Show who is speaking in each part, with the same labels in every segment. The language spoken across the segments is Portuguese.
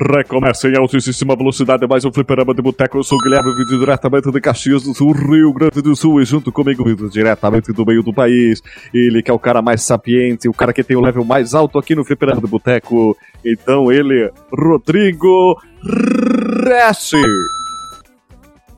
Speaker 1: Recomeça em altíssima velocidade mais um fliperama de boteco. Eu sou o Guilherme, vindo diretamente de Caxias do Sul, Rio Grande do Sul. E junto comigo, vindo diretamente do meio do país, ele que é o cara mais sapiente, o cara que tem o level mais alto aqui no fliperama de boteco. Então ele, Rodrigo Ressi.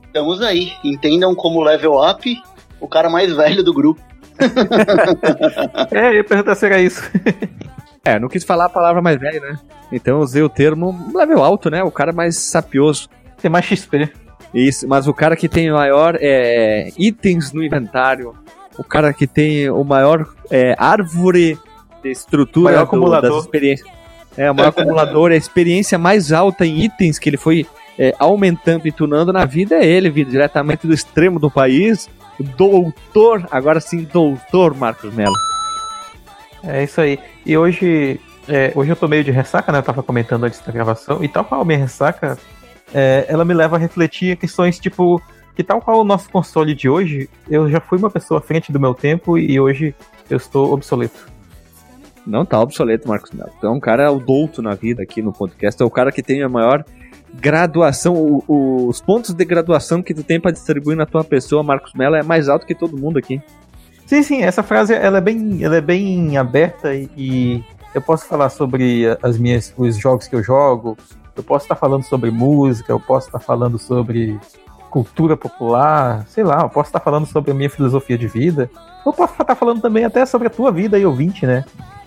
Speaker 2: Estamos aí. Entendam como level up o cara mais velho do grupo.
Speaker 3: é, eu ia perguntar se era isso.
Speaker 4: É, não quis falar a palavra mais velha, né? Então eu usei o termo level alto, né? O cara mais sapioso.
Speaker 3: Tem mais XP.
Speaker 4: Isso, mas o cara que tem o maior é, itens no inventário, o cara que tem o maior é, árvore de estrutura
Speaker 3: maior do, das
Speaker 4: experiências. É, o maior acumulador, a experiência mais alta em itens que ele foi é, aumentando e tunando na vida é ele, vindo diretamente do extremo do país, doutor, agora sim, doutor Marcos Mello.
Speaker 3: É isso aí. E hoje, é, hoje eu tô meio de ressaca, né? Eu tava comentando antes da gravação. E tal qual a minha ressaca, é, ela me leva a refletir questões tipo. Que tal qual o nosso console de hoje, eu já fui uma pessoa à frente do meu tempo e hoje eu estou obsoleto.
Speaker 4: Não tá obsoleto, Marcos Melo. É um cara douto na vida aqui no podcast. É o cara que tem a maior graduação, o, os pontos de graduação que tu tem para distribuir na tua pessoa, Marcos Mello, é mais alto que todo mundo aqui.
Speaker 3: Sim, sim, essa frase ela é bem, ela é bem aberta e eu posso falar sobre as minhas, os jogos que eu jogo, eu posso estar falando sobre música, eu posso estar falando sobre cultura popular, sei lá, eu posso estar falando sobre a minha filosofia de vida, eu posso estar falando também até sobre a tua vida e ouvinte, né?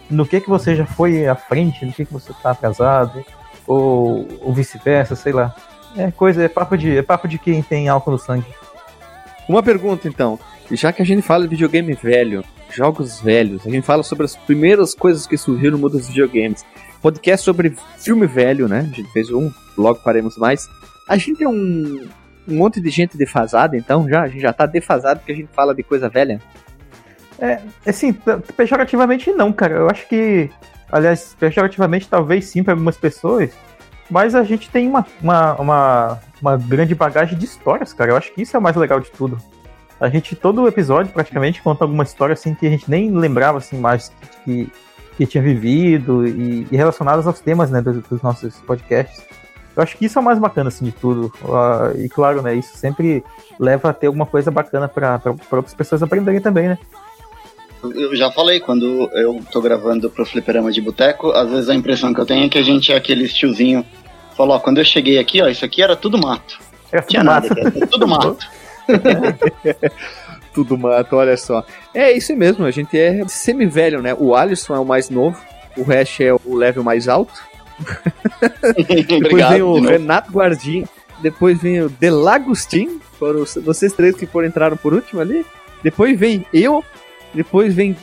Speaker 3: No que que você já foi à frente, no que que você está atrasado, ou, ou vice-versa, sei lá. É coisa, é papo de, é papo de quem tem álcool no sangue.
Speaker 4: Uma pergunta então, já que a gente fala de videogame velho, jogos velhos, a gente fala sobre as primeiras coisas que surgiram no mundo dos videogames. Podcast sobre filme velho, né? A gente fez um, logo faremos mais. A gente é um, um monte de gente defasada, então já? A gente já tá defasado porque a gente fala de coisa velha?
Speaker 3: É, assim, pejorativamente não, cara. Eu acho que Aliás, pejorativamente, talvez sim para algumas pessoas, mas a gente tem uma, uma, uma, uma, grande bagagem de histórias, cara. Eu acho que isso é o mais legal de tudo. A gente, todo episódio, praticamente, conta alguma história assim que a gente nem lembrava assim mais que, que tinha vivido e, e relacionadas aos temas né, dos, dos, nossos podcasts. Eu acho que isso é o mais bacana assim, de tudo. Uh, e claro, né, isso sempre leva a ter alguma coisa bacana para outras pessoas aprenderem também, né?
Speaker 2: eu já falei, quando eu tô gravando pro Fliperama de Boteco, às vezes a impressão que eu tenho é que a gente é aquele tiozinho. Falou, ó, quando eu cheguei aqui, ó, isso aqui era tudo mato.
Speaker 3: É tudo Tinha mato. nada,
Speaker 2: era tudo mato.
Speaker 4: tudo mato, olha só. É isso mesmo, a gente é semi-velho, né? O Alisson é o mais novo, o Hash é o level mais alto. depois Obrigado, vem o Renato Guardim, depois vem o Delagostin, foram vocês três que foram entraram por último ali. Depois vem eu, depois vem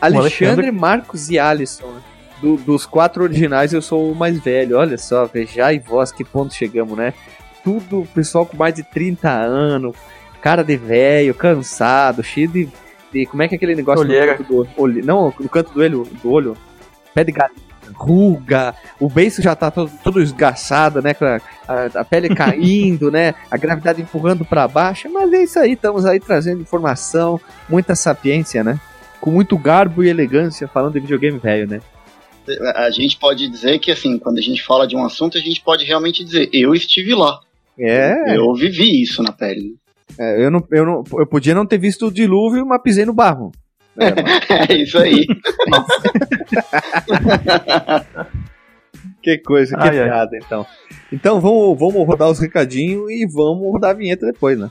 Speaker 4: Alexandre, Marcos e Alisson. Do, dos quatro originais, eu sou o mais velho. Olha só, veja e voz, que ponto chegamos, né? Tudo pessoal com mais de 30 anos, cara de velho, cansado, cheio de, de. Como é que é aquele negócio
Speaker 3: Olheira.
Speaker 4: do olho? Não, no canto do olho, do olho. Pé de galinha ruga, o beiço já tá todo, todo esgaçado, né? A, a pele caindo, né? A gravidade empurrando para baixo. Mas é isso aí, estamos aí trazendo informação, muita sapiência, né? Com muito garbo e elegância, falando de videogame velho, né?
Speaker 2: A gente pode dizer que, assim, quando a gente fala de um assunto, a gente pode realmente dizer: eu estive lá.
Speaker 4: É.
Speaker 2: Eu vivi isso na pele.
Speaker 4: É, eu, não, eu, não, eu podia não ter visto o dilúvio, mas pisei no barro.
Speaker 2: É, é isso aí.
Speaker 4: que coisa, que ai, piada, ai. então. Então vamos, vamos rodar os recadinhos e vamos rodar a vinheta depois, né?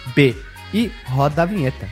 Speaker 1: fdb. E roda a vinheta.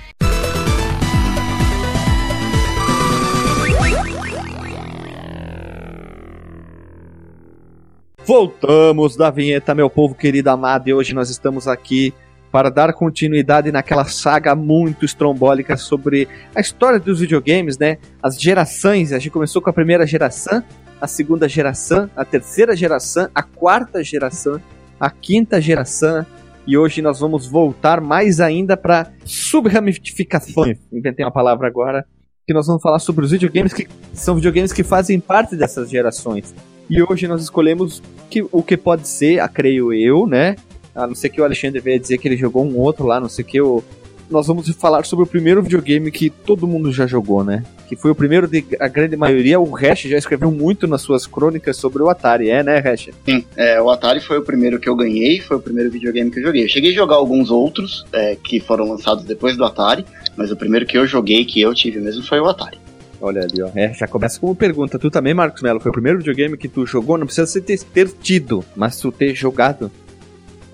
Speaker 1: Voltamos da vinheta, meu povo querido amado, e hoje nós estamos aqui para dar continuidade naquela saga muito estrombólica sobre a história dos videogames, né? As gerações, a gente começou com a primeira geração,
Speaker 4: a segunda geração, a terceira geração, a quarta geração, a quinta geração. E hoje nós vamos voltar mais ainda para subramificações. Inventei uma palavra agora. Que nós vamos falar sobre os videogames que são videogames que fazem parte dessas gerações. E hoje nós escolhemos que, o que pode ser, a creio eu, né? A não ser que o Alexandre venha dizer que ele jogou um outro lá, não sei o que. O, nós vamos falar sobre o primeiro videogame que todo mundo já jogou, né? Que foi o primeiro de a grande maioria. O Hash já escreveu muito nas suas crônicas sobre o Atari, é, né, Hash?
Speaker 2: Sim, é, o Atari foi o primeiro que eu ganhei, foi o primeiro videogame que eu joguei. Eu cheguei a jogar alguns outros é, que foram lançados depois do Atari, mas o primeiro que eu joguei, que eu tive mesmo, foi o Atari.
Speaker 4: Olha ali, ó. É, já começa como pergunta. Tu também, Marcos Melo, foi o primeiro videogame que tu jogou? Não precisa ter, ter tido, mas tu ter jogado.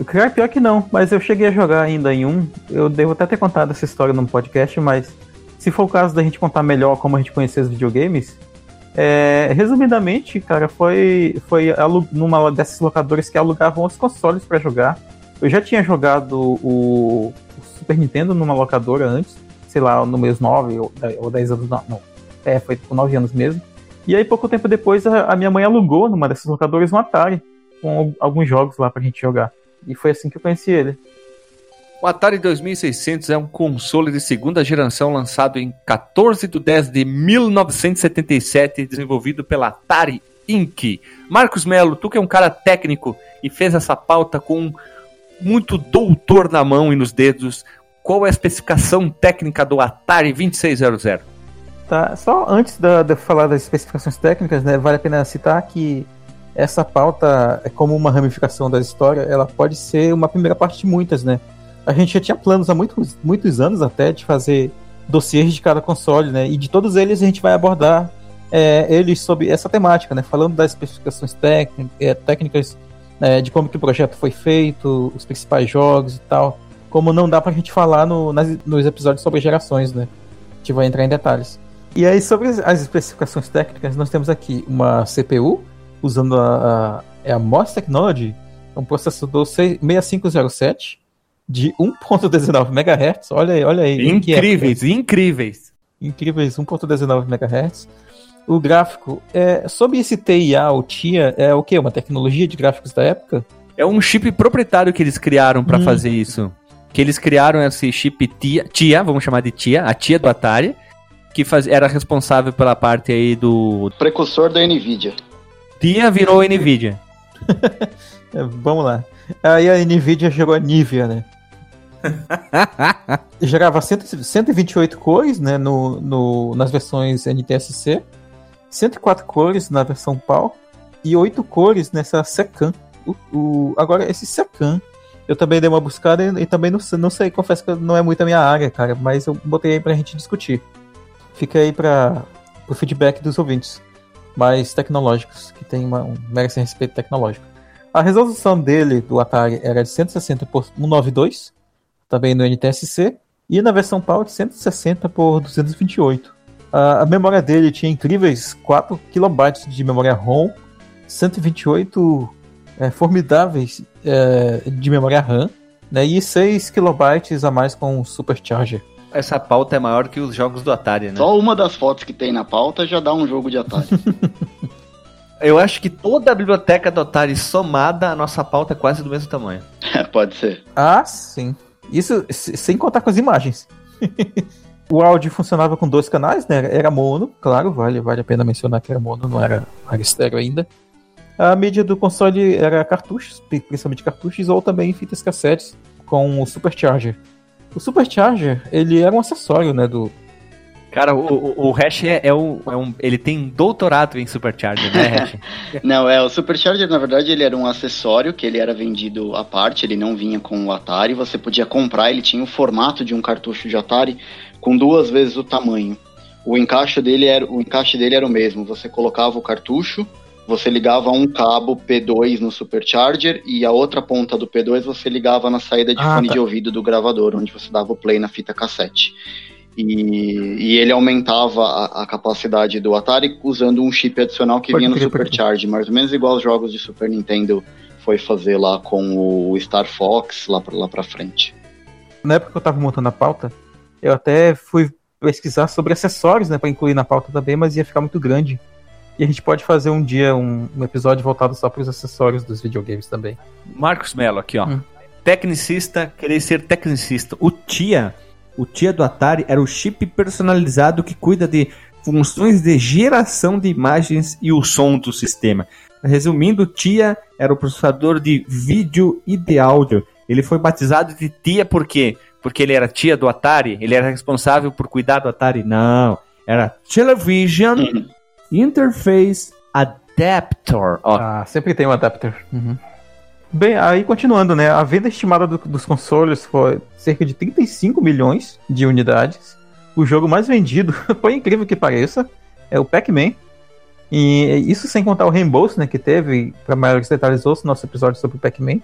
Speaker 3: Cara, pior que não, mas eu cheguei a jogar ainda em um. Eu devo até ter contado essa história no podcast, mas se for o caso da gente contar melhor como a gente conheceu os videogames, é, resumidamente, cara, foi, foi numa dessas locadoras que alugavam os consoles para jogar. Eu já tinha jogado o, o, Super Nintendo numa locadora antes, sei lá, no mês 9 ou, ou 10 anos, não, não, é, foi com 9 anos mesmo. E aí, pouco tempo depois, a, a minha mãe alugou numa dessas locadoras um Atari, com alguns jogos lá pra gente jogar. E foi assim que eu conheci ele.
Speaker 1: O Atari 2600 é um console de segunda geração lançado em 14 de 10 de 1977, desenvolvido pela Atari Inc. Marcos Melo, tu que é um cara técnico e fez essa pauta com muito doutor na mão e nos dedos, qual é a especificação técnica do Atari 2600?
Speaker 3: Tá, só antes de falar das especificações técnicas, né, vale a pena citar que essa pauta, é como uma ramificação da história, ela pode ser uma primeira parte de muitas, né? A gente já tinha planos há muitos, muitos anos até de fazer dossiês de cada console, né? E de todos eles a gente vai abordar é, eles sobre essa temática, né? Falando das especificações é, técnicas, né? de como que o projeto foi feito, os principais jogos e tal. Como não dá pra gente falar no, nas, nos episódios sobre gerações, né? A gente vai entrar em detalhes. E aí, sobre as especificações técnicas, nós temos aqui uma CPU, usando a, a, é a MOS Technology, é um processador 6507 de 1.19 MHz. Olha aí, olha aí.
Speaker 4: Incríveis, é, incríveis.
Speaker 3: Incríveis, 1.19 MHz. O gráfico, é, sobre esse TIA ou TIA, é o que? Uma tecnologia de gráficos da época?
Speaker 4: É um chip proprietário que eles criaram para hum. fazer isso. Que eles criaram esse chip TIA, TIA, vamos chamar de TIA, a TIA do Atari, que faz, era responsável pela parte aí do...
Speaker 2: Precursor da NVIDIA.
Speaker 4: TIA virou NVIDIA.
Speaker 3: É, vamos lá. Aí a NVIDIA jogou a Nivea, né? Gerava 128 cores né, no, no, nas versões NTSC, 104 cores na versão PAL e 8 cores nessa Secan. O, o, agora, esse Secan, eu também dei uma buscada e, e, também não, não sei, confesso que não é muito a minha área, cara, mas eu botei aí pra gente discutir. Fica aí para o feedback dos ouvintes mais tecnológicos, que tem uma, um, merecem respeito tecnológico. A resolução dele, do Atari, era de 160 por 192, também no NTSC, e na versão PAL de 160 por 228. A, a memória dele tinha incríveis 4 KB de memória ROM, 128 é, formidáveis é, de memória RAM, né, e 6 KB a mais com Supercharger
Speaker 4: essa pauta é maior que os jogos do Atari, né?
Speaker 2: Só uma das fotos que tem na pauta já dá um jogo de Atari.
Speaker 4: Eu acho que toda a biblioteca do Atari somada, a nossa pauta é quase do mesmo tamanho.
Speaker 2: Pode ser.
Speaker 3: Ah, sim. Isso sem contar com as imagens. o áudio funcionava com dois canais, né? Era mono, claro, vale, vale a pena mencionar que era mono, não era, era estéreo ainda. A mídia do console era cartuchos, principalmente cartuchos, ou também fitas cassetes com o Supercharger. O Supercharger, ele era um acessório, né, do...
Speaker 4: Cara, o, o, o Hash é, é, um, é um... Ele tem doutorado em Supercharger, né, Hash?
Speaker 2: não, é, o Supercharger, na verdade, ele era um acessório que ele era vendido à parte, ele não vinha com o Atari, você podia comprar, ele tinha o formato de um cartucho de Atari com duas vezes o tamanho. O encaixe dele era, o encaixe dele era o mesmo, você colocava o cartucho você ligava um cabo P2 no Supercharger e a outra ponta do P2 você ligava na saída de ah, fone tá. de ouvido do gravador, onde você dava o play na fita cassete. E, e ele aumentava a, a, capacidade do Atari usando um chip adicional que pode vinha no Supercharger, mais ou menos igual os jogos de Super Nintendo foi fazer lá com o Star Fox lá pra, lá pra frente.
Speaker 3: Na época que eu tava montando a pauta, eu até fui pesquisar sobre acessórios, né, para incluir na pauta também, mas ia ficar muito grande E a gente pode fazer um dia um, um episódio voltado só para os acessórios dos videogames também.
Speaker 4: Marcos Mello aqui, ó. Hum. Tecnicista, querer ser tecnicista. O TIA, o TIA do Atari era o chip personalizado que cuida de funções de geração de imagens e o som do sistema. Resumindo, o TIA era o processador de vídeo e de áudio. Ele foi batizado de TIA por quê? Porque ele era tia do Atari? Ele era responsável por cuidar do Atari? Não. Era Television uhum. Interface Adapter.
Speaker 3: Ó. Ah, sempre tem um adapter. Uhum. Bem, aí continuando, né? A venda estimada do, dos consoles foi cerca de 35 milhões de unidades. O jogo mais vendido, por incrível que pareça, é o Pac-Man. E isso sem contar o reembolso né, que teve, para maiores detalhes, ouça nosso episódio sobre o Pac-Man,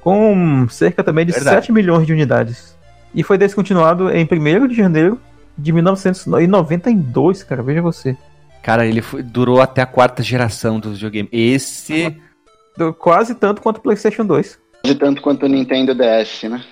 Speaker 3: com cerca também de Verdade. 7 milhões de unidades. E foi descontinuado em 1 de janeiro de 1992, cara, veja você.
Speaker 4: Cara, ele foi, durou até a quarta geração do videogame. Esse.
Speaker 3: Quase tanto quanto o PlayStation 2.
Speaker 2: Quase tanto quanto o Nintendo DS, né?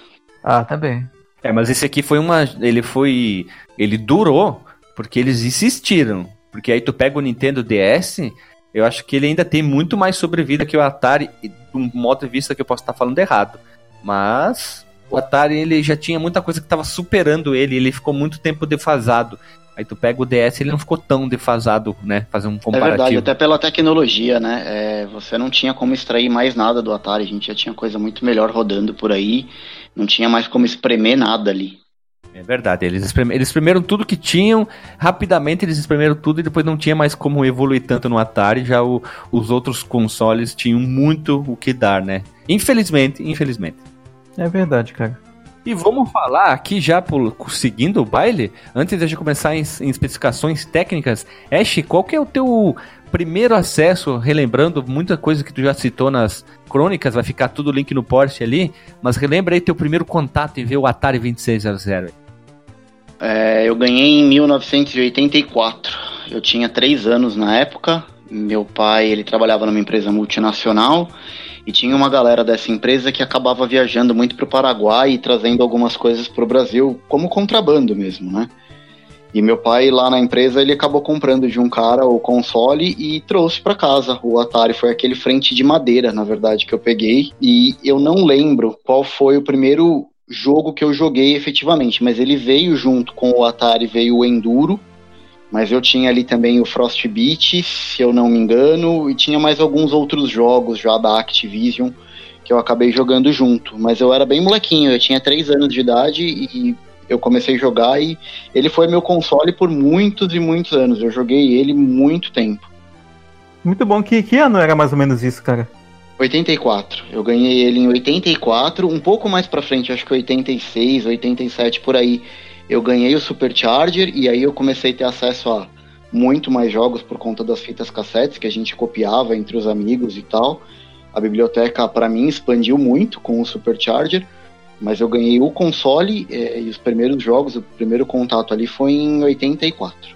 Speaker 3: Ah, também. Tá
Speaker 4: é, mas esse aqui foi uma. Ele foi. Ele durou porque eles insistiram. Porque aí tu pega o Nintendo DS, eu acho que ele ainda tem muito mais sobrevida que o Atari, de um modo de vista que eu posso estar falando errado. Mas o Atari ele já tinha muita coisa que estava superando ele, ele ficou muito tempo defasado. Aí tu pega o DS, ele não ficou tão defasado, né? Fazer um comparativo. É verdade,
Speaker 2: até pela tecnologia, né? É, você não tinha como extrair mais nada do Atari, a gente já tinha coisa muito melhor rodando por aí, não tinha mais como espremer nada ali.
Speaker 4: É verdade, eles, espreme, eles espremeram tudo que tinham, rapidamente eles espremeram tudo e depois não tinha mais como evoluir tanto no Atari, já o, os outros consoles tinham muito o que dar, né? Infelizmente, infelizmente.
Speaker 3: É verdade, cara.
Speaker 4: E vamos falar aqui já por, seguindo o baile, antes de a gente começar em, em especificações técnicas, Ash, qual que é o teu primeiro acesso, relembrando muita coisa que tu já citou nas crônicas, vai ficar tudo link no Porsche ali, mas relembra aí teu primeiro contato em ver o Atari 2600.
Speaker 2: É, eu ganhei em 1984. Eu tinha três anos na época. Meu pai ele trabalhava numa empresa multinacional e tinha uma galera dessa empresa que acabava viajando muito para o Paraguai e trazendo algumas coisas para o Brasil, como contrabando mesmo, né? E meu pai lá na empresa ele acabou comprando de um cara o console e trouxe para casa. O Atari foi aquele frente de madeira, na verdade, que eu peguei. E eu não lembro qual foi o primeiro jogo que eu joguei efetivamente, mas ele veio junto com o Atari, veio o Enduro, mas eu tinha ali também o Frostbite, se eu não me engano, e tinha mais alguns outros jogos já da Activision que eu acabei jogando junto. Mas eu era bem molequinho, eu tinha 3 anos de idade e eu comecei a jogar e ele foi meu console por muitos e muitos anos. Eu joguei ele muito tempo.
Speaker 3: Muito bom. Que, que ano era mais ou menos isso, cara?
Speaker 2: 84. Eu ganhei ele em 84, um pouco mais pra frente, acho que 86, 87 por aí eu ganhei o Supercharger e aí eu comecei a ter acesso a muito mais jogos por conta das fitas cassetes que a gente copiava entre os amigos e tal. A biblioteca, para mim, expandiu muito com o Supercharger, mas eu ganhei o console é, e os primeiros jogos, o primeiro contato ali foi em 84.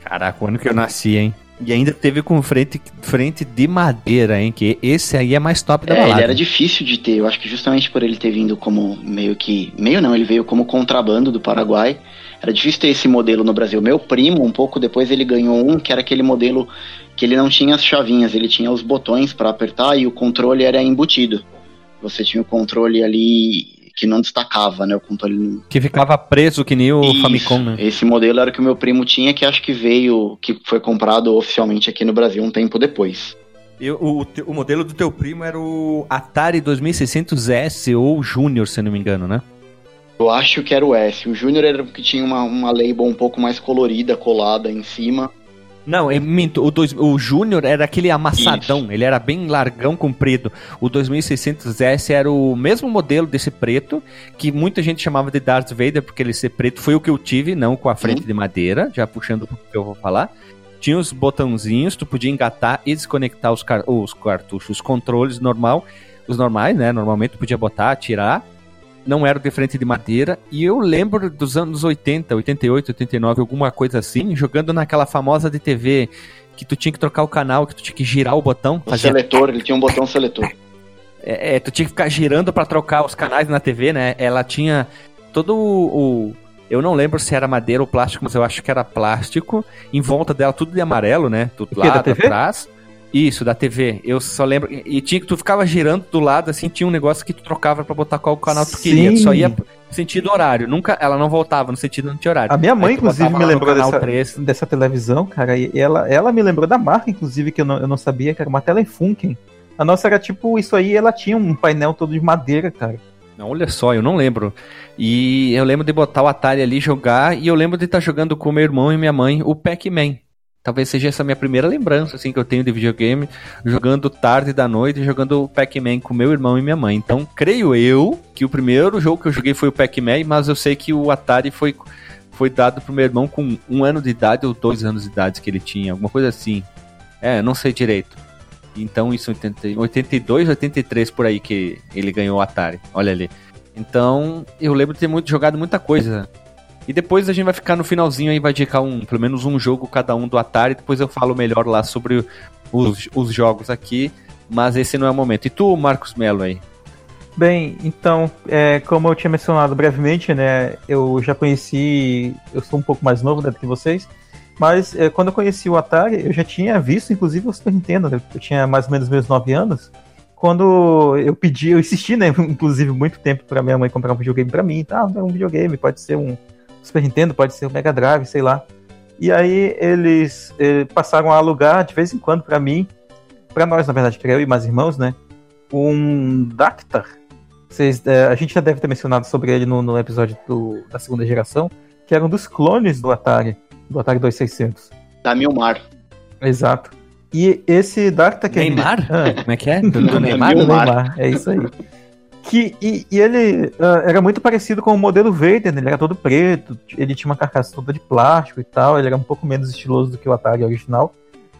Speaker 4: Caraca, o ano que eu nasci, hein? E ainda teve com frente, frente de madeira, hein? Que esse aí é mais top da é, balada.
Speaker 2: Ele era difícil de ter. Eu acho que justamente por ele ter vindo como meio que. Meio não, ele veio como contrabando do Paraguai. Era difícil ter esse modelo no Brasil. Meu primo, um pouco depois, ele ganhou um que era aquele modelo que ele não tinha as chavinhas, ele tinha os botões para apertar e o controle era embutido. Você tinha o controle ali que não destacava, né? O controle.
Speaker 4: Que ficava preso que nem o Isso, Famicom, né?
Speaker 2: Esse modelo era o que o meu primo tinha, que acho que veio, que foi comprado oficialmente aqui no Brasil um tempo depois.
Speaker 4: Eu, o, o modelo do teu primo era o Atari 2600S ou Júnior, se não me engano, né?
Speaker 2: Eu acho que era o S. O Júnior era o que tinha uma, uma label um pouco mais colorida, colada em cima.
Speaker 4: Não, eu minto. O, dois, o Júnior era aquele amassadão. Isso. Ele era bem largão, comprido. O 2600S era o mesmo modelo desse preto, que muita gente chamava de Darth Vader, porque ele ser preto. Foi o que eu tive, não com a frente uhum. de madeira, já puxando o que eu vou falar. Tinha os botãozinhos, tu podia engatar e desconectar os, car os cartuchos, os controles normal, os normais, né? Normalmente tu podia botar, tirar não era de frente de madeira. E eu lembro dos anos 80, 88, 89, alguma coisa assim, jogando naquela famosa de TV que tu tinha que trocar o canal, que tu tinha que girar o botão.
Speaker 2: O fazia... seletor, ele tinha um botão seletor.
Speaker 4: É, é tu tinha que ficar girando para trocar os canais na TV, né? Ela tinha todo o. Eu não lembro se era madeira ou plástico, mas eu acho que era plástico. Em volta dela tudo de amarelo, né? Tudo lá atrás. Isso, da TV. Eu só lembro. E tinha que tu ficava girando do lado, assim, tinha um negócio que tu trocava para botar qual canal tu Sim. queria. Tu só ia no sentido horário. Nunca, ela não voltava no sentido anti-horário.
Speaker 3: A minha mãe, inclusive, me lembrou dessa, dessa televisão, cara. E ela, ela me lembrou da marca, inclusive, que eu não, eu não sabia, que era uma Telefunken. A nossa era tipo isso aí, ela tinha um painel todo de madeira, cara.
Speaker 4: Não, olha só, eu não lembro. E eu lembro de botar o Atari ali jogar, e eu lembro de estar jogando com meu irmão e minha mãe o Pac-Man. Talvez seja essa minha primeira lembrança, assim, que eu tenho de videogame, jogando tarde da noite, jogando Pac-Man com meu irmão e minha mãe. Então, creio eu que o primeiro jogo que eu joguei foi o Pac-Man, mas eu sei que o Atari foi, foi dado pro meu irmão com um ano de idade ou dois anos de idade que ele tinha, alguma coisa assim. É, não sei direito. Então, isso em 82, 83 por aí que ele ganhou o Atari. Olha ali. Então, eu lembro de ter muito, jogado muita coisa e depois a gente vai ficar no finalzinho aí, vai indicar um, pelo menos um jogo cada um do Atari. Depois eu falo melhor lá sobre os, os jogos aqui. Mas esse não é o momento. E tu, Marcos Melo aí?
Speaker 3: Bem, então, é, como eu tinha mencionado brevemente, né, eu já conheci, eu sou um pouco mais novo do que vocês, mas é, quando eu conheci o Atari, eu já tinha visto, inclusive, o Super Nintendo, né, eu tinha mais ou menos meus 9 anos, quando eu pedi, eu insisti, né, inclusive, muito tempo para minha mãe comprar um videogame para mim, tá, um videogame, pode ser um, Super Nintendo, pode ser o Mega Drive, sei lá. E aí eles, eh, passaram a alugar de vez em quando para mim, para nós, na verdade, que eu e mais irmãos, né? Um Dactar. Vocês, eh, a gente já deve ter mencionado sobre ele no, no episódio do, da segunda geração, que era um dos clones do Atari, do Atari 2600.
Speaker 2: Da Milmar.
Speaker 3: Exato. E esse Dactar que
Speaker 4: Neymar?
Speaker 3: Ah.
Speaker 4: Como é que é? Do, do Neymar?
Speaker 3: Neymar? Neymar, é isso aí. Que, e, e ele uh, era muito parecido com o modelo Vader, né? ele era todo preto, ele tinha uma carcaça toda de plástico e tal, ele era um pouco menos estiloso do que o Atari original.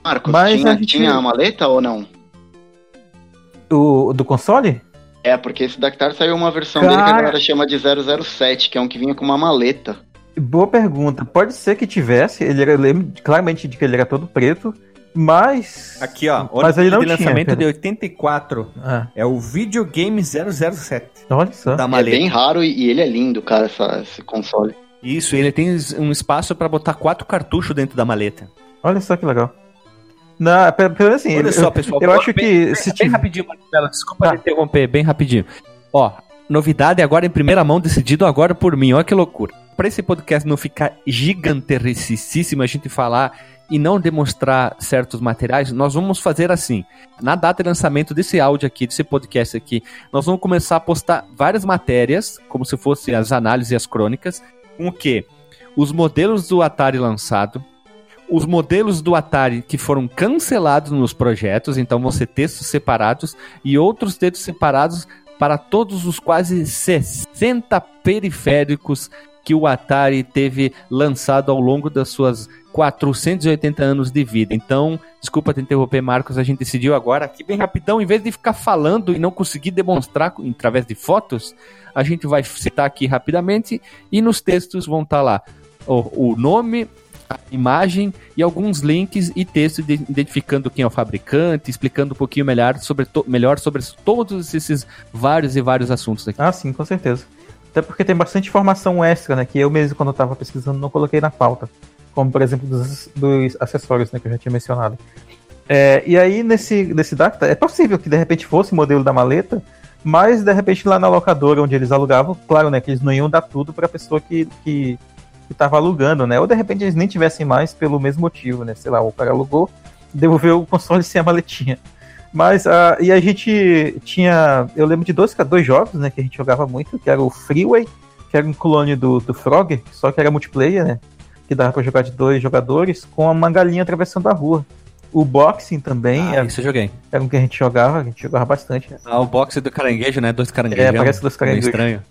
Speaker 2: Marcos, Mas tinha, a gente... tinha a maleta ou não?
Speaker 3: O, do console?
Speaker 2: É, porque esse Dactar saiu uma versão Cara... dele que a galera chama de 007, que é um que vinha com uma maleta.
Speaker 3: Boa pergunta. Pode ser que tivesse, ele era, eu lembro claramente de que ele era todo preto, mas.
Speaker 4: Aqui, ó.
Speaker 3: Mas ele não de
Speaker 4: tinha, lançamento Pedro. de 84. Ah. É o Videogame 007.
Speaker 3: Olha só.
Speaker 2: Da maleta. É bem raro e ele é lindo, cara, essa, esse console.
Speaker 4: Isso, ele tem um espaço para botar quatro cartuchos dentro da maleta.
Speaker 3: Olha só que legal. Não, pelo assim,
Speaker 4: Olha só, pessoal.
Speaker 3: Eu, eu acho
Speaker 4: bem,
Speaker 3: que.
Speaker 4: Bem, se bem rapidinho, Marcelo, desculpa ah. interromper, bem rapidinho. Ó, novidade agora em primeira mão, decidido agora por mim. Olha que loucura. Para esse podcast não ficar gigantericíssimo, a gente falar e não demonstrar certos materiais, nós vamos fazer assim. Na data de lançamento desse áudio aqui, desse podcast aqui, nós vamos começar a postar várias matérias, como se fossem as análises e as crônicas, com o quê? Os modelos do Atari lançado, os modelos do Atari que foram cancelados nos projetos, então vão ser textos separados, e outros textos separados para todos os quase 60 periféricos que o Atari teve lançado ao longo das suas 480 anos de vida. Então, desculpa te interromper, Marcos, a gente decidiu agora aqui bem rapidão, em vez de ficar falando e não conseguir demonstrar através de fotos, a gente vai citar aqui rapidamente e nos textos vão estar tá lá o, o nome, a imagem e alguns links e textos identificando quem é o fabricante, explicando um pouquinho melhor sobre, melhor sobre todos esses vários e vários assuntos aqui.
Speaker 3: Ah, sim, com certeza. Até porque tem bastante informação extra, né? Que eu mesmo, quando eu tava pesquisando, não coloquei na pauta. Como, por exemplo, dos, dos acessórios, né? Que eu já tinha mencionado. É, e aí, nesse, nesse data, é possível que de repente fosse o modelo da maleta, mas de repente lá na locadora onde eles alugavam, claro, né? Que eles não iam dar tudo pra pessoa que, que, que tava alugando, né? Ou de repente eles nem tivessem mais pelo mesmo motivo, né? Sei lá, o cara alugou, devolveu o console sem a maletinha. Mas, uh, e a gente tinha. Eu lembro de dois, dois jogos, né, que a gente jogava muito, que era o Freeway, que era um clone do, do Frog, só que era multiplayer, né? Que dava pra jogar de dois jogadores, com uma galinha atravessando a rua. O boxing também.
Speaker 4: Ah, era, isso eu joguei.
Speaker 3: Era um que a gente jogava, a gente jogava bastante.
Speaker 4: Ah, o boxing do caranguejo, né? Dois caranguejos.
Speaker 3: É, parece dois caranguejos.
Speaker 4: estranho.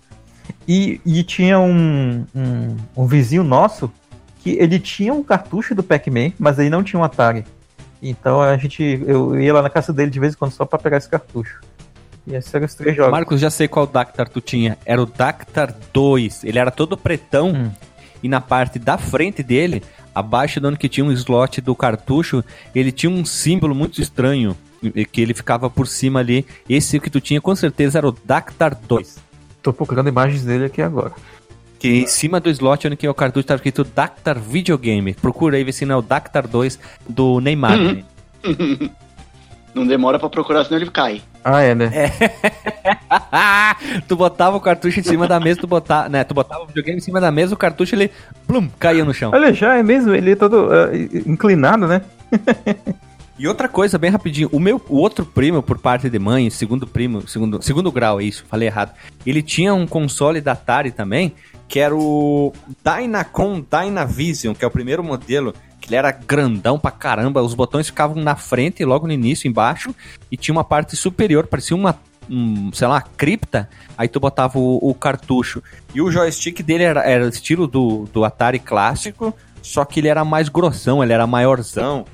Speaker 3: E, e tinha um, um, um vizinho nosso que ele tinha um cartucho do Pac-Man, mas ele não tinha um Atari. Então a gente. Eu ia lá na casa dele de vez em quando só pra pegar esse cartucho. E esses eram os três jogos.
Speaker 4: Marcos, já sei qual Dactar tu tinha. Era o Dactar 2. Ele era todo pretão. Hum. E na parte da frente dele, abaixo do onde que tinha um slot do cartucho, ele tinha um símbolo muito estranho. Que ele ficava por cima ali. Esse que tu tinha com certeza era o Dactar 2.
Speaker 3: Tô procurando imagens dele aqui agora.
Speaker 4: Que em cima do slot onde que é o cartucho tá escrito Dactar Videogame. Procura aí ver se não é o Dactar 2 do Neymar. Uhum. Né?
Speaker 2: Não demora pra procurar, senão ele cai.
Speaker 3: Ah, é, né? É.
Speaker 4: tu botava o cartucho em cima da mesa, tu botava, né? Tu botava o videogame em cima da mesa, o cartucho ele, plum, caía no chão.
Speaker 3: Olha, já é mesmo, ele é todo uh, inclinado, né?
Speaker 4: E outra coisa, bem rapidinho, o meu o outro primo, por parte de mãe, segundo primo, segundo, segundo grau, é isso, falei errado. Ele tinha um console da Atari também, que era o Dynacon Dynavision, que é o primeiro modelo, que ele era grandão pra caramba, os botões ficavam na frente, logo no início, embaixo, e tinha uma parte superior, parecia uma um, sei lá, cripta, aí tu botava o, o, cartucho. E o joystick dele era, era estilo do, do Atari clássico, só que ele era mais grossão, ele era maiorzão.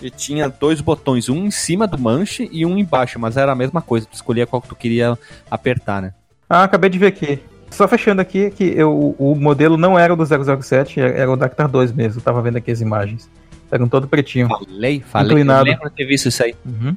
Speaker 4: E tinha dois botões, um em cima do manche e um embaixo, mas era a mesma coisa, tu escolhia qual que tu queria apertar, né?
Speaker 3: Ah, acabei de ver aqui. Só fechando aqui, que eu, o modelo não era do 007, era o Dactar 2 mesmo. Eu tava vendo aqui as imagens. Eram todo pretinho.
Speaker 4: Falei, falei. Inclinado. Eu lembro de ter visto isso aí.
Speaker 2: Uhum.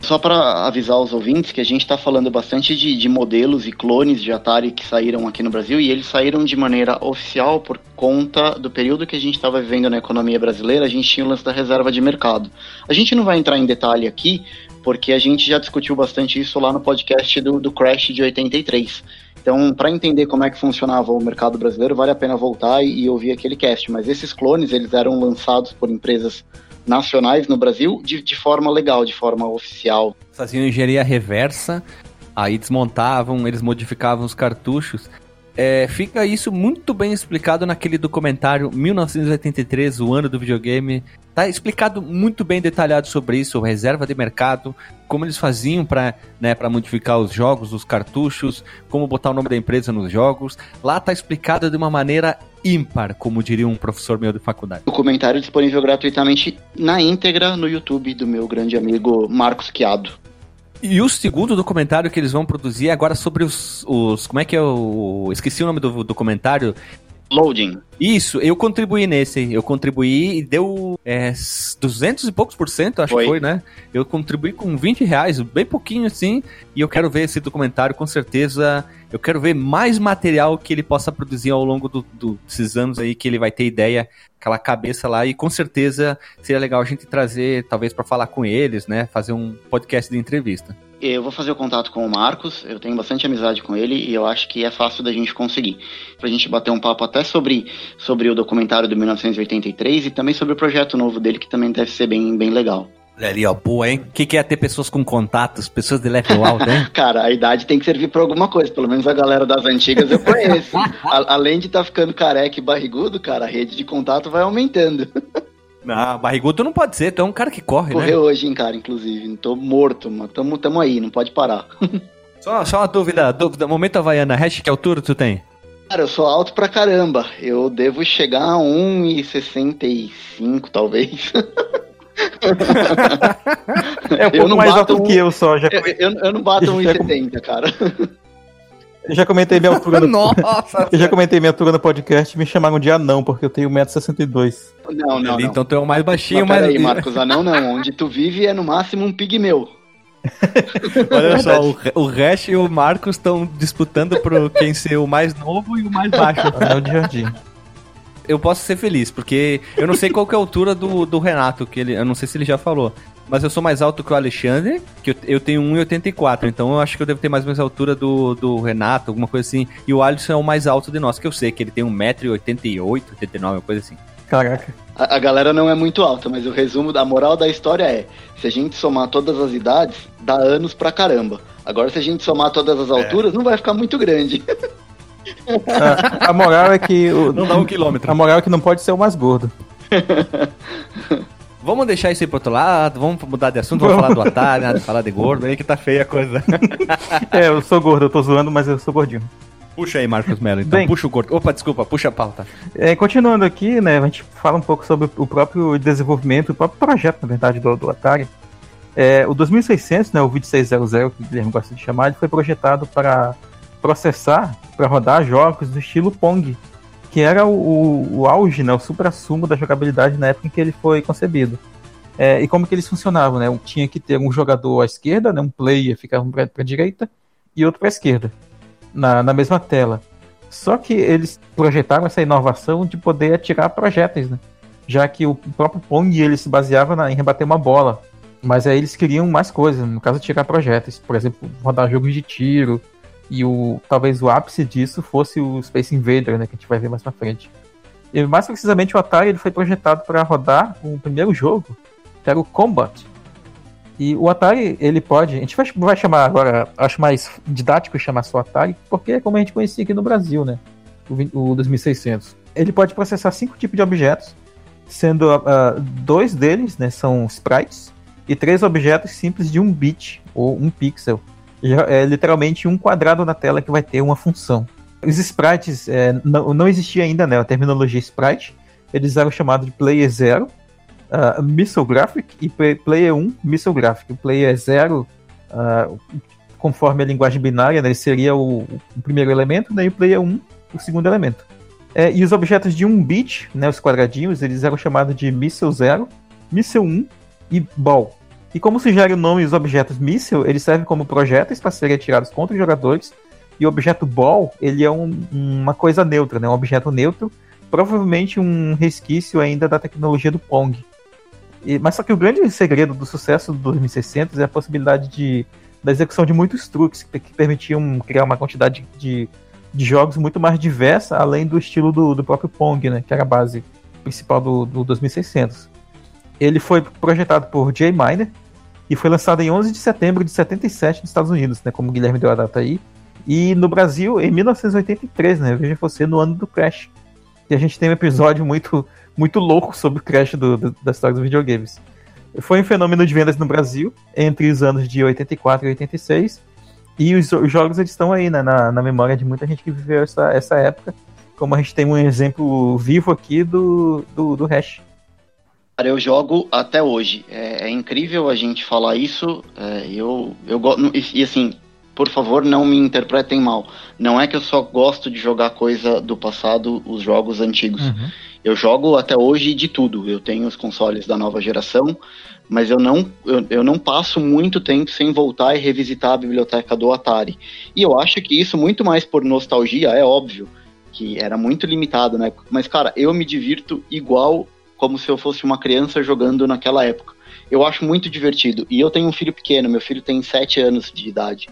Speaker 2: Só para avisar os ouvintes que a gente está falando bastante de, de, modelos e clones de Atari que saíram aqui no Brasil e eles saíram de maneira oficial por conta do período que a gente estava vivendo na economia brasileira. A gente tinha o lance da reserva de mercado. A gente não vai entrar em detalhe aqui, porque a gente já discutiu bastante isso lá no podcast do, do Crash de 83. Então, para entender como é que funcionava o mercado brasileiro, vale a pena voltar e, e ouvir aquele cast. Mas esses clones, eles eram lançados por empresas nacionais no Brasil de, de forma legal, de forma oficial.
Speaker 4: Faziam engenharia reversa, aí desmontavam, eles modificavam os cartuchos. É, fica isso muito bem explicado naquele documentário 1983, o ano do videogame. Tá explicado muito bem detalhado sobre isso, reserva de mercado, como eles faziam para né, modificar os jogos, os cartuchos, como botar o nome da empresa nos jogos. Lá tá explicado de uma maneira ímpar, como diria um professor meu de faculdade.
Speaker 2: O comentário disponível gratuitamente na íntegra no YouTube do meu grande amigo Marcos Chiado.
Speaker 4: E o segundo documentário que eles vão produzir é agora sobre os, os. Como é que é o. Esqueci o nome do documentário.
Speaker 2: Loading.
Speaker 4: Isso, eu contribuí nesse. Eu contribuí e deu é, 200 e poucos por cento, acho foi. que foi, né? Eu contribuí com 20 reais, bem pouquinho assim. E eu quero ver esse documentário, com certeza. Eu quero ver mais material que ele possa produzir ao longo do, do, desses anos aí, que ele vai ter ideia, aquela cabeça lá. E com certeza seria legal a gente trazer, talvez, para falar com eles, né? Fazer um podcast de entrevista.
Speaker 2: Eu vou fazer o contato com o Marcos, eu tenho bastante amizade com ele e eu acho que é fácil da gente conseguir. Pra gente bater um papo até sobre, sobre o documentário do 1983 e também sobre o projeto novo dele, que também deve ser bem, bem legal.
Speaker 4: Olha ali, ó, boa, hein? O que, que é ter pessoas com contatos, pessoas de level alto, hein?
Speaker 2: Cara, a idade tem que servir pra alguma coisa, pelo menos a galera das antigas eu conheço. a, além de estar tá ficando careca e barrigudo, cara, a rede de contato vai aumentando.
Speaker 4: Não, barrigudo não pode ser, tu é um cara que corre,
Speaker 2: Correu né? Correu hoje, hein, cara, inclusive. Tô morto, mas tamo, tamo aí, não pode parar.
Speaker 4: só, só uma dúvida, dúvida, momento Havaiana, hash que altura tu tem?
Speaker 2: Cara, eu sou alto pra caramba. Eu devo chegar a 1,65, talvez.
Speaker 3: é um pouco mais alto um... que eu só. Já...
Speaker 2: Eu, eu, eu não bato 1,70, cara.
Speaker 3: Eu já comentei minha altura no... Nossa! Eu já comentei minha altura no podcast e me chamaram de anão, porque eu tenho 1,62m.
Speaker 2: Não, não, não.
Speaker 4: Então tu é o mais baixinho, mas...
Speaker 2: Peraí, Marcos, anão não. Onde tu vive é no máximo um pigmeu.
Speaker 4: Olha só, o, o e o Marcos estão disputando por quem ser o mais novo e o mais baixo. Anão de jardim eu posso ser feliz, porque eu não sei qual que é a altura do, do Renato, que ele, eu não sei se ele já falou. Mas eu sou mais alto que o Alexandre, que eu, eu tenho 1,84, então eu acho que eu devo ter mais ou menos a altura do, do Renato, alguma coisa assim. E o Alisson é o mais alto de nós, que eu sei, que ele tem 1,88m, 89 uma coisa assim.
Speaker 3: Caraca.
Speaker 2: A, a, galera não é muito alta, mas o resumo da moral da história é: se a gente somar todas as idades, dá anos pra caramba. Agora, se a gente somar todas as é. alturas, é. não vai ficar muito grande.
Speaker 3: A, a moral é que. O,
Speaker 4: não dá um quilômetro.
Speaker 3: A moral é que não pode ser o mais gordo.
Speaker 4: Vamos deixar isso aí pro outro lado, vamos mudar de assunto, vamos, vamos falar do Atari, falar de gordo, aí que tá feia a coisa.
Speaker 3: é, eu sou gordo, eu tô zoando, mas eu sou gordinho.
Speaker 4: Puxa aí, Marcos Mello, então. Bem, puxa o gordo. Opa, desculpa, puxa a pauta.
Speaker 3: É, continuando aqui, né, a gente fala um pouco sobre o próprio desenvolvimento, o próprio projeto, na verdade, do, do Atari. É, o 2600, né, o 2600, que o Guilherme gosta de chamar, ele foi projetado para processar para rodar jogos do estilo Pong, que era o, o, o auge, né, o supra-sumo da jogabilidade na época em que ele foi concebido. É, e como que eles funcionavam, né? Tinha que ter um jogador à esquerda, né, um player ficava para a direita e outro para a esquerda, na, na mesma tela. Só que eles projetaram essa inovação de poder atirar projéteis, né? Já que o próprio Pong ele se baseava na, em rebater uma bola. Mas aí eles queriam mais coisas, no caso atirar projéteis, por exemplo, rodar jogos de tiro. E o talvez o ápice disso fosse o Space Invader, né, que a gente vai ver mais pra frente. E mais precisamente o Atari ele foi projetado para rodar o primeiro jogo, que era o Combat, e o Atari, ele pode. A gente vai, vai chamar agora, acho mais didático chamar só Atari, porque é como a gente conhecia aqui no Brasil, né? O, o 2600. Ele pode processar cinco tipos de objetos, sendo uh, dois deles né, são sprites e três objetos simples de um bit ou um pixel. É literalmente um quadrado na tela que vai ter uma função. Os sprites é, não, não existia ainda né, a terminologia sprite, eles eram chamados de player zero uh, Missile Graphic e Player 1 Missile Graphic. O Player 0, uh, conforme a linguagem binária, né, seria o, o, primeiro elemento, né, e o Player 1 o segundo elemento. É, e os objetos de 1 bit, né, os quadradinhos, eles eram chamados de Missile 0, Missile 1 e Ball. E como sugere o nome os objetos Missile, eles servem como projéteis para serem atirados contra os jogadores, e o objeto Ball, ele é um, uma coisa neutra, né, um objeto neutro, provavelmente um resquício ainda da tecnologia do Pong. E, mas só que o grande segredo do sucesso do 2600 é a possibilidade de, da execução de muitos truques que, que permitiam criar uma quantidade de, de jogos muito mais diversa, além do estilo do, do próprio Pong, né, que era a base principal do, do 2600. Ele foi projetado por Jay Miner e foi lançado em 11 de setembro de 77 nos Estados Unidos, né, como o Guilherme deu a data aí. E no Brasil, em 1983, né, veja você, no ano do Crash. E a gente tem um episódio muito muito louco sobre o crash do, do, da história dos videogames. Foi um fenômeno de vendas no Brasil entre os anos de 84 e 86. E os, os jogos eles estão aí né, na, na memória de muita gente que viveu essa, essa época. Como a gente tem um exemplo vivo aqui do, do, do Hash.
Speaker 2: Eu jogo até hoje. É, é incrível a gente falar isso. É, eu, eu gosto. E, e assim, por favor, não me interpretem mal. Não é que eu só gosto de jogar coisa do passado, os jogos antigos. Uhum. Eu jogo até hoje de tudo. Eu tenho os consoles da nova geração, mas eu não, eu, eu não passo muito tempo sem voltar e revisitar a biblioteca do Atari. E eu acho que isso, muito mais por nostalgia, é óbvio, que era muito limitado, né? Mas, cara, eu me divirto igual como se eu fosse uma criança jogando naquela época. Eu acho muito divertido. E eu tenho um filho pequeno, meu filho tem 7 anos de idade.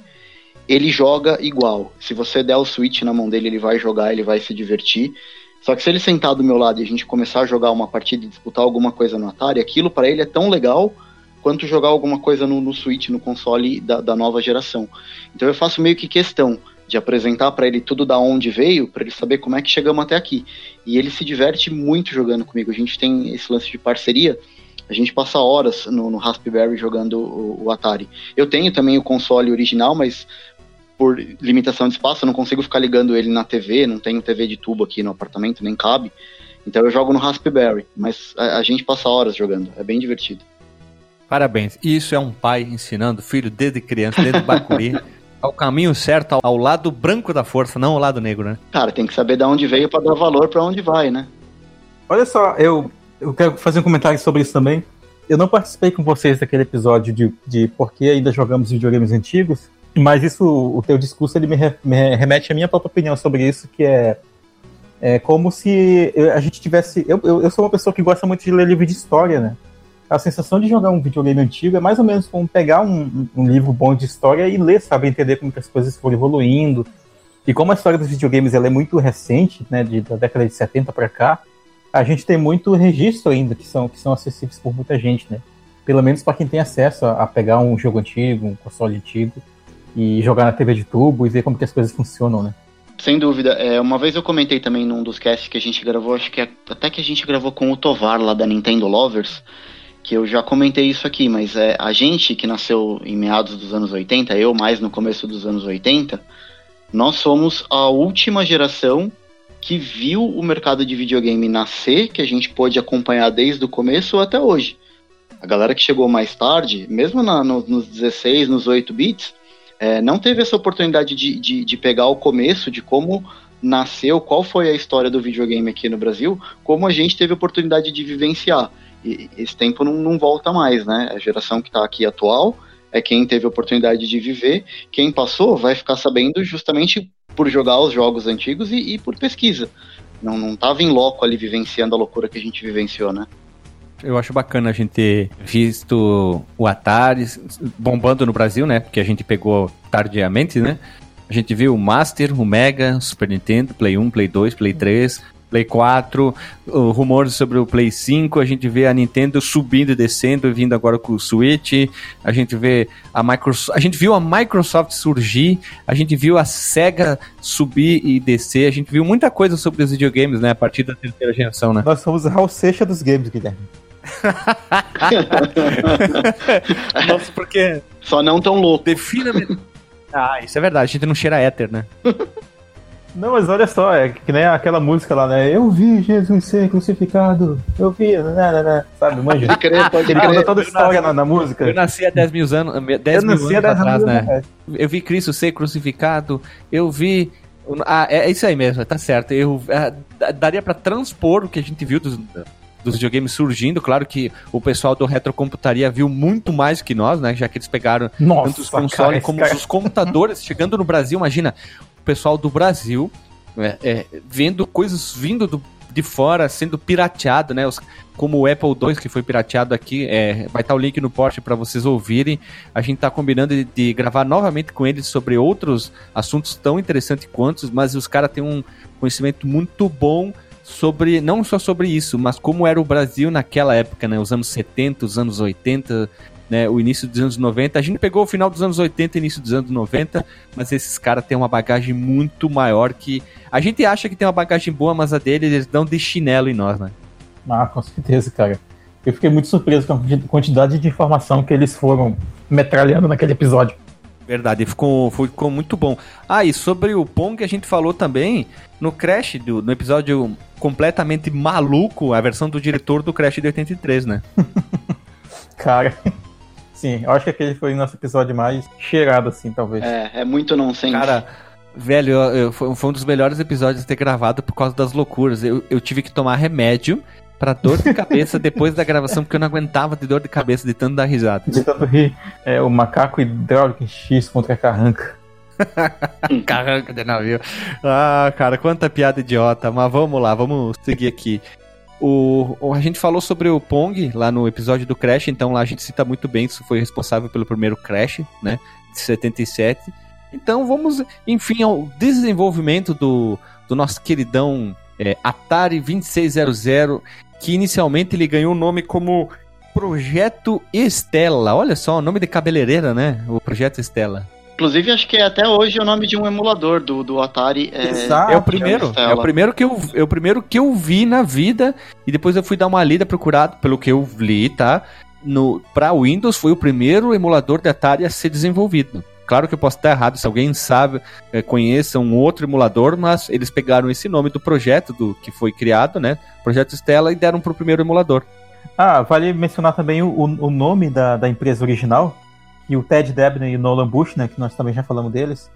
Speaker 2: Ele joga igual. Se você der o Switch na mão dele, ele vai jogar, ele vai se divertir. Só que se ele sentar do meu lado e a gente começar a jogar uma partida e disputar alguma coisa no Atari, aquilo para ele é tão legal quanto jogar alguma coisa no, no Switch, no console da, da nova geração. Então eu faço meio que questão de apresentar para ele tudo da onde veio, para ele saber como é que chegamos até aqui. E ele se diverte muito jogando comigo. A gente tem esse lance de parceria. A gente passa horas no, no Raspberry jogando o, o, Atari. Eu tenho também o console original, mas por limitação de espaço, eu não consigo ficar ligando ele na TV, não tenho TV de tubo aqui no apartamento, nem cabe. Então eu jogo no Raspberry, mas a, a gente passa horas jogando, é bem divertido.
Speaker 4: Parabéns. Isso é um pai ensinando filho desde criança, desde Bacuri, ao caminho certo, ao, ao, lado branco da força, não ao lado negro, né?
Speaker 2: Cara, tem que saber de onde veio para dar valor para onde vai, né?
Speaker 3: Olha só, eu, eu quero fazer um comentário sobre isso também. Eu não participei com vocês daquele episódio de, de por que ainda jogamos videogames antigos, mas isso, o teu discurso, ele me, re, me remete à minha própria opinião sobre isso, que é, é como se a gente tivesse. Eu, eu, eu sou uma pessoa que gosta muito de ler livro de história, né? A sensação de jogar um videogame antigo é mais ou menos como pegar um, um livro bom de história e ler, sabe? Entender como as coisas foram evoluindo. E como a história dos videogames ela é muito recente, né? De, da década de 70 para cá, a gente tem muito registro ainda que são, que são acessíveis por muita gente, né? Pelo menos para quem tem acesso a, a pegar um jogo antigo, um console antigo e jogar na TV de tubo e ver como que as coisas funcionam, né?
Speaker 2: Sem dúvida. É, uma vez eu comentei também num dos casts que a gente gravou, acho que é, até que a gente gravou com o Tovar lá da Nintendo Lovers, que eu já comentei isso aqui, mas é a gente que nasceu em meados dos anos 80, eu mais no começo dos anos 80, nós somos a última geração que viu o mercado de videogame nascer, que a gente pôde acompanhar desde o começo até hoje. A galera que chegou mais tarde, mesmo na, no, nos 16, nos 8 bits, é, não teve essa oportunidade de, de, de pegar o começo de como nasceu, qual foi a história do videogame aqui no Brasil, como a gente teve a oportunidade de vivenciar. E esse tempo não, não volta mais, né? A geração que está aqui atual é quem teve oportunidade de viver. Quem passou vai ficar sabendo justamente por jogar os jogos antigos e, e por pesquisa. Não, não tava em loco ali vivenciando a loucura que a gente vivenciou, né?
Speaker 4: Eu acho bacana a gente ter visto o Atari bombando no Brasil, né? Porque a gente pegou tardiamente, né? A gente viu o Master, o Mega, Super Nintendo, Play 1, Play 2, Play 3, Play 4, rumores sobre o Play 5, a gente vê a Nintendo subindo e descendo, vindo agora com o Switch, a gente vê a Microsoft, a gente viu a Microsoft surgir, a gente viu a Sega subir e descer, a gente viu muita coisa sobre os videogames, né, a partir da terceira geração, né?
Speaker 3: Nós somos a Raul Seixas dos games, Guilherme.
Speaker 4: Nossa, porque...
Speaker 2: Só não tão louco.
Speaker 4: Defina... Ah, isso é verdade, a gente não cheira éter, né?
Speaker 3: Não, mas olha só, é que nem aquela música lá, né? Eu vi Jesus ser crucificado, eu vi, né, né, né. sabe, manja? Pode crer, pode Ele conta toda a história na, na, música.
Speaker 4: Eu nasci há 10 mil anos, 10 mil anos atrás, né? Eu vi Cristo ser crucificado, eu vi... Ah, é, é isso aí mesmo, tá certo. Eu é, daria para transpor o que a gente viu dos, dos videogames surgindo. Claro que o pessoal do Retrocomputaria viu muito mais que nós, né? Já que eles pegaram
Speaker 3: Nossa,
Speaker 4: tanto os consoles como cara. os computadores chegando no Brasil. Imagina, pessoal do Brasil é, é, vendo coisas vindo do, de fora sendo pirateado, né? Os, como o Apple II que foi pirateado aqui, é, vai estar o link no post para vocês ouvirem. A gente está combinando de, de, gravar novamente com eles sobre outros assuntos tão interessantes quanto, mas os caras têm um conhecimento muito bom sobre não só sobre isso, mas como era o Brasil naquela época, né? Os anos 70, os anos 80, né, o início dos anos 90. A gente pegou o final dos anos 80 e início dos anos 90, mas esses caras têm uma bagagem muito maior que. A gente acha que tem uma bagagem boa, mas a deles eles dão de chinelo em nós, né?
Speaker 3: Ah, com certeza, cara. Eu fiquei muito surpreso com a quantidade de informação que eles foram metralhando naquele episódio.
Speaker 4: Verdade, ficou, ficou muito bom. Ah, e sobre o Pong a gente falou também no Crash, do, no episódio completamente maluco, a versão do diretor do Crash de 83, né?
Speaker 3: Cara, Sim, eu acho que aquele foi o nosso episódio mais cheirado, assim, talvez.
Speaker 2: É, é muito nonsense.
Speaker 4: Cara, velho, eu, eu, foi, foi, um dos melhores episódios de ter gravado por causa das loucuras. Eu, eu tive que tomar remédio pra dor de cabeça depois da gravação, porque eu não aguentava de dor de cabeça de tanto dar risada.
Speaker 3: De tanto rir. É, o macaco hidráulico em X contra a carranca.
Speaker 4: carranca de navio. Ah, cara, quanta piada idiota. Mas vamos lá, vamos seguir aqui. O, a gente falou sobre o Pong lá no episódio do Crash, então lá a gente cita muito bem, isso foi responsável pelo primeiro Crash, né, de 77. Então vamos, enfim, ao desenvolvimento do, do nosso queridão é, Atari 2600, que inicialmente ele ganhou o nome como Projeto Estela. Olha só, nome de cabeleireira, né? O Projeto Estela.
Speaker 2: Inclusive, acho que é até hoje o nome de um emulador do, do Atari. É,
Speaker 4: Exato. é o primeiro. É o primeiro, que eu, é o primeiro que eu vi na vida. E depois eu fui dar uma lida procurado, pelo que eu li, tá? No, pra Windows foi o primeiro emulador de Atari a ser desenvolvido. Claro que eu posso estar errado, se alguém sabe, é, conheça um outro emulador, mas eles pegaram esse nome do projeto do que foi criado, né? Projeto Stella, e deram para o primeiro emulador.
Speaker 3: Ah, vale mencionar também o, o nome da, da empresa original, e o Ted Debney e o Nolan Bush, né, que nós também já falamos deles,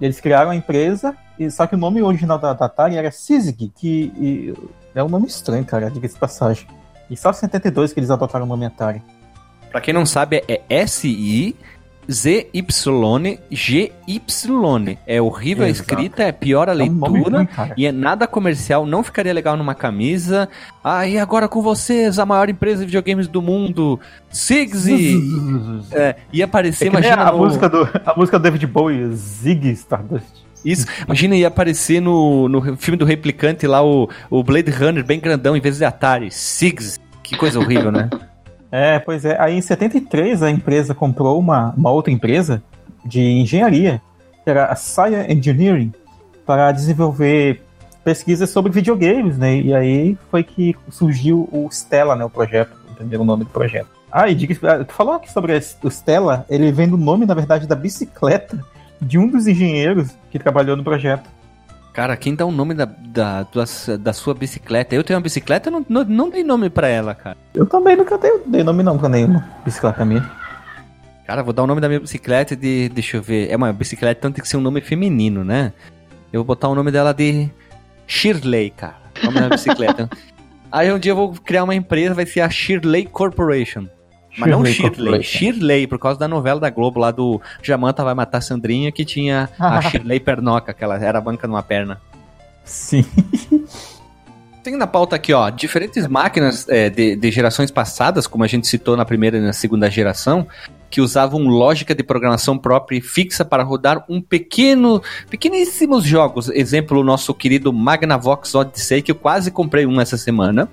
Speaker 3: eles criaram a empresa, e, só que o nome original da, da Atari era Sisig, que e, é um nome estranho, cara, diga-se de passagem. E só em 72 que eles adotaram o nome Atari.
Speaker 4: Pra quem não sabe, é S-I ZYGY. É horrível a escrita, é pior a leitura é um e é nada comercial, não ficaria legal numa camisa. Ah, e agora com vocês, a maior empresa de videogames do mundo, Sigsy. é, ia aparecer, é imagina.
Speaker 3: A, no... música do, a música do David Bowie, Zig Stardust.
Speaker 4: Isso, imagina ia aparecer no, no filme do Replicante lá o, o Blade Runner bem grandão em vez de Atari. Sigs. Que coisa horrível, né?
Speaker 3: É, pois é. Aí em 73 a empresa comprou uma, uma outra empresa de engenharia, que era a Science Engineering, para desenvolver pesquisas sobre videogames, né? E aí foi que surgiu o Stella, né? O projeto, o nome do projeto. Ah, e diga, tu falou aqui sobre o Stella, ele vem do nome, na verdade, da bicicleta de um dos engenheiros que trabalhou no projeto.
Speaker 4: Cara, quem dá o nome da, da, da, da sua bicicleta? Eu tenho uma bicicleta, não, não, não dei nome pra ela, cara.
Speaker 3: Eu também nunca dei, dei nome não pra nenhuma bicicleta minha.
Speaker 4: Cara, vou dar o nome da minha bicicleta de. Deixa eu ver. É uma bicicleta, então tem que ser um nome feminino, né? Eu vou botar o nome dela de Shirley, cara. O nome da bicicleta. Aí um dia eu vou criar uma empresa, vai ser a Shirley Corporation. Mas não Shirley, Shirley, por causa da novela da Globo lá do Jamanta vai matar Sandrinha, que tinha a Shirley Pernoca, que ela era banca numa perna.
Speaker 3: Sim.
Speaker 4: Tem na pauta aqui, ó, diferentes máquinas é, de, de gerações passadas, como a gente citou na primeira e na segunda geração, que usavam lógica de programação própria e fixa para rodar um pequeno, pequeníssimos jogos. Exemplo, o nosso querido Magnavox Odyssey, que eu quase comprei um essa semana.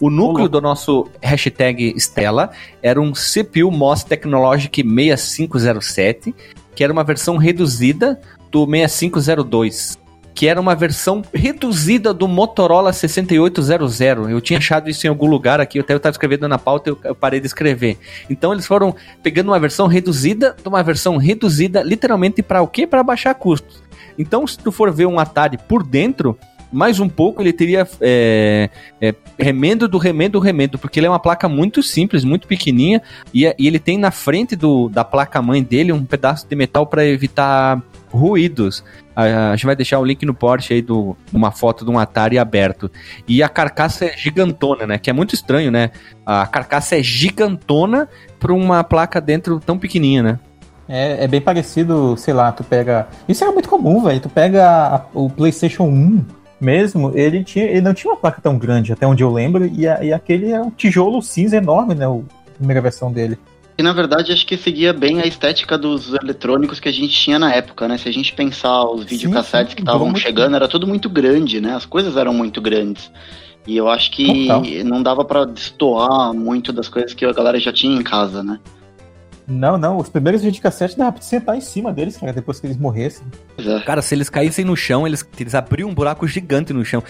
Speaker 4: O núcleo do nosso hashtag Stella era um CPU MOS Technologic 6507, que era uma versão reduzida do 6502 que era uma versão reduzida do Motorola 6800. Eu tinha achado isso em algum lugar aqui, eu até estava escrevendo na pauta e eu parei de escrever. Então eles foram pegando uma versão reduzida de uma versão reduzida, literalmente para o quê? Para baixar custos. Então, se tu for ver um Atari por dentro, mais um pouco ele teria é, é, remendo do remendo do remendo, porque ele é uma placa muito simples, muito pequenininha, e, e ele tem na frente do, da placa mãe dele um pedaço de metal para evitar ruídos. A, gente vai deixar o link no Porsche aí do uma foto de um Atari aberto. E a carcaça é gigantona, né? Que é muito estranho, né? A carcaça é gigantona para uma placa dentro tão pequenininha, né?
Speaker 3: É, é bem parecido, sei lá, tu pega. Isso é muito comum, velho. Tu pega a, o PlayStation 1 mesmo, ele, tinha, ele não tinha uma placa tão grande, até onde eu lembro, e, a, e aquele é um tijolo cinza enorme, né? O, a primeira versão dele.
Speaker 2: E na verdade acho que seguia bem a estética dos eletrônicos que a gente tinha na época, né? Se a gente pensar os videocassetes que estavam chegando, era tudo muito grande, né? As coisas eram muito grandes. E eu acho que Total. não dava para destoar muito das coisas que a galera já tinha em casa, né?
Speaker 3: Não, não, os primeiros videocassetes dava pra sentar em cima deles, cara, depois que eles morressem.
Speaker 4: Cara, se eles caíssem no chão, eles, eles abriam um buraco gigante no chão.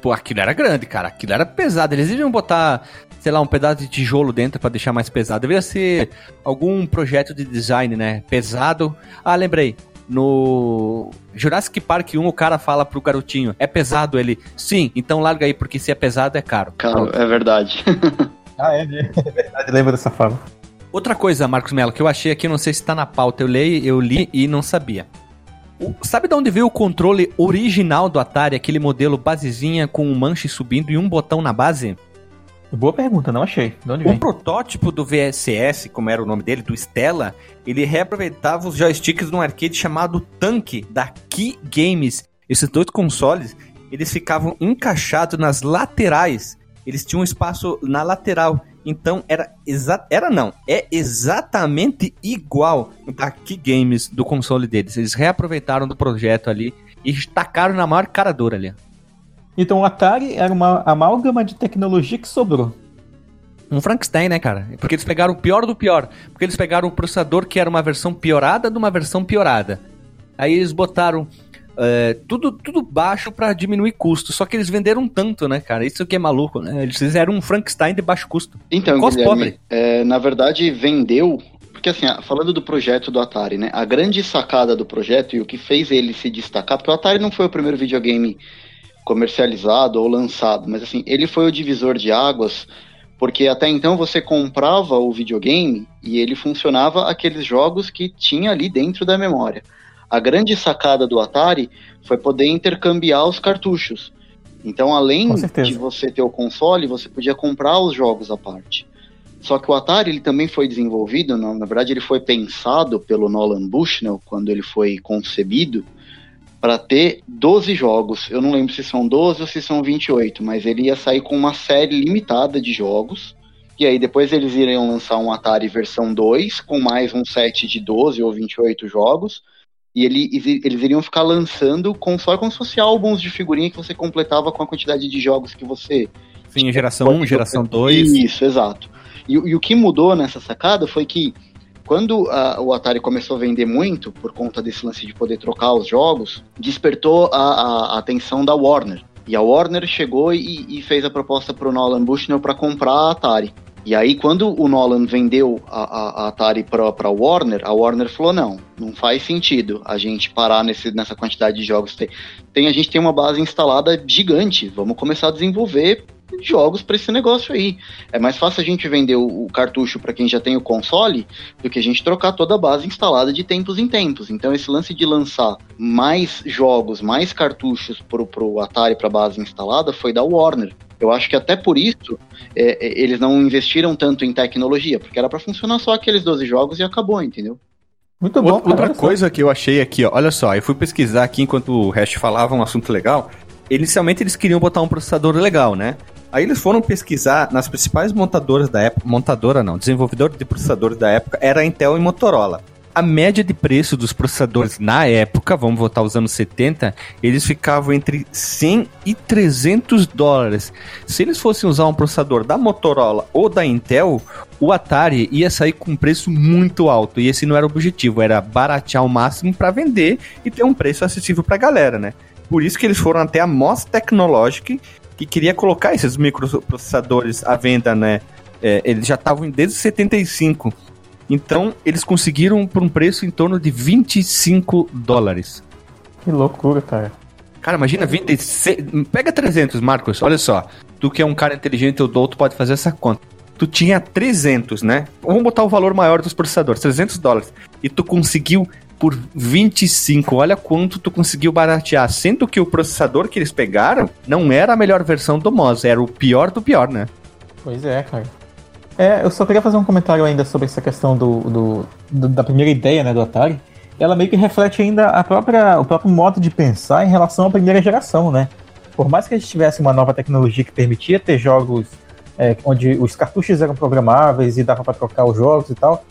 Speaker 4: Pô, aquilo era grande, cara. Aquilo era pesado. Eles deviam botar, sei lá, um pedaço de tijolo dentro para deixar mais pesado. Deveria ser algum projeto de design, né? Pesado. Ah, lembrei. No Jurassic Park 1, o cara fala pro garotinho: é pesado ele? Sim, então larga aí, porque se é pesado é caro.
Speaker 2: Caro, é verdade.
Speaker 3: ah, é, né? é verdade, lembra dessa fala.
Speaker 4: Outra coisa, Marcos Mello, que eu achei aqui, não sei se tá na pauta, eu li, eu li e não sabia. Sabe de onde veio o controle original do Atari, aquele modelo basezinha com um manche subindo e um botão na base?
Speaker 3: Boa pergunta, não achei. De onde vem?
Speaker 4: O protótipo do VSS, como era o nome dele, do Stella, ele reaproveitava os joysticks de um arcade chamado Tank, da Key Games. Esses dois consoles, eles ficavam encaixados nas laterais. Eles tinham um espaço na lateral. Então era exa era não, é exatamente igual da Key Games do console deles. Eles reaproveitaram do projeto ali e tacaram na maior cara dura ali.
Speaker 3: Então o Atari era uma amálgama de tecnologia que sobrou.
Speaker 4: Um Frankenstein, né, cara? Porque eles pegaram o pior do pior. Porque eles pegaram o processador que era uma versão piorada de uma versão piorada. Aí eles botaram é, tudo, tudo baixo para diminuir custo. Só que eles venderam tanto, né, cara? Isso que é maluco, né? Eles fizeram um Frankenstein de baixo custo.
Speaker 2: Então, Guilherme, pobre. É, na verdade, vendeu. Porque assim, falando do projeto do Atari, né? A grande sacada do projeto e o que fez ele se destacar, porque o Atari não foi o primeiro videogame comercializado ou lançado, mas assim, ele foi o divisor de águas, porque até então você comprava o videogame e ele funcionava aqueles jogos que tinha ali dentro da memória. A grande sacada do Atari foi poder intercambiar os cartuchos. Então, além de você ter o console, você podia comprar os jogos à parte. Só que o Atari ele também foi desenvolvido, na, na verdade ele foi pensado pelo Nolan Bushnell quando ele foi concebido para ter 12 jogos. Eu não lembro se são 12 ou se são 28, mas ele ia sair com uma série limitada de jogos. E aí depois eles iriam lançar um Atari versão 2 com mais um set de 12 ou 28 jogos e ele, eles iriam ficar lançando com, só como se fosse álbuns de figurinha que você completava com a quantidade de jogos que você.
Speaker 4: Sim, geração 1, geração 2.
Speaker 2: Isso, exato. E, e, o que mudou nessa sacada foi que quando a, o Atari começou a vender muito, por conta desse lance de poder trocar os jogos, despertou a, a, a atenção da Warner. E a Warner chegou e, e fez a proposta para o Nolan Bushnell para comprar a Atari. E aí, quando o Nolan vendeu a, a, a Atari para a Warner, a Warner falou: não, não faz sentido a gente parar nesse, nessa quantidade de jogos. Tem, tem, a gente tem uma base instalada gigante, vamos começar a desenvolver jogos para esse negócio aí. É mais fácil a gente vender o, o cartucho para quem já tem o console do que a gente trocar toda a base instalada de tempos em tempos. Então, esse lance de lançar mais jogos, mais cartuchos para o Atari para base instalada foi da Warner. Eu acho que até por isso é, é eles não investiram tanto em tecnologia, porque era para funcionar só aqueles 12 jogos e acabou, entendeu?
Speaker 4: Muito bom. Outra coisa que eu achei aqui, ó, olha só, eu fui pesquisar aqui enquanto o Hash falava um assunto legal. Inicialmente eles queriam botar um processador legal, né? Aí eles foram pesquisar nas principais montadoras da época, montadora não, desenvolvedor de processadores da época era Intel e Motorola a média de preço dos processadores na época, vamos voltar aos anos 70, eles ficavam entre 100 e 300 dólares. Se eles fossem usar um processador da Motorola ou da Intel, o Atari ia sair com um preço muito alto. E esse não era o objetivo, era baratear ao máximo para vender e ter um preço acessível para a galera, né? Por isso que eles foram até a Moss Technologic, que queria colocar esses microprocessadores à venda, né? É, eles já estavam desde 75 então, eles conseguiram por um preço em torno de 25 dólares.
Speaker 3: Que loucura, cara.
Speaker 4: Cara, imagina 26. Pega 300, Marcos, olha só. Tu que é um cara inteligente, o doutor pode fazer essa conta. Tu tinha 300, né? Vamos botar o valor maior dos processadores, 300 dólares. E tu conseguiu por 25. Olha quanto tu conseguiu baratear. Sendo que o processador que eles pegaram não era a melhor versão do MOS, era o pior do pior, né?
Speaker 3: Pois é, cara. É, eu só queria fazer um comentário ainda sobre essa questão do, do, do, da primeira ideia né, do Atari. Ela meio que reflete ainda a própria, o próprio modo de pensar em relação à primeira geração, né? Por mais que a gente tivesse uma nova tecnologia que permitia ter jogos é, onde os cartuchos eram programáveis e dava para trocar os jogos e tal,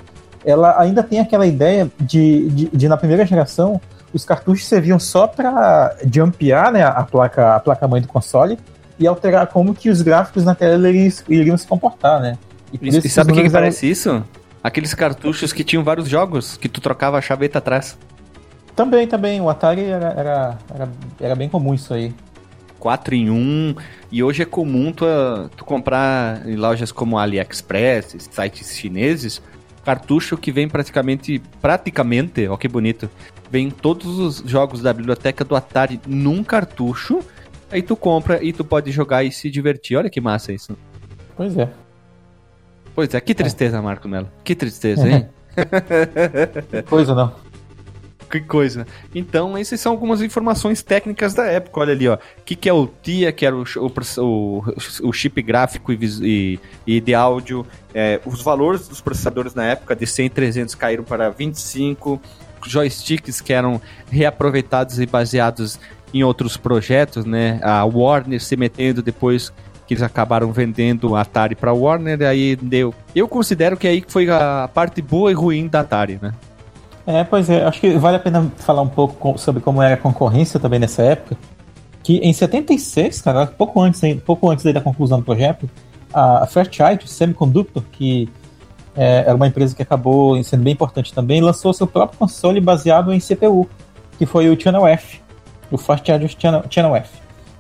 Speaker 3: ela ainda tem aquela ideia de, de, de na primeira geração os cartuchos serviam só para jumpear né, a placa a placa mãe do console e alterar como que os gráficos na tela iriam, iriam se comportar, né?
Speaker 4: E, e sabe o que, que parece isso? Aqueles cartuchos que tinham vários jogos, que tu trocava a chaveta atrás.
Speaker 3: Também, também. O Atari era, era, era, era bem comum isso aí.
Speaker 4: 4 em 1. E hoje é comum tu, tu comprar em lojas como AliExpress, sites chineses, cartucho que vem praticamente, praticamente, ó que bonito, vem todos os jogos da biblioteca do Atari num cartucho, aí tu compra e tu pode jogar e se divertir. Olha que massa isso.
Speaker 3: Pois é.
Speaker 4: Pois é, que tristeza, Marco Melo. Que tristeza, hein?
Speaker 3: coisa, não.
Speaker 4: Que coisa. Então, essas são algumas informações técnicas da época. Olha ali, ó. O que, que é o TIA, que era o, o, o chip gráfico e, e, e de áudio. É, os valores dos processadores na época, de 100 e 300, caíram para 25. Joysticks que eram reaproveitados e baseados em outros projetos, né? A Warner se metendo depois que eles acabaram vendendo a Atari para Warner, aí deu. Eu considero que aí foi a parte boa e ruim da Atari, né?
Speaker 3: É, pois é, acho que vale a pena falar um pouco sobre como era a concorrência também nessa época. Que em 76, cara, pouco antes, pouco antes da conclusão do projeto, a Fairchild Semiconductor, que é, era uma empresa que acabou sendo bem importante também, lançou seu próprio console baseado em CPU, que foi o Channel F, o Fairchild Channel, Channel F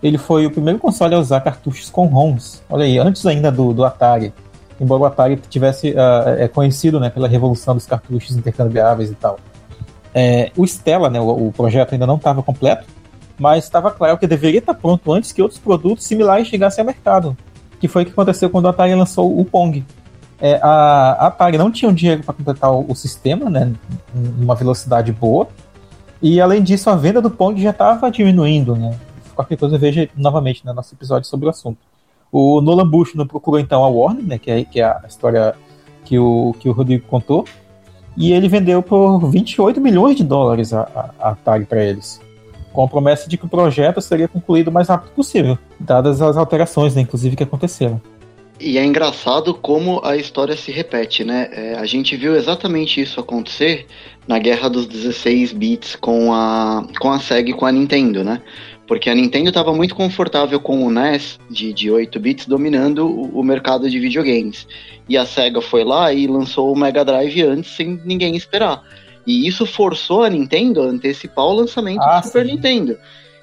Speaker 3: ele foi o primeiro console a usar cartuchos com ROMs. Olha aí, antes ainda do, do Atari. Embora o Atari tivesse uh, é conhecido né, pela revolução dos cartuchos intercambiáveis e tal. É, o Stella, né, o, o projeto ainda não estava completo, mas estava claro que deveria estar pronto antes que outros produtos similares chegassem ao mercado. Que foi o que aconteceu quando o Atari lançou o Pong. É, a, a, Atari não tinha um dinheiro para completar o, o, sistema, né, numa velocidade boa, e além disso a venda do Pong já estava diminuindo, né? qualquer coisa veja novamente no nosso episódio sobre o assunto. O Nolan Bush não procurou então a Warner, né, que é, que é a história que o, que o Rodrigo contou, e ele vendeu por 28 milhões de dólares a, a, a Atari para eles, com a promessa de que o projeto seria concluído o mais rápido possível, dadas as alterações, né, inclusive, que aconteceram.
Speaker 2: E é engraçado como a história se repete, né? É, a gente viu exatamente isso acontecer na guerra dos 16 bits com a, com a SEG e com a Nintendo, né? Porque a Nintendo estava muito confortável com o NES de, de 8 bits dominando o, o, mercado de videogames. E a Sega foi lá e lançou o Mega Drive antes sem ninguém esperar. E isso forçou a Nintendo a antecipar o lançamento ah, do Super sim. Nintendo.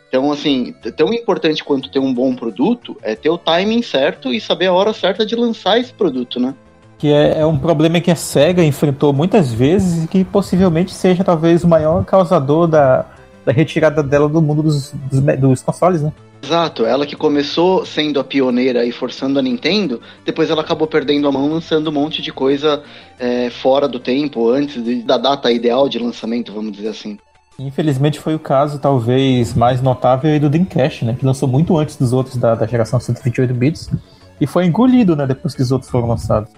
Speaker 2: Então, assim, tão importante quanto ter um bom produto é ter o timing certo e saber a hora certa de lançar esse produto, né?
Speaker 3: Que é, é um problema que a SEGA enfrentou muitas vezes e que possivelmente seja talvez o maior causador da, da retirada dela do mundo dos, dos, dos consoles, né?
Speaker 2: Exato, ela que começou sendo a pioneira e forçando a Nintendo, depois ela acabou perdendo a mão lançando um monte de coisa é, fora do tempo, antes de, da data ideal de lançamento, vamos dizer assim.
Speaker 3: Infelizmente foi o caso, talvez, mais notável do Dreamcast, né? Que lançou muito antes dos outros da, da geração 128 bits. E foi engolido, né, depois que os outros foram lançados.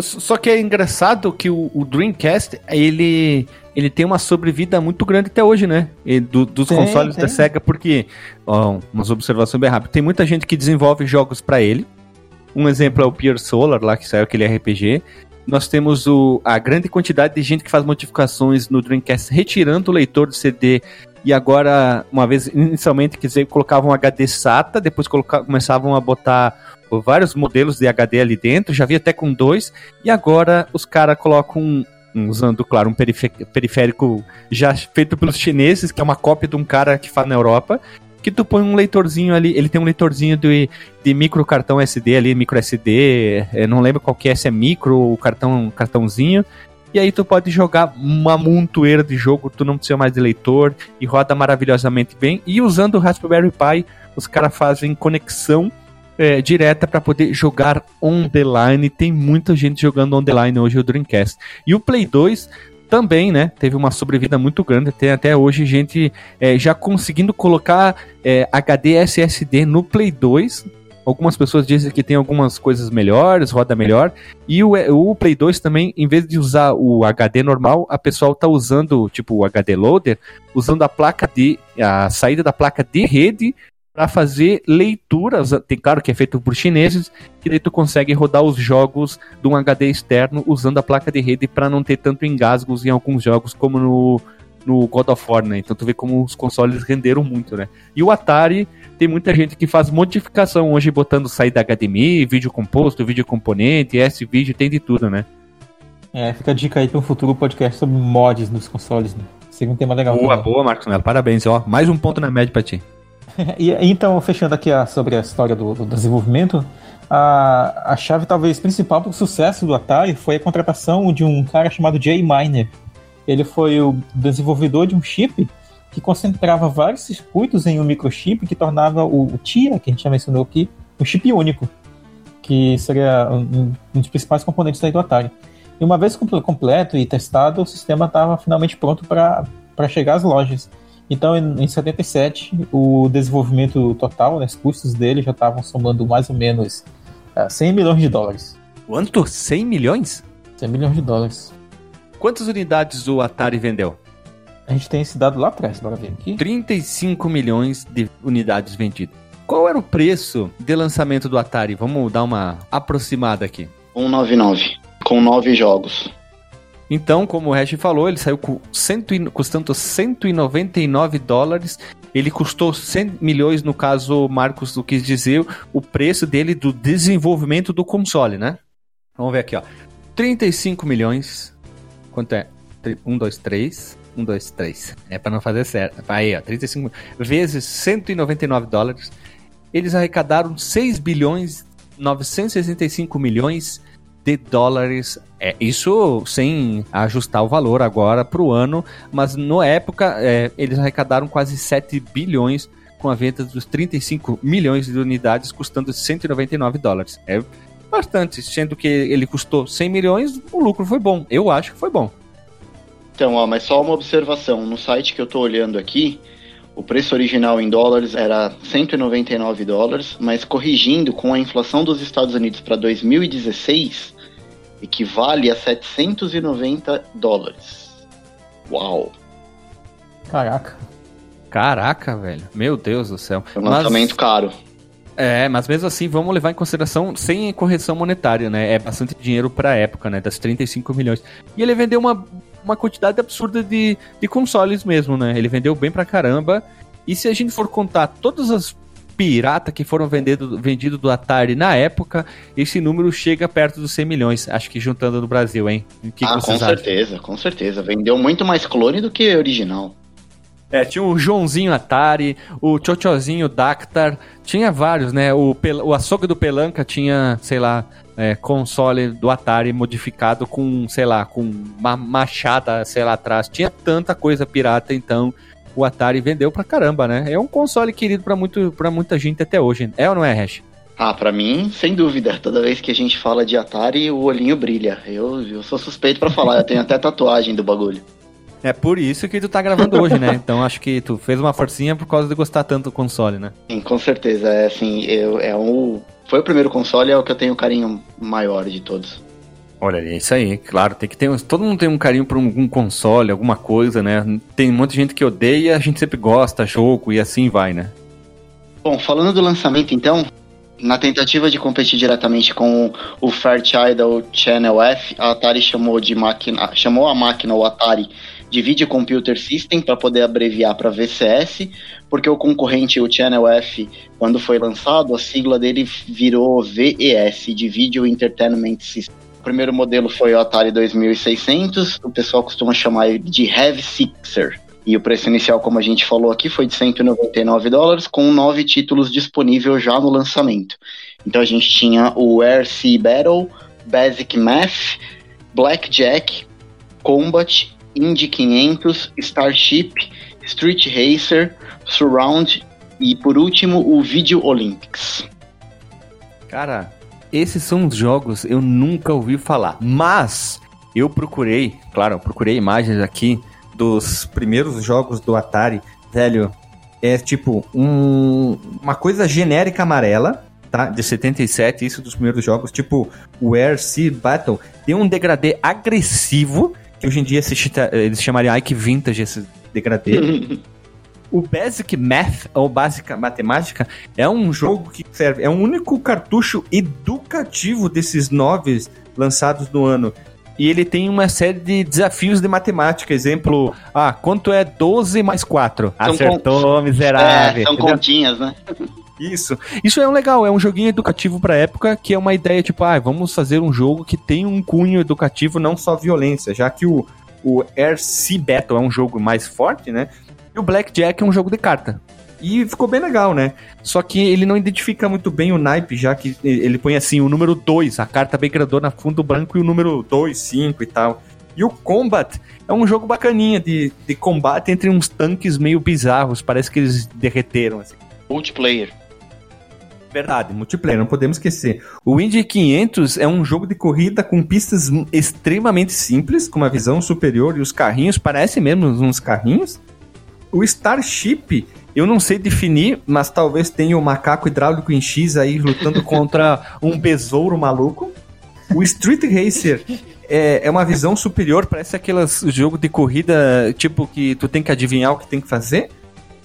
Speaker 4: Só que é engraçado que o, o Dreamcast, ele, ele tem uma sobrevida muito grande até hoje, né? E do, dos tem, consoles tem. da SEGA, porque, ó, umas observações bem rápidas, tem muita gente que desenvolve jogos para ele. Um exemplo é o Pier Solar, lá que saiu aquele RPG nós temos o, a grande quantidade de gente que faz modificações no Dreamcast retirando o leitor de CD e agora, uma vez, inicialmente, quer dizer, colocavam HD SATA, depois colocavam, começavam a botar vários modelos de HD ali dentro, já vi até com dois, e agora os caras colocam usando, claro, um periférico já feito pelos chineses, que é uma cópia de um cara que faz na Europa, que tu põe um leitorzinho ali, ele tem um leitorzinho de, de micro cartão SD ali, micro SD, eu não lembro qual que é, se é micro ou cartão, cartãozinho, e aí tu pode jogar uma montoeira de jogo, tu não precisa mais de leitor, e roda maravilhosamente bem, e usando o Raspberry Pi, os caras fazem conexão é, direta para poder jogar on the line. Tem muita gente jogando on the line hoje o Dreamcast. E o Play 2 também, né, teve uma sobrevida muito grande. Tem até hoje gente é, já conseguindo colocar é, HD SSD no Play 2. Algumas pessoas dizem que tem algumas coisas melhores, roda melhor. E o, o Play 2 também, em vez de usar o HD normal, a pessoa tá usando, tipo, o HD Loader, usando a placa de. a saída da placa de rede para fazer leituras, tem claro que é feito por chineses, que daí tu consegue rodar os jogos de um HD externo usando a placa de rede para não ter tanto engasgos em alguns jogos como no, no God of War, né? Então tu vê como os consoles renderam muito, né? E o Atari tem muita gente que faz modificação hoje botando saída HDMI, vídeo composto, vídeo componente, S-vídeo, tem de tudo, né?
Speaker 3: É, fica a dica aí para um futuro podcast sobre mods nos consoles, né? Seria um tema legal.
Speaker 4: Boa, também. boa, Marcos Melo. Parabéns, ó. Mais um ponto na média para ti.
Speaker 3: e, então, fechando aqui a, sobre a história do, do desenvolvimento, a, a chave talvez principal para o sucesso do Atari foi a contratação de um cara chamado Jay Miner. Ele foi o desenvolvedor de um chip que concentrava vários circuitos em um microchip que tornava o, o TIA, que a gente já mencionou aqui, um chip único, que seria um, um dos principais componentes do Atari. E uma vez completo e testado, o sistema estava finalmente pronto para chegar às lojas. Então, em, em 77, o desenvolvimento total, né, os custos dele já estavam somando mais ou menos uh, é, 100 milhões de dólares.
Speaker 4: Quanto? 100 milhões?
Speaker 3: 100 milhões de dólares.
Speaker 4: Quantas unidades o Atari vendeu?
Speaker 3: A gente tem esse dado lá atrás, bora ver aqui.
Speaker 4: 35 milhões de unidades vendidas. Qual era o preço de lançamento do Atari? Vamos dar uma aproximada aqui.
Speaker 2: 199, com nove jogos.
Speaker 4: Então, como o Hash falou, ele saiu com cento, custando 199 dólares. Ele custou 100 milhões, no caso, Marcos o quis dizer, o preço dele do desenvolvimento do console, né? Vamos ver aqui, ó. 35 milhões. Quanto é? 1, 2, 3. 1, 2, 3. É para não fazer certo. Aí, ó. 35 vezes 199 dólares. Eles arrecadaram 6 bilhões 965 milhões de dólares. É, isso sem ajustar o valor agora para o ano, mas na época é, eles arrecadaram quase 7 bilhões com a venda dos 35 milhões de unidades, custando 199 dólares. É bastante, sendo que ele custou 100 milhões, o lucro foi bom. Eu acho que foi bom.
Speaker 2: Então, ó, mas só uma observação. No site que eu estou olhando aqui, o preço original em dólares era 199 dólares, mas corrigindo com a inflação dos Estados Unidos para 2016, equivale a 790 dólares. Uau!
Speaker 3: Caraca.
Speaker 4: Caraca, velho. Meu Deus do céu.
Speaker 2: É um lançamento mas... caro.
Speaker 4: É, mas mesmo assim, vamos levar em consideração sem correção monetária, né? É bastante dinheiro pra época, né? Das 35 milhões. E ele vendeu uma, uma quantidade absurda de, de consoles mesmo, né? Ele vendeu bem pra caramba. E se a gente for contar todas as pirata que foram vendidos vendido do Atari na época, esse número chega perto dos 100 milhões, acho que juntando no Brasil, hein?
Speaker 2: Que ah, com certeza, com certeza. Vendeu muito mais clone do que original.
Speaker 4: É, tinha o Joãozinho Atari, o Chochozinho Dactar, tinha vários, né? O, o açougue do Pelanca tinha, sei lá, é, console do Atari modificado com, sei lá, com uma machada, sei lá, atrás. Tinha tanta coisa pirata, então o Atari vendeu pra caramba, né? É um console querido pra, muito, pra muita gente até hoje. É ou não é, Hash?
Speaker 2: Ah, pra mim, sem dúvida. Toda vez que a gente fala de Atari, o olhinho brilha. Eu, eu sou suspeito para falar, eu tenho até tatuagem do bagulho.
Speaker 4: É por isso que tu tá gravando hoje, né? Então acho que tu fez uma forcinha por causa de gostar tanto do console, né?
Speaker 2: Sim, com certeza. É assim, eu, é um, foi o primeiro console, é o que eu tenho carinho maior de todos.
Speaker 4: Olha, é isso aí, claro, tem que ter. Todo mundo tem um carinho por algum console, alguma coisa, né? Tem muita gente que odeia, a gente sempre gosta, jogo e assim vai, né?
Speaker 2: Bom, falando do lançamento então, na tentativa de competir diretamente com o Fairchild Channel F, a Atari chamou de máquina, chamou a máquina o Atari de Video Computer System para poder abreviar para VCS, porque o concorrente, o Channel F, quando foi lançado, a sigla dele virou VES, de Video Entertainment System. O primeiro modelo foi o Atari 2600, o pessoal costuma chamar de Heavy Sixer. E o preço inicial, como a gente falou aqui, foi de 199 dólares, com nove títulos disponíveis já no lançamento. Então a gente tinha o Air Sea Battle, Basic Math, Blackjack, Combat Indy 500, Starship, Street Racer, Surround e por último o Video Olympics.
Speaker 4: Cara, esses são os jogos eu nunca ouvi falar, mas eu procurei, claro, eu procurei imagens aqui dos primeiros jogos do Atari, velho, é tipo um, uma coisa genérica amarela, tá? De 77, isso dos primeiros jogos, tipo o Air Sea Battle, tem um degradê agressivo que hoje em dia se, eles chamariam Ike Vintage esse degradê. o Basic Math, ou Básica Matemática, é um jogo que serve, é o único cartucho educativo desses nove lançados no ano. E ele tem uma série de desafios de matemática. Exemplo, ah, quanto é 12 mais 4?
Speaker 2: São Acertou, con... miserável. É, são continhas, né?
Speaker 4: Isso. Isso é um legal, é um joguinho educativo pra época, que é uma ideia tipo, ah, vamos fazer um jogo que tem um cunho educativo, não só violência, já que o, o Air Sea Battle é um jogo mais forte, né? E o Blackjack é um jogo de carta. E ficou bem legal, né? Só que ele não identifica muito bem o naipe, já que ele põe assim o número 2, a carta bem grandona, fundo branco, e o número 2, 5 e tal. E o Combat é um jogo bacaninha de, de combate entre uns tanques meio bizarros, parece que eles derreteram. Assim.
Speaker 2: Multiplayer.
Speaker 4: Verdade, multiplayer, não podemos esquecer. O Indy 500 é um jogo de corrida com pistas extremamente simples, com uma visão superior e os carrinhos parecem mesmo uns carrinhos. O Starship, eu não sei definir, mas talvez tenha o um macaco hidráulico em X aí lutando contra um besouro maluco. O Street Racer é, é uma visão superior, parece aqueles jogo de corrida tipo que tu tem que adivinhar o que tem que fazer.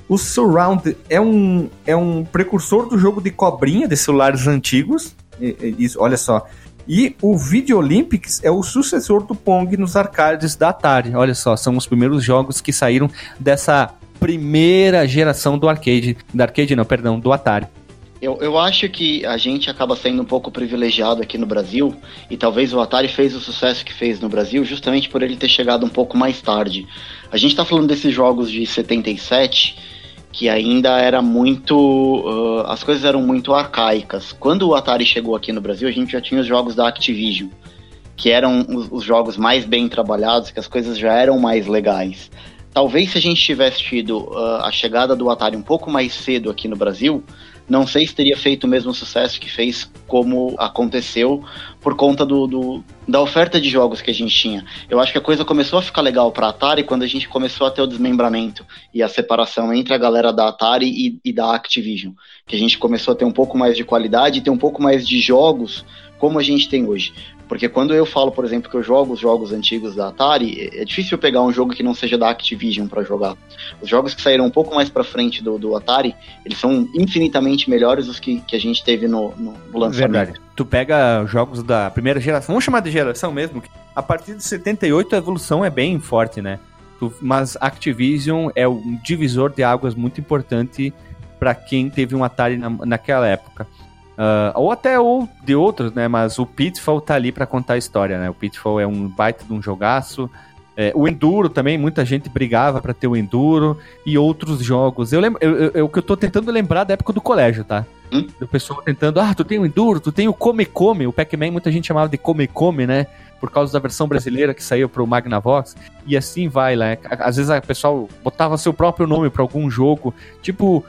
Speaker 4: O Surround é um, é um precursor do jogo de cobrinha de celulares antigos. Isso, olha só. E o Video Olympics é o sucessor do Pong nos arcades da Atari. Olha só, são os primeiros jogos que saíram dessa primeira geração do arcade. Da arcade não, perdão, do Atari.
Speaker 2: Eu, eu acho que a gente acaba sendo um pouco privilegiado aqui no Brasil, e talvez o Atari fez o sucesso que fez no Brasil justamente por ele ter chegado um pouco mais tarde. A gente está falando desses jogos de 77 que ainda era muito. Uh, as coisas eram muito arcaicas. Quando o Atari chegou aqui no Brasil, a gente já tinha os jogos da Activision, que eram os, os jogos mais bem trabalhados, que as coisas já eram mais legais. Talvez se a gente tivesse tido uh, a chegada do Atari um pouco mais cedo aqui no Brasil, não sei se teria feito o mesmo sucesso que fez como aconteceu por conta do, do, da oferta de jogos que a gente tinha. Eu acho que a coisa começou a ficar legal para Atari quando a gente começou a ter o desmembramento e a separação entre a galera da Atari e, e da Activision, que a gente começou a ter um pouco mais de qualidade e ter um pouco mais de jogos como a gente tem hoje. Porque quando eu falo, por exemplo, que eu jogo os jogos antigos da Atari, é, é difícil pegar um jogo que não seja da Activision para jogar. Os jogos que saíram um pouco mais para frente do, do Atari, eles são infinitamente melhores dos que, que a gente teve no, no, lançamento. Verdade.
Speaker 4: Tu pega jogos da primeira geração, vamos chamar de geração mesmo, a partir de 78 a evolução é bem forte, né? Mas Activision é um divisor de águas muito importante para quem teve um Atari na, naquela época. Uh, ou até ou de outros, né? Mas o Pitfall tá ali para contar a história, né? O Pitfall é um baita de um jogaço. É, o Enduro também, muita gente brigava para ter o Enduro e outros jogos. Eu lembro, eu, eu, que eu tô tentando lembrar da época do colégio, tá? Hum? Do pessoal tentando, ah, tu tem o Enduro, tu tem o Come Come, o Pac-Man muita gente chamava de Come Come, né? Por causa da versão brasileira que saiu pro Magnavox. E assim vai, né? Às vezes a pessoal botava seu próprio nome para algum jogo, tipo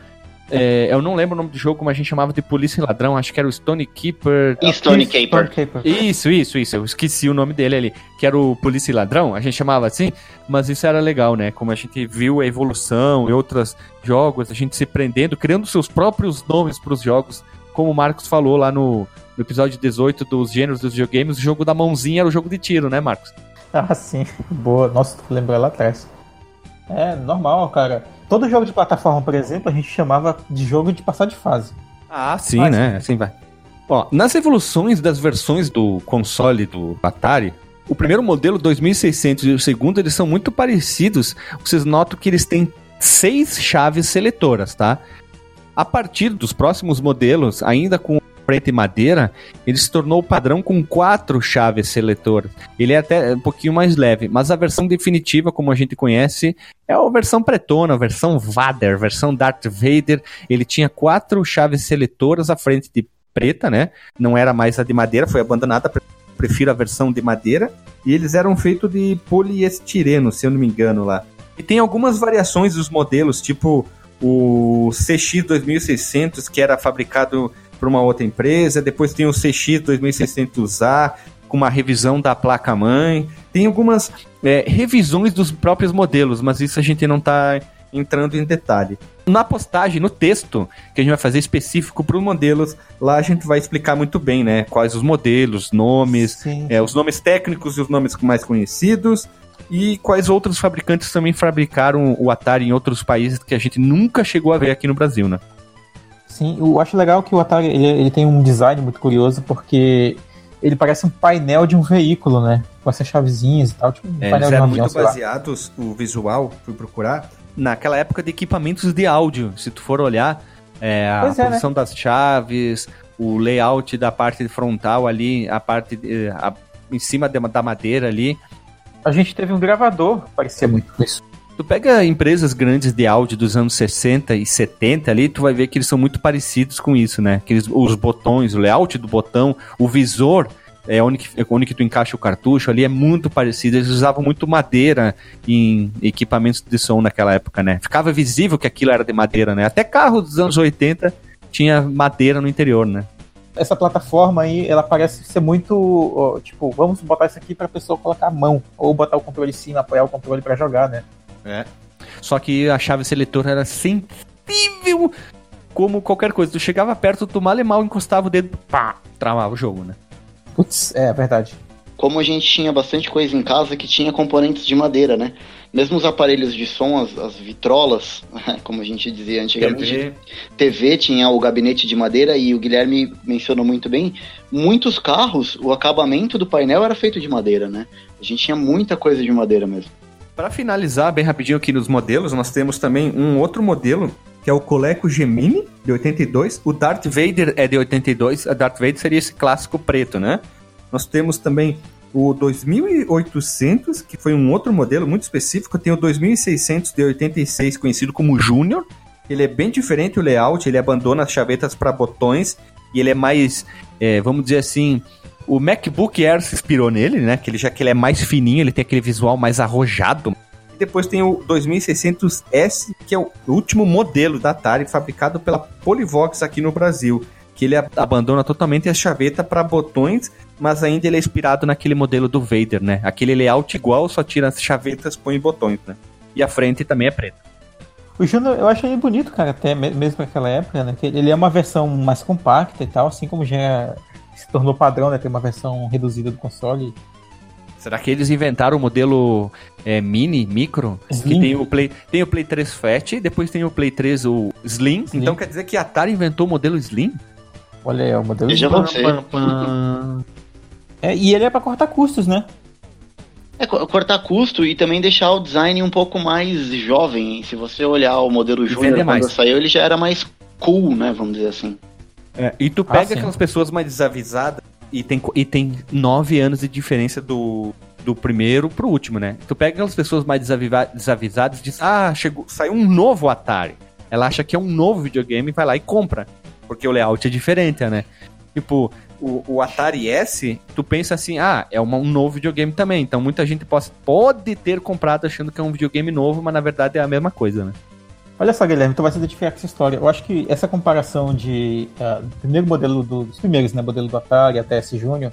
Speaker 4: É, eu não lembro o nome do jogo, como a gente chamava de Polícia e Ladrão, acho que era o Stone Keeper.
Speaker 2: Stone Keeper.
Speaker 4: Isso, isso, isso. Eu esqueci o nome dele ali, que era o Polícia e Ladrão, a gente chamava assim, mas isso era legal, né? Como a gente viu a evolução em outros jogos, a gente se prendendo, criando seus próprios nomes para os jogos, como o Marcos falou lá no, no episódio 18 dos gêneros dos videogames, o jogo da mãozinha era o jogo de tiro, né, Marcos?
Speaker 3: Ah, sim. Boa. Nossa, tu lembrou lá atrás. É, normal, cara. Todo jogo de plataforma, por exemplo, a gente chamava de jogo de passar de fase.
Speaker 4: Ah, sim, Mas, né? Assim vai. Ó, nas evoluções das versões do console do Atari, o primeiro modelo 2600 e o segundo, eles são muito parecidos. Vocês notam que eles têm seis chaves seletoras, tá? A partir dos próximos modelos, ainda com preta e madeira, ele se tornou o padrão com quatro chaves seletoras. Ele é até um pouquinho mais leve, mas a versão definitiva, como a gente conhece, é a versão pretona, a versão Vader, a versão Darth Vader. Ele tinha quatro chaves seletoras à frente de preta, né? Não era mais a de madeira, foi abandonada. Prefiro a versão de madeira. E eles eram feitos de poliestireno, se eu não me engano lá. E tem algumas variações dos modelos, tipo o CX 2600, que era fabricado para uma outra empresa, depois tem o CX 2600A com uma revisão da placa-mãe, tem algumas é, revisões dos próprios modelos, mas isso a gente não está entrando em detalhe. Na postagem, no texto que a gente vai fazer específico para os modelos, lá a gente vai explicar muito bem, né? Quais os modelos, nomes, é, os nomes técnicos e os nomes mais conhecidos, e quais outros fabricantes também fabricaram o Atari em outros países que a gente nunca chegou a ver aqui no Brasil, né?
Speaker 3: Sim, eu acho legal que o Atari ele, ele tem um design muito curioso, porque ele parece um painel de um veículo, né? Com essas chavezinhas e tal, tipo um
Speaker 4: é, painel de um avião, muito baseados, o visual, fui procurar, naquela época de equipamentos de áudio. Se tu for olhar, é, a é, né? posição né? das chaves, o layout da parte frontal ali, a parte de, a, em cima da madeira ali.
Speaker 3: A gente teve um gravador, parecia muito com isso.
Speaker 4: Tu pega empresas grandes de áudio dos anos 60 e 70 ali, tu vai ver que eles são muito parecidos com isso, né? Aqueles, os botões, o layout do botão, o visor é onde é onde que tu encaixa o cartucho ali é muito parecido. Eles usavam muito madeira em equipamentos de som naquela época, né? Ficava visível que aquilo era de madeira, né? Até carro dos anos 80 tinha madeira no interior, né?
Speaker 3: Essa plataforma aí, ela parece ser muito, tipo, vamos botar isso aqui para pessoa colocar a mão ou botar o controle em cima, apoiar o controle para jogar, né?
Speaker 4: É. Só que a chave seletora era sensível como qualquer coisa. Tu chegava perto, tu mal e mal encostava o dedo, pá, travava o jogo, né?
Speaker 3: Putz, é verdade.
Speaker 2: Como a gente tinha bastante coisa em casa que tinha componentes de madeira, né? Mesmo os aparelhos de som, as, as vitrolas, como a gente dizia antigamente, TV. TV tinha o gabinete de madeira e o Guilherme mencionou muito bem. Muitos carros, o acabamento do painel era feito de madeira, né? A gente tinha muita coisa de madeira mesmo.
Speaker 4: Para finalizar bem rapidinho aqui nos modelos, nós temos também um outro modelo que é o Coleco Gemini de 82, o Darth Vader é de 82, a Darth Vader seria esse clássico preto, né? Nós temos também o 2800, que foi um outro modelo muito específico, tem o 2600 de 86, conhecido como Júnior. Ele é bem diferente o layout, ele abandona as chavetas para botões e ele é mais, é, vamos dizer assim, o MacBook Air se inspirou nele, né? Que ele, já que ele é mais fininho, ele tem aquele visual mais arrojado. E depois tem o 2600S, que é o último modelo da Atari fabricado pela Polivox aqui no Brasil. Que ele abandona totalmente a chaveta para botões, mas ainda ele é inspirado naquele modelo do Vader, né? Aquele layout igual, só tira as chavetas, põe botões, né? E a frente também é preta.
Speaker 3: O Juno, eu acho ele bonito, cara, até mesmo naquela época, né? Ele é uma versão mais compacta e tal, assim como já é se tornou padrão, né? Ter uma versão reduzida do console.
Speaker 4: Será que eles inventaram o modelo é, mini, micro? Slim? Que tem o, Play, tem o Play 3 Fat, depois tem o Play 3 o Slim. Slim. Então quer dizer que a Atari inventou o modelo Slim?
Speaker 3: Olha aí, o modelo
Speaker 2: Slim.
Speaker 3: É, e ele é para cortar custos, né?
Speaker 2: É, cortar custo e também deixar o design um pouco mais jovem. Se você olhar o modelo Júnior quando mais. saiu, ele já era mais cool, né? Vamos dizer assim.
Speaker 4: É, e tu pega ah, aquelas pessoas mais desavisadas e tem, e tem nove anos de diferença do, do primeiro pro último, né? Tu pega aquelas pessoas mais desavisadas e diz, ah, chegou, saiu um novo Atari. Ela acha que é um novo videogame e vai lá e compra. Porque o layout é diferente, né? Tipo, o, o Atari S, tu pensa assim, ah, é uma, um novo videogame também. Então muita gente pode, pode ter comprado achando que é um videogame novo, mas na verdade é a mesma coisa, né?
Speaker 3: Olha só, Guilherme, tu vai se identificar com essa história. Eu acho que essa comparação de uh, primeiro modelo do, dos primeiros, né, modelo do Atari até esse Júnior,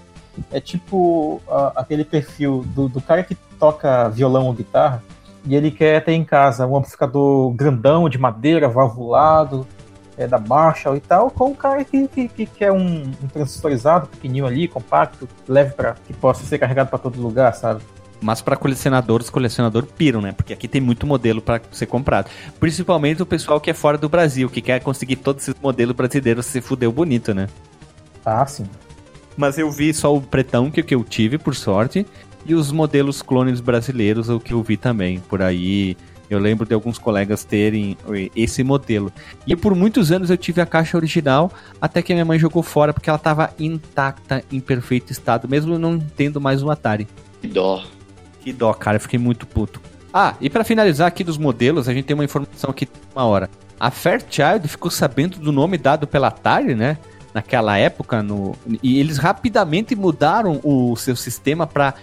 Speaker 3: é tipo uh, aquele perfil do, do, cara que toca violão ou guitarra e ele quer ter em casa um amplificador grandão de madeira, valvulado, é, da Marshall e tal, com o cara que, que, que quer um, um transistorizado pequenininho ali, compacto, leve para que possa ser carregado para todo lugar, sabe?
Speaker 4: Mas para colecionadores, colecionador piram, né? Porque aqui tem muito modelo para ser comprado. Principalmente o pessoal que é fora do Brasil, que quer conseguir todos esses modelos brasileiros, se fudeu bonito, né?
Speaker 3: Ah, sim.
Speaker 4: Mas eu vi só o pretão que, que eu tive, por sorte, e os modelos clones brasileiros, o que eu vi também. Por aí, eu lembro de alguns colegas terem esse modelo. E por muitos anos eu tive a caixa original, até que minha mãe jogou fora, porque ela estava intacta, em perfeito estado, mesmo não tendo mais um Atari.
Speaker 2: Que dó.
Speaker 4: Que dó, cara, eu fiquei muito puto. Ah, e para finalizar aqui dos modelos, a gente tem uma informação aqui uma hora. A Fairchild ficou sabendo do nome dado pela Atari, né? Naquela época, no... e eles rapidamente mudaram o seu sistema para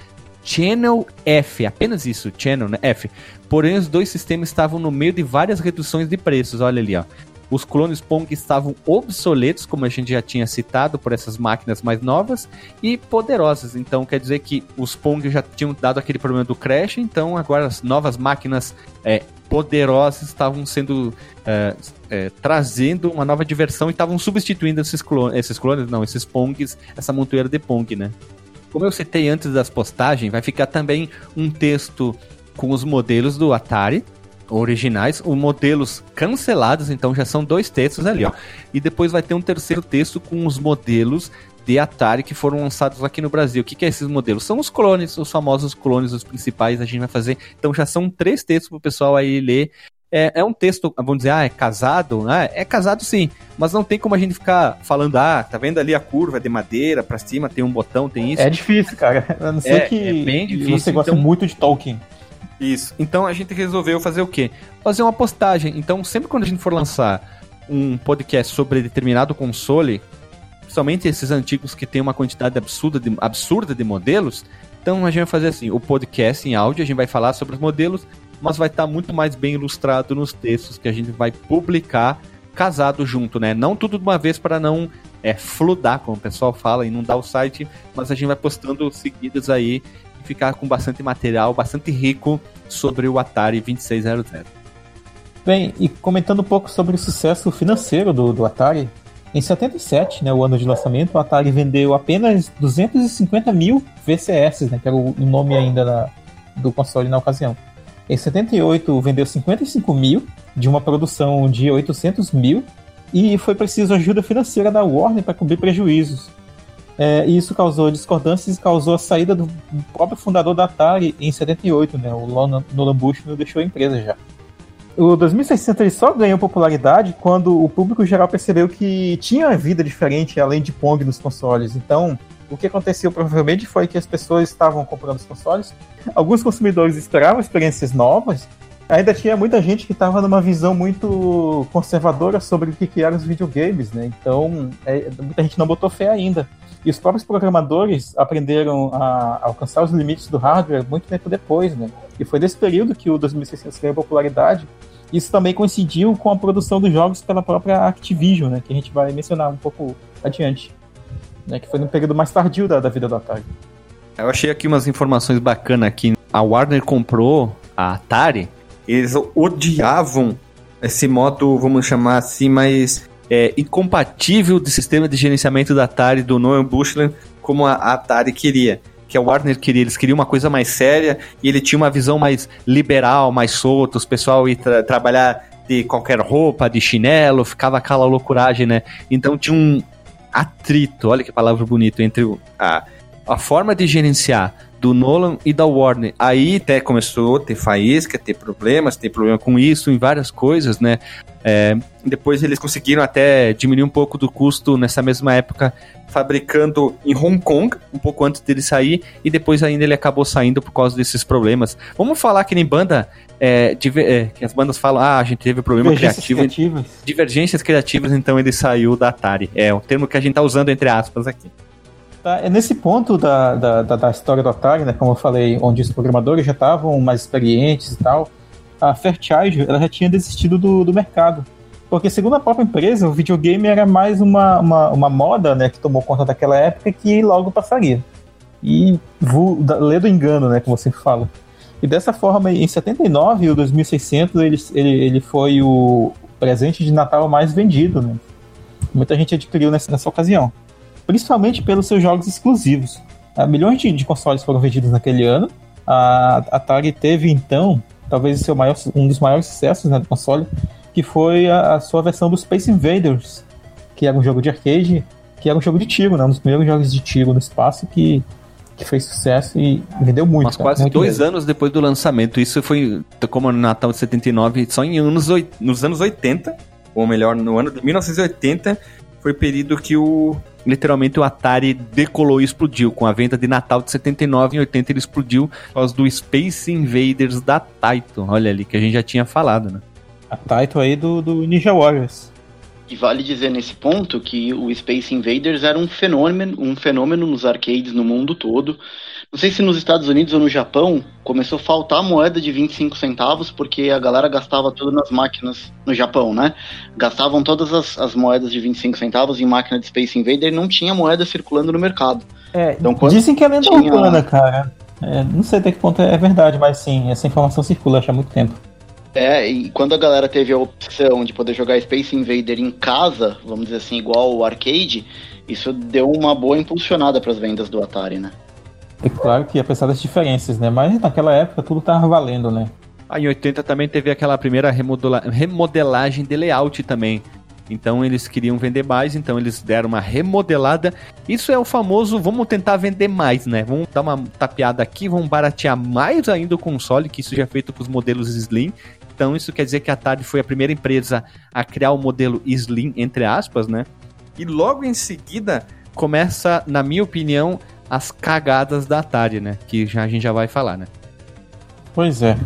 Speaker 4: Channel F, apenas isso, Channel né? F. Porém, os dois sistemas estavam no meio de várias reduções de preços, olha ali, ó. Os clones Pong estavam obsoletos, como a gente já tinha citado, por essas máquinas mais novas e poderosas. Então quer dizer que os Pong já tinham dado aquele problema do crash, então agora as novas máquinas é, poderosas estavam sendo é, é, trazendo uma nova diversão e estavam substituindo esses clones, esses clones, não, esses Pongs, essa montoeira de Pong, né? Como eu citei antes das postagens, vai ficar também um texto com os modelos do Atari, originais, os modelos cancelados, então já são dois textos ali, ó. E depois vai ter um terceiro texto com os modelos de Atari que foram lançados aqui no Brasil. O que, que é esses modelos? São os clones, os famosos clones, os principais, a gente vai fazer. Então já são três textos pro pessoal aí ler. É, é um texto, vamos dizer, ah, é casado? Ah, é casado sim, mas não tem como a gente ficar falando, ah, tá vendo ali a curva de madeira pra cima, tem um botão, tem isso.
Speaker 3: É difícil, cara. A não ser é, que é bem difícil, você gosta então... muito de Tolkien.
Speaker 4: Isso. Então a gente resolveu fazer o quê? Fazer uma postagem. Então, sempre quando a gente for lançar um podcast sobre determinado console, principalmente esses antigos que tem uma quantidade absurda de, absurda de modelos, então a gente vai fazer assim, o podcast em áudio, a gente vai falar sobre os modelos, mas vai estar tá muito mais bem ilustrado nos textos que a gente vai publicar casado junto, né? Não tudo de uma vez para não é, fludar, como o pessoal fala, e não dar o site, mas a gente vai postando seguidas aí ficar com bastante material, bastante rico sobre o Atari 2600.
Speaker 3: Bem, e comentando um pouco sobre o sucesso financeiro do, do Atari, em 77, né, o ano de lançamento, o Atari vendeu apenas 250 mil VCS, né, que era o nome ainda na, do console na ocasião. Em 78, vendeu 55 mil, de uma produção de 800 mil, e foi preciso ajuda financeira da Warner para cobrir prejuízos. É, e isso causou discordâncias e causou a saída do próprio fundador da Atari em 78, né? O Nolan Bushnell deixou a empresa já. O 2600 ele só ganhou popularidade quando o público geral percebeu que tinha vida diferente além de Pong nos consoles. Então, o que aconteceu provavelmente foi que as pessoas estavam comprando os consoles, alguns consumidores esperavam experiências novas, ainda tinha muita gente que estava numa visão muito conservadora sobre o que, eram os videogames, né? Então, é, muita gente não botou fé ainda. E os próprios programadores aprenderam a alcançar os limites do hardware muito tempo depois, né? E foi nesse período que o 2600 ganhou popularidade. Isso também coincidiu com a produção dos jogos pela própria Activision, né? Que a gente vai mencionar um pouco adiante. Né, que foi no período mais tardio da, da vida do Atari.
Speaker 4: Eu achei aqui umas informações bacanas aqui. A Warner comprou a Atari. Eles odiavam esse modo, vamos chamar assim, mais é, incompatível do sistema de gerenciamento da Atari do Nolan Bushnell como a, Atari queria. Que a Warner queria, eles queriam uma coisa mais séria e ele tinha uma visão mais liberal, mais solta, os pessoal ia tra trabalhar de qualquer roupa, de chinelo, ficava aquela loucuragem, né? Então tinha um atrito, olha que palavra bonita, entre a, a forma de gerenciar do Nolan e da Warner. Aí até começou a ter faísca, ter problemas, ter problema com isso em várias coisas, né? É, depois eles conseguiram até diminuir um pouco do custo nessa mesma época, fabricando em Hong Kong, um pouco antes dele sair, e depois ainda ele acabou saindo por causa desses problemas. Vamos falar que nem banda, é, é, que as bandas falam, ah, a gente teve problema criativo. Criativas. Divergências criativas, então ele saiu da Atari. É o termo que a gente tá usando entre aspas aqui.
Speaker 3: Tá, é nesse ponto da, da, da, da história do Atari, né, como eu falei, onde os programadores já estavam mais experientes e tal, a Fairchild ela já tinha desistido do, do mercado. Porque, segundo a própria empresa, o videogame era mais uma, uma, uma moda né, que tomou conta daquela época que logo passaria. E lê do engano, né, como você fala. E dessa forma, em 79, o 2600 ele, ele, ele foi o presente de Natal mais vendido. Né? Muita gente adquiriu nessa, nessa ocasião. Principalmente pelos seus jogos exclusivos. Ah, milhões de, de consoles foram vendidos naquele ano. A Atari teve, então, talvez seu maior, um dos maiores sucessos né, do console, que foi a, a, sua versão do Space Invaders, que era um jogo de arcade, que era um jogo de tiro, né? Um dos primeiros jogos de tiro no espaço que, que fez sucesso e vendeu muito.
Speaker 4: Mas quase muito dois mesmo. anos depois do lançamento. Isso foi como no Natal de 79, só em anos, nos anos 80, ou melhor, no ano de 1980, foi período que o literalmente o Atari decolou e explodiu. Com a venda de Natal de 79 e 80 ele explodiu por causa do Space Invaders da Taito. Olha ali, que a gente já tinha falado, né?
Speaker 3: A Taito aí do, do Ninja Warriors.
Speaker 2: E vale dizer nesse ponto que o Space Invaders era um fenômeno, um fenômeno nos arcades no mundo todo. Não sei se nos Estados Unidos ou no Japão começou a faltar moeda de 25 centavos porque a galera gastava tudo nas máquinas no Japão, né? Gastavam todas as, as moedas de 25 centavos em máquina de Space Invader e não tinha moeda circulando no mercado.
Speaker 3: É, então, dizem que é lenda tinha... urbana, cara. É, não sei até que ponto é verdade, mas sim, essa informação circula há muito tempo.
Speaker 2: É, e quando a galera teve a opção de poder jogar Space Invader em casa, vamos dizer assim, igual o arcade, isso deu uma boa impulsionada para as vendas do Atari, né?
Speaker 3: É claro que apesar das diferenças, né? Mas naquela época tudo tava valendo, né?
Speaker 4: Ah, em 80 também teve aquela primeira remodela remodelagem de layout também. Então eles queriam vender mais, então eles deram uma remodelada. Isso é o famoso, vamos tentar vender mais, né? Vamos dar uma tapeada aqui, vamos baratear mais ainda o console, que isso já é feito com os modelos Slim. Então isso quer dizer que a Atari foi a primeira empresa a criar o modelo Slim, entre aspas, né? E logo em seguida começa, na minha opinião, as cagadas da Atari, né? Que já, a gente já vai falar, né?
Speaker 3: Pois é.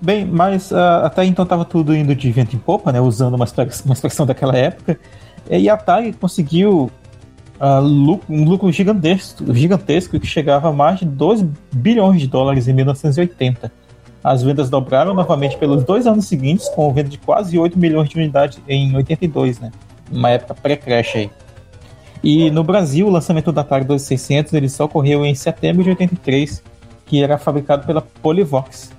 Speaker 3: Bem, mas uh, até então estava tudo indo de vento em popa, né? Usando uma expressão, uma expressão daquela época. E a Atari conseguiu uh, lucro, um lucro gigantesco, gigantesco que chegava a mais de 2 bilhões de dólares em 1980. As vendas dobraram novamente pelos dois anos seguintes, com venda de quase 8 milhões de unidades em 82, né? Uma época pré-crash aí. E no Brasil, o lançamento do Atari 2600 ele só ocorreu em setembro de 83, que era fabricado pela Polivox.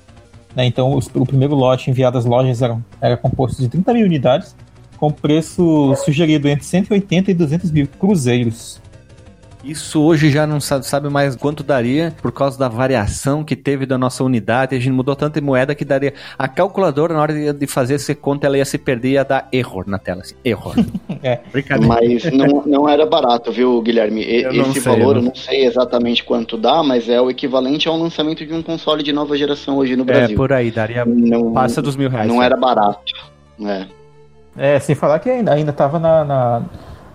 Speaker 3: Né? Então, o primeiro lote enviado às lojas era composto de 30 mil unidades, com preço sugerido entre 180 e 200 mil cruzeiros.
Speaker 4: Isso hoje já não sabe, mais quanto daria por causa da variação que teve da nossa unidade. A gente mudou tanta moeda que daria. A calculadora, na hora de fazer essa conta, ela ia se perder e ia dar erro na tela. Assim, erro.
Speaker 2: é. Mas não, não era barato, viu, Guilherme? E, esse sei, valor, eu não sei exatamente quanto dá, mas é o equivalente ao lançamento de um console de nova geração hoje no é, Brasil.
Speaker 4: É, por aí, daria. Não, passa dos mil reais.
Speaker 2: Não né? era barato. É.
Speaker 3: É, sem falar que ainda, ainda tava na, na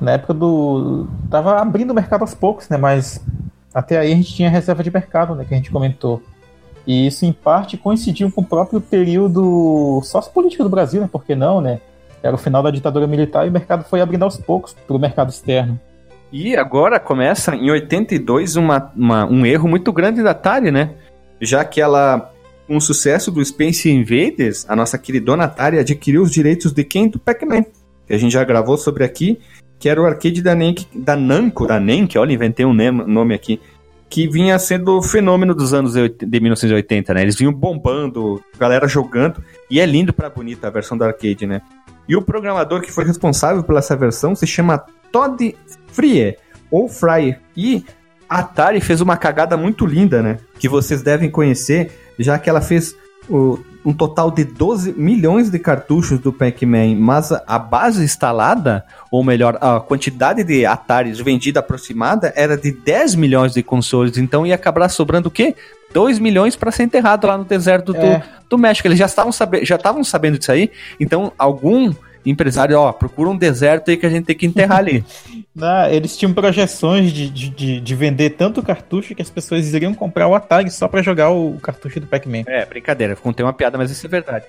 Speaker 3: na época do. Tava abrindo o mercado aos poucos, né? Mas até aí a gente tinha reserva de mercado, né? Que a gente comentou. E isso, em parte, coincidiu com o próprio período sociopolítico do Brasil, né? Por que não, né? Era o final da ditadura militar e o mercado foi abrindo aos poucos para o mercado externo.
Speaker 4: E agora começa, em 82, uma, uma, um erro muito grande da Atari, né? Já que ela, com o sucesso do Space Invaders, a nossa queridona Atari adquiriu os direitos de quem? Do Pac-Man. Que a gente já gravou sobre aqui que era o arcade da, Nenk, da Namco, da Nenk, olha, inventei um nome aqui, que vinha sendo o fenômeno dos anos de 1980, né? Eles vinham bombando, galera jogando, e é lindo pra bonita a versão do arcade, né? E o programador que foi responsável pela essa versão se chama Todd Frie, ou Fry, e a Atari fez uma cagada muito linda, né? Que vocês devem conhecer, já que ela fez o, um total de 12 milhões de cartuchos do Pac-Man, mas a base instalada, ou melhor, a quantidade de Ataris vendida aproximada era de 10 milhões de consoles, então ia acabar sobrando o quê? 2 milhões para ser enterrado lá no deserto do, é. do México. Eles já estavam, sabe, já estavam sabendo disso aí, então algum empresário, ó, procura um deserto aí que a gente tem que enterrar ali.
Speaker 3: Não, eles tinham projeções de, de, de, vender tanto cartucho que as pessoas iriam comprar o Atari só para jogar o cartucho do Pac-Man.
Speaker 4: É, brincadeira, contei uma piada, mas isso é verdade.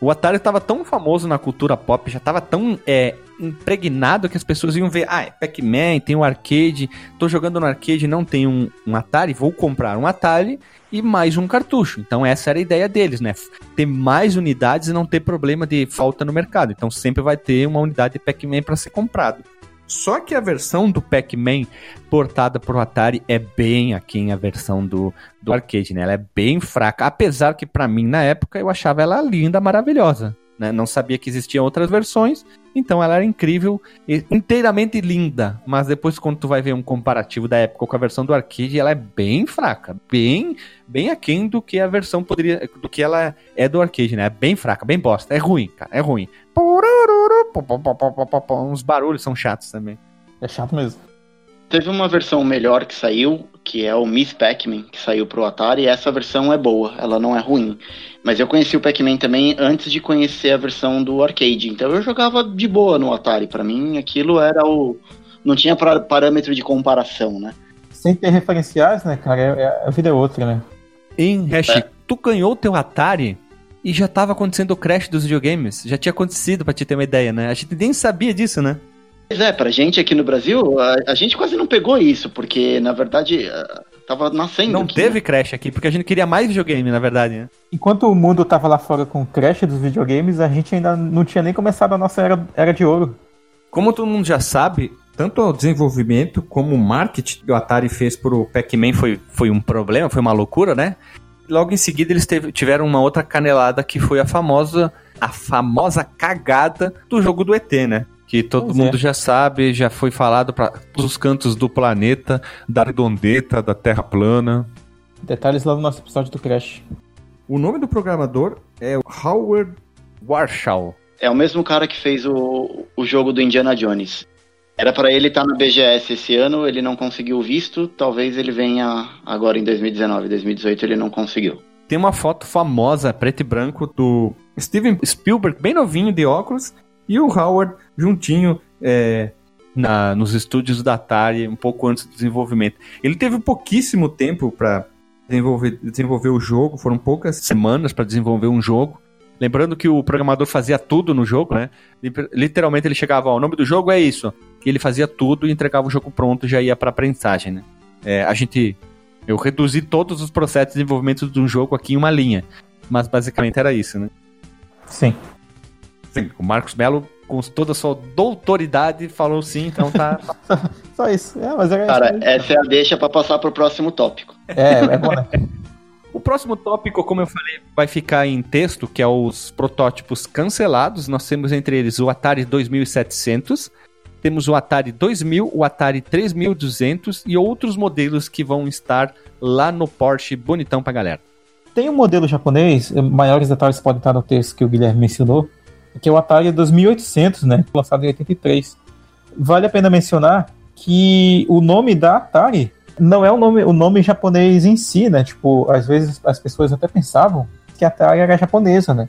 Speaker 4: O Atari estava tão famoso na cultura pop, já estava tão é, impregnado que as pessoas iam ver, ah, é Pac-Man, tem um arcade, tô jogando no arcade, não tem um, um Atari, vou comprar um Atari e mais um cartucho. Então essa era a ideia deles, né? Ter mais unidades e não ter problema de falta no mercado. Então sempre vai ter uma unidade de Pac-Man para ser comprado. Só que a versão do Pac-Man portada pro Atari é bem aquém a versão do, do arcade, né? Ela é bem fraca, apesar que para mim na época eu achava ela linda, maravilhosa. Né? Não sabia que existiam outras versões, então ela era incrível, inteiramente linda. Mas depois, quando tu vai ver um comparativo da época com a versão do arcade, ela é bem fraca, bem, bem aquém do que a versão poderia, do que ela é do arcade, né? É bem fraca, bem bosta, é ruim, cara, é ruim. Uns barulhos são chatos também.
Speaker 3: É chato mesmo.
Speaker 2: Teve uma versão melhor que saiu, que é o Miss Pac-Man, que saiu pro Atari, e essa versão é boa, ela não é ruim. Mas eu conheci o Pac-Man também antes de conhecer a versão do arcade, então eu jogava de boa no Atari. Para mim, aquilo era o. Não tinha parâmetro de comparação, né?
Speaker 3: Sem ter referenciais, né, cara? É, é, a vida é outra, né?
Speaker 4: Em Hash, é. tu ganhou o teu Atari e já tava acontecendo o crash dos videogames. Já tinha acontecido, pra te ter uma ideia, né? A gente nem sabia disso, né?
Speaker 2: Pois é, pra gente aqui no Brasil, a, a, gente quase não pegou isso, porque na verdade tava nascendo.
Speaker 4: Não
Speaker 2: aqui,
Speaker 4: teve né? crash aqui, porque a gente queria mais videogame, na verdade, né?
Speaker 3: Enquanto o mundo tava lá fora com o crash dos videogames, a gente ainda não tinha nem começado a nossa era, era de ouro.
Speaker 4: Como todo mundo já sabe, tanto o desenvolvimento como o marketing que o Atari fez pro Pac-Man foi, foi um problema, foi uma loucura, né? Logo em seguida eles teve, tiveram uma outra canelada que foi a famosa a famosa cagada do jogo do ET, né? Que todo pois mundo é. já sabe, já foi falado para os cantos do planeta, da redondeta, da Terra plana.
Speaker 3: Detalhes lá no nosso episódio do Crash.
Speaker 4: O nome do programador é Howard Warshaw.
Speaker 2: É o mesmo cara que fez o, o jogo do Indiana Jones. Era para ele estar tá na BGS esse ano, ele não conseguiu visto, talvez ele venha agora em 2019, 2018 ele não conseguiu.
Speaker 4: Tem uma foto famosa, preto e branco, do Steven Spielberg, bem novinho, de óculos, e o Howard juntinho é, na, nos estúdios da Atari, um pouco antes do desenvolvimento. Ele teve pouquíssimo tempo para desenvolver, desenvolver o jogo, foram poucas semanas para desenvolver um jogo. Lembrando que o programador fazia tudo no jogo, né? Literalmente ele chegava, ó, o nome do jogo é isso. E ele fazia tudo e entregava o jogo pronto e já ia para prensagem, né? É, a gente eu reduzi todos os processos de desenvolvimento de um jogo aqui em uma linha, mas basicamente era isso, né?
Speaker 3: Sim.
Speaker 4: Sim, o Marcos Melo, com toda a sua doutoridade, falou sim, então tá.
Speaker 3: Só isso. É, mas
Speaker 2: é, Cara, é essa é a deixa para passar pro próximo tópico.
Speaker 3: É, é bom, né?
Speaker 4: O próximo tópico, como eu falei, vai ficar em texto, que é os protótipos cancelados. Nós temos entre eles o Atari 2700, temos o Atari 2000, o Atari 3200 e outros modelos que vão estar lá no Porsche bonitão pra galera.
Speaker 3: Tem um modelo japonês, maiores detalhes podem estar no texto que o Guilherme mencionou, que é o Atari 2800, né, lançado em 83. Vale a pena mencionar que o nome da Atari não é o nome, o nome japonês em si, né? Tipo, às vezes as pessoas até pensavam que a Atari era japonesa, né?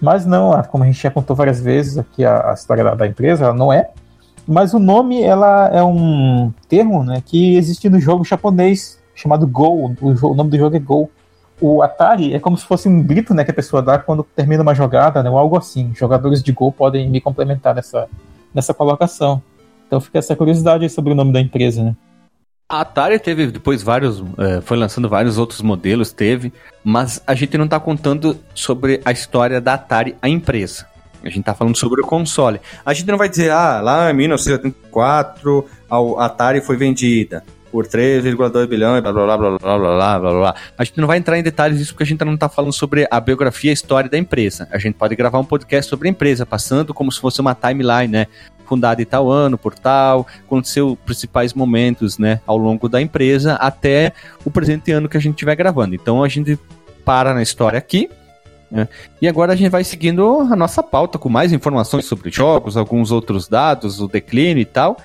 Speaker 3: Mas não, como a gente já contou várias vezes aqui a, a história da, da, empresa, ela não é. Mas o nome, ela é um termo, né, que existe no jogo japonês chamado Go. O, o nome do jogo é Go o Atari é como se fosse um grito né, que a pessoa dá quando termina uma jogada, né, ou algo assim. Jogadores de gol podem me complementar nessa, nessa colocação. Então fica essa curiosidade sobre o nome da empresa, né?
Speaker 4: A Atari teve depois vários, é, foi lançando vários outros modelos, teve, mas a gente não está contando sobre a história da Atari, a empresa. A gente está falando sobre o console. A gente não vai dizer, ah, lá em 1984 a Atari foi vendida por 3,2 bilhões, blá blá blá blá blá blá blá blá. A gente não vai entrar em detalhes disso porque a gente não está falando sobre a biografia e a história da empresa. A gente pode gravar um podcast sobre a empresa, passando como se fosse uma timeline, né? Fundada em tal ano, por tal, aconteceu principais momentos, né, ao longo da empresa até o presente ano que a gente estiver gravando. Então a gente para na história aqui, né? E agora a gente vai seguindo a nossa pauta com mais informações sobre jogos, alguns outros dados, o declínio e tal.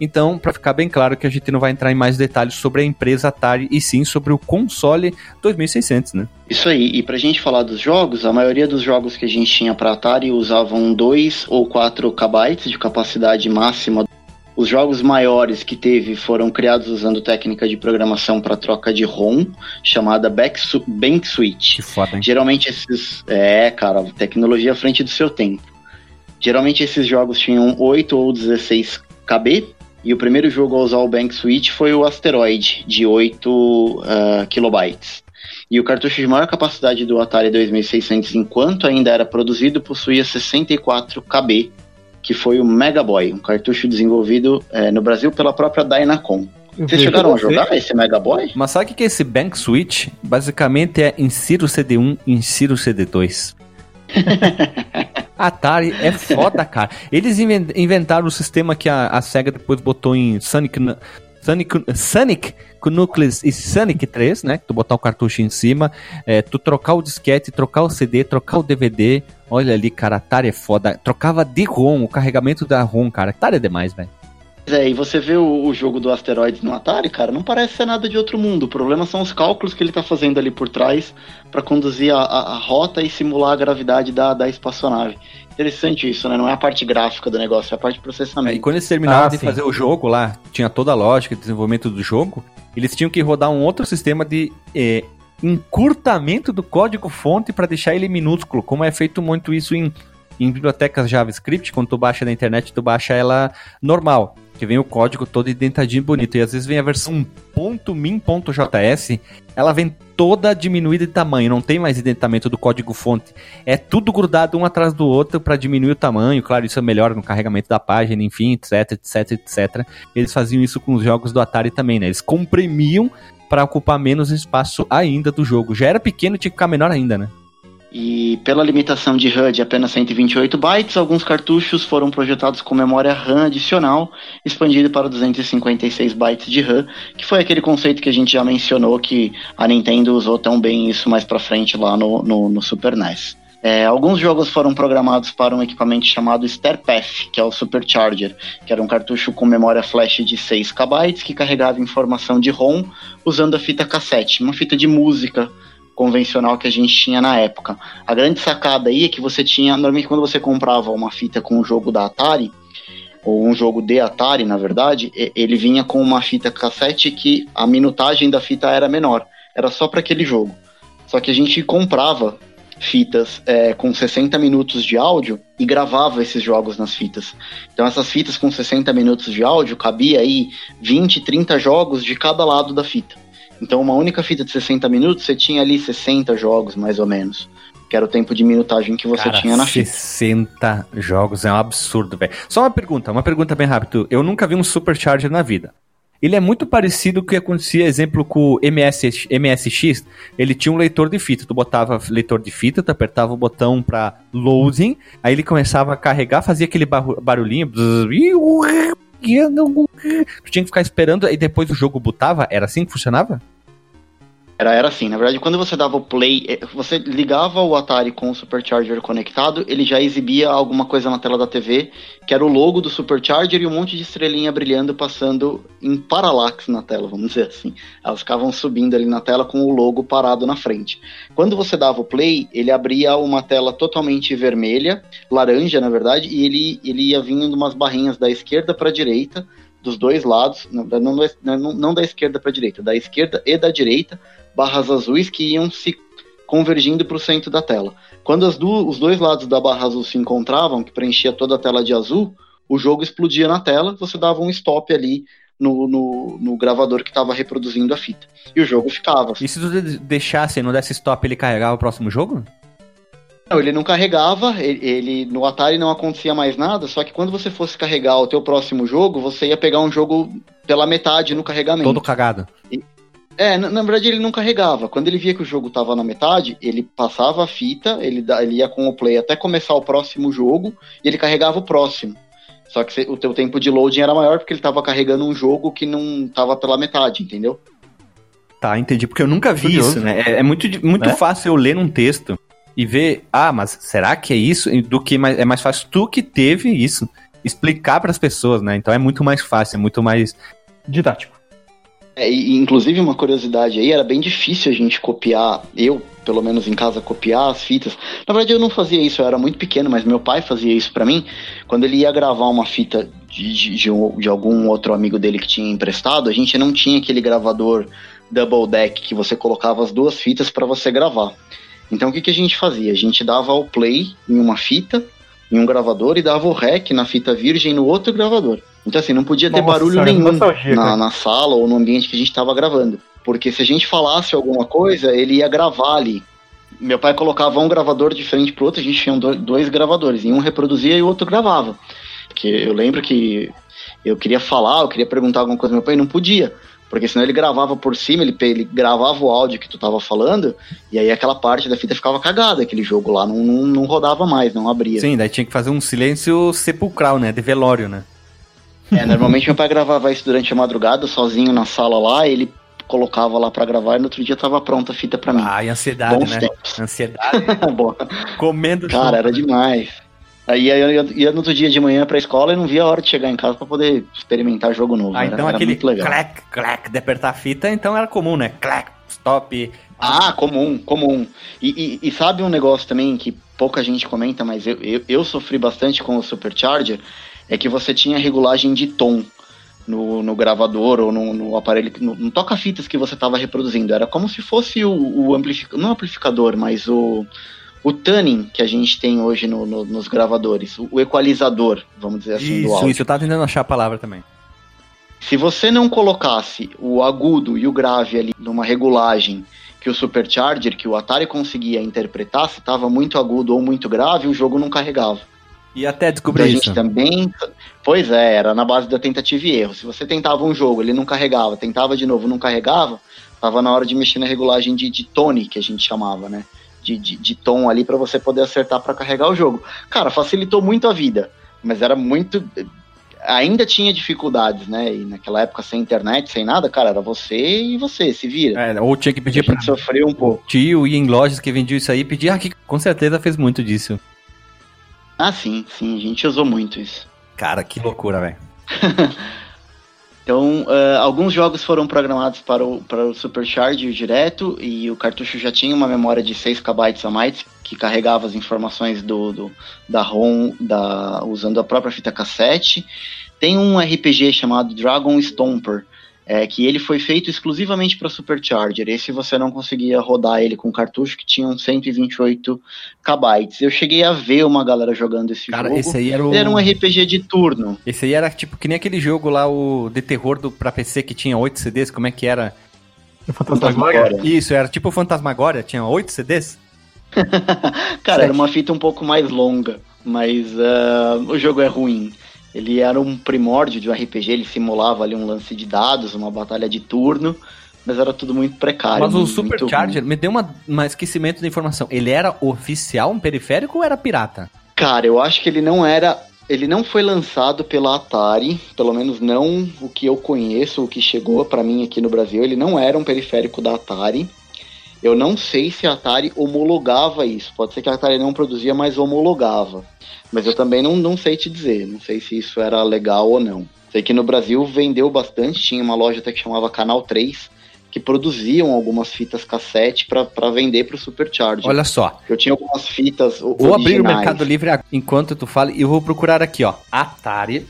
Speaker 4: Então, para ficar bem claro que a gente não vai entrar em mais detalhes sobre a empresa Atari e sim sobre o console 2600, né?
Speaker 2: Isso aí. E pra gente falar dos jogos, a maioria dos jogos que a gente tinha para Atari usavam 2 ou 4 KB de capacidade máxima. Os jogos maiores que teve foram criados usando técnica de programação para troca de ROM, chamada Bank Switch.
Speaker 4: Que foda, hein?
Speaker 2: Geralmente esses. É, cara, tecnologia à frente do seu tempo. Geralmente esses jogos tinham 8 ou 16 KB, e o primeiro jogo a usar o Bank Switch foi o Asteroid, de 8 uh, ah, kilobytes. E o cartucho de maior capacidade do Atari 2600, enquanto ainda era produzido, possuía 64 KB, que foi o Mega Boy, um cartucho desenvolvido é, no Brasil pela própria Dynacon. Vocês chegaram a jogar esse Mega Boy?
Speaker 4: Mas sabe o que é esse Bank Switch? Basicamente é insira o CD1, insira o CD2. Atari é foda, cara. Eles inventaram o sistema que a, a SEGA depois botou em Sonic, Sonic, Sonic Knuckles e Sonic 3, né? Tu botar o cartucho em cima, é, tu trocar o disquete, trocar o CD, trocar o DVD. Olha ali, cara, Atari é foda. Trocava de ROM, o carregamento da ROM, cara. Atari é demais, velho.
Speaker 2: É, e você vê o, o, jogo do asteroide no Atari, cara, não parece ser nada de outro mundo. O problema são os cálculos que ele tá fazendo ali por trás para conduzir a, a, a, rota e simular a gravidade da, da espaçonave. Interessante isso, né? Não é a parte gráfica do negócio, é a parte de processamento. É,
Speaker 4: e quando eles terminaram ah, de sim. fazer o jogo lá, tinha toda a lógica de desenvolvimento do jogo, eles tinham que rodar um outro sistema de é, encurtamento do código-fonte para deixar ele minúsculo, como é feito muito isso em, em bibliotecas JavaScript, quando tu baixa na internet, tu baixa ela normal que vem o código todo indentadinho bonito. E às vezes vem a versão .min.js, ela vem toda diminuída de tamanho, não tem mais indentamento do código fonte. É tudo grudado um atrás do outro para diminuir o tamanho. Claro, isso é melhor no carregamento da página, enfim, etc, etc, etc. Eles faziam isso com os jogos do Atari também, né? Eles comprimiam para ocupar menos espaço ainda do jogo. Já era pequeno, tinha que ficar menor ainda, né?
Speaker 2: E pela limitação de RAM de apenas 128 bytes, alguns cartuchos foram projetados com memória RAM adicional, expandido para 256 bytes de RAM, que foi aquele conceito que a gente já mencionou que a Nintendo usou tão bem isso mais para frente lá no, no, no Super NES. É, alguns jogos foram programados para um equipamento chamado StarPath, que é o Supercharger, que era um cartucho com memória flash de 6 KB que carregava informação de ROM usando a fita cassete, uma fita de música convencional que a gente tinha na época. A grande sacada aí é que você tinha, normalmente quando você comprava uma fita com um jogo da Atari, ou um jogo de Atari, na verdade, ele vinha com uma fita cassete que a minutagem da fita era menor, era só para aquele jogo. Só que a gente comprava fitas é, com 60 minutos de áudio e gravava esses jogos nas fitas. Então essas fitas com 60 minutos de áudio cabia aí 20, 30 jogos de cada lado da fita. Então, uma única fita de 60 minutos, você tinha ali 60 jogos, mais ou menos. Que era o tempo de minutagem que você Cara, tinha na 60
Speaker 4: fita. 60 jogos é um absurdo, velho. Só uma pergunta, uma pergunta bem rápida. Eu nunca vi um Supercharger na vida. Ele é muito parecido com o que acontecia, exemplo, com o MS, MSX. Ele tinha um leitor de fita. Tu botava leitor de fita, tu apertava o botão para loading, aí ele começava a carregar, fazia aquele barulhinho. Tu tinha que ficar esperando, e depois o jogo botava. Era assim que funcionava?
Speaker 2: Era, era assim, na verdade, quando você dava o play, eh, você ligava o Atari com o Supercharger conectado, ele já exibia alguma coisa na tela da TV, que era o logo do Supercharger e um monte de estrelinha brilhando passando em paralax na tela, vamos dizer assim. Elas ficavam subindo ali na tela com o logo parado na frente. Quando você dava o play, ele abria uma tela totalmente vermelha, laranja, na verdade, e ele, ele ia vindo umas barrinhas da esquerda para a direita, dos dois lados, não, não, não da esquerda para a direita, da esquerda e da direita, barras azuis que iam se convergindo para o centro da tela. Quando do, os dois lados da barra azul se encontravam, que preenchia toda a tela de azul, o jogo explodia na tela, você dava um stop ali no, no, no gravador que estava reproduzindo a fita. E o jogo ficava.
Speaker 4: E se tu deixasse, não desse stop, ele carregava o próximo jogo?
Speaker 2: Não, ele não carregava, ele, ele, no Atari não acontecia mais nada, só que quando você fosse carregar o teu próximo jogo, você ia pegar um jogo pela metade no carregamento.
Speaker 4: Todo cagado.
Speaker 2: E, é, na, na, verdade ele não carregava. Quando ele via que o jogo estava na metade, ele passava a fita, ele, ele ia com o play até começar o próximo jogo e ele carregava o próximo. Só que o teu tempo de loading era maior porque ele estava carregando um jogo que não estava pela metade, entendeu?
Speaker 4: Tá, entendi. Porque eu nunca vi Curioso. isso, né? É, é muito, muito é? fácil eu ler um texto e ver, ah, mas será que é isso? Do que mais, é mais fácil tu que teve isso explicar para as pessoas, né? Então é muito mais fácil, é muito mais didático.
Speaker 2: É, e, inclusive, uma curiosidade aí, era bem difícil a gente copiar, eu, pelo menos em casa, copiar as fitas. Na verdade, eu não fazia isso, eu era muito pequeno, mas meu pai fazia isso para mim. Quando ele ia gravar uma fita de, de, de, algum outro amigo dele que tinha emprestado, a gente não tinha aquele gravador double deck que você colocava as duas fitas para você gravar. Então, o que, que a gente fazia? A gente dava o play em uma fita, em um gravador e dava o rec na fita virgem no outro gravador. Então, assim, não podia ter Nossa, barulho nenhum na, na, sala ou no ambiente que a gente estava gravando. Porque se a gente falasse alguma coisa, ele ia gravar ali. Meu pai colocava um gravador de frente pro outro, a gente tinha dois gravadores, e um reproduzia e o outro gravava. Porque eu lembro que eu queria falar, eu queria perguntar alguma coisa ao meu pai, não podia. Porque senão ele gravava por cima, ele, ele gravava o áudio que tu tava falando, e aí aquela parte da fita ficava cagada, aquele jogo lá não, não, não rodava mais, não abria.
Speaker 4: Sim, daí tinha que fazer um silêncio sepulcral, né? De velório, né?
Speaker 2: É, normalmente meu pai gravava isso durante a madrugada, sozinho na sala lá, ele colocava lá para gravar e no outro dia tava pronta a fita para mim.
Speaker 4: Ah, e ansiedade, Bons né? Tempos. Ansiedade. Comendo
Speaker 2: Cara, era demais. Aí eu ia, ia, no outro dia de manhã pra escola e não via a hora de chegar em casa para poder experimentar jogo novo.
Speaker 4: Ah, era, então era aquele clac, clac de apertar a fita, então era comum, né? Clac, stop.
Speaker 2: Ah, comum, comum. E, e, e, sabe um negócio também que pouca gente comenta, mas eu, eu, eu sofri bastante com o Supercharger, é que você tinha regulagem de tom no, no gravador ou no, no aparelho, no, no toca-fitas que você estava reproduzindo. Era como se fosse o, o amplificador, não amplificador, mas o o tuning que a gente tem hoje no, no, nos gravadores, o, equalizador, vamos dizer assim,
Speaker 4: isso, do áudio. Isso, eu tava tentando achar a palavra também.
Speaker 2: Se você não colocasse o agudo e o grave ali numa regulagem que o Supercharger, que o Atari conseguia interpretar, se estava muito agudo ou muito grave, o jogo não carregava.
Speaker 4: E até descobrir então, isso.
Speaker 2: A gente também. Pois é, era na base da tentativa e erro. Se você tentava um jogo, ele não carregava, tentava de novo, não carregava, tava na hora de mexer na regulagem de, de tone, que a gente chamava, né? De, de, de tom ali para você poder acertar para carregar o jogo. Cara, facilitou muito a vida, mas era muito. Ainda tinha dificuldades, né? E naquela época sem internet, sem nada, cara, era você e você, se vira.
Speaker 4: É, ou tinha que pedir
Speaker 2: para sofrer um pouco.
Speaker 4: Tio ia em lojas que vendiam isso aí e pedia, ah, que com certeza fez muito disso.
Speaker 2: Ah, sim, sim, a gente usou muito isso.
Speaker 4: Cara, que loucura, velho.
Speaker 2: Então, uh, alguns jogos foram programados para o, para o Supercharge direto e o cartucho já tinha uma memória de 6 KB a mais que carregava as informações do, do, da ROM da, usando a própria fita cassete. Tem um RPG chamado Dragon Stomper, é, que ele foi feito exclusivamente para Supercharger. Esse você não conseguia rodar ele com cartucho que tinham 128 KB. Eu cheguei a ver uma galera jogando esse
Speaker 4: Cara,
Speaker 2: jogo.
Speaker 4: Esse aí era, o...
Speaker 2: era um RPG de turno.
Speaker 4: Esse aí era tipo que nem aquele jogo lá, o de terror do, pra PC que tinha 8 CDs, como é que era?
Speaker 3: O Fantasmagória.
Speaker 4: Isso, era tipo o Fantasmagória, tinha 8 CDs?
Speaker 2: Cara, era uma fita um pouco mais longa, mas uh, o jogo é ruim. Ele era um primórdio de um RPG, ele simulava ali um lance de dados, uma batalha de turno, mas era tudo muito precário.
Speaker 4: Mas o Supercharger me deu uma, um esquecimento de informação. Ele era oficial, um periférico ou era pirata?
Speaker 2: Cara, eu acho que ele não era. Ele não foi lançado pela Atari, pelo menos não o que eu conheço, o que chegou para mim aqui no Brasil. Ele não era um periférico da Atari. Eu não sei se a Atari homologava isso. Pode ser que a Atari não produzia, mas homologava. Mas eu também não, não sei te dizer, não sei se isso era legal ou não. Sei que no Brasil vendeu bastante, tinha uma loja até que chamava Canal 3, que produziam algumas fitas cassete para vender para o Supercharger.
Speaker 4: Olha só.
Speaker 2: Eu tinha algumas fitas
Speaker 4: Vou originais. abrir o Mercado Livre enquanto tu fala e eu vou procurar aqui, ó. Atari.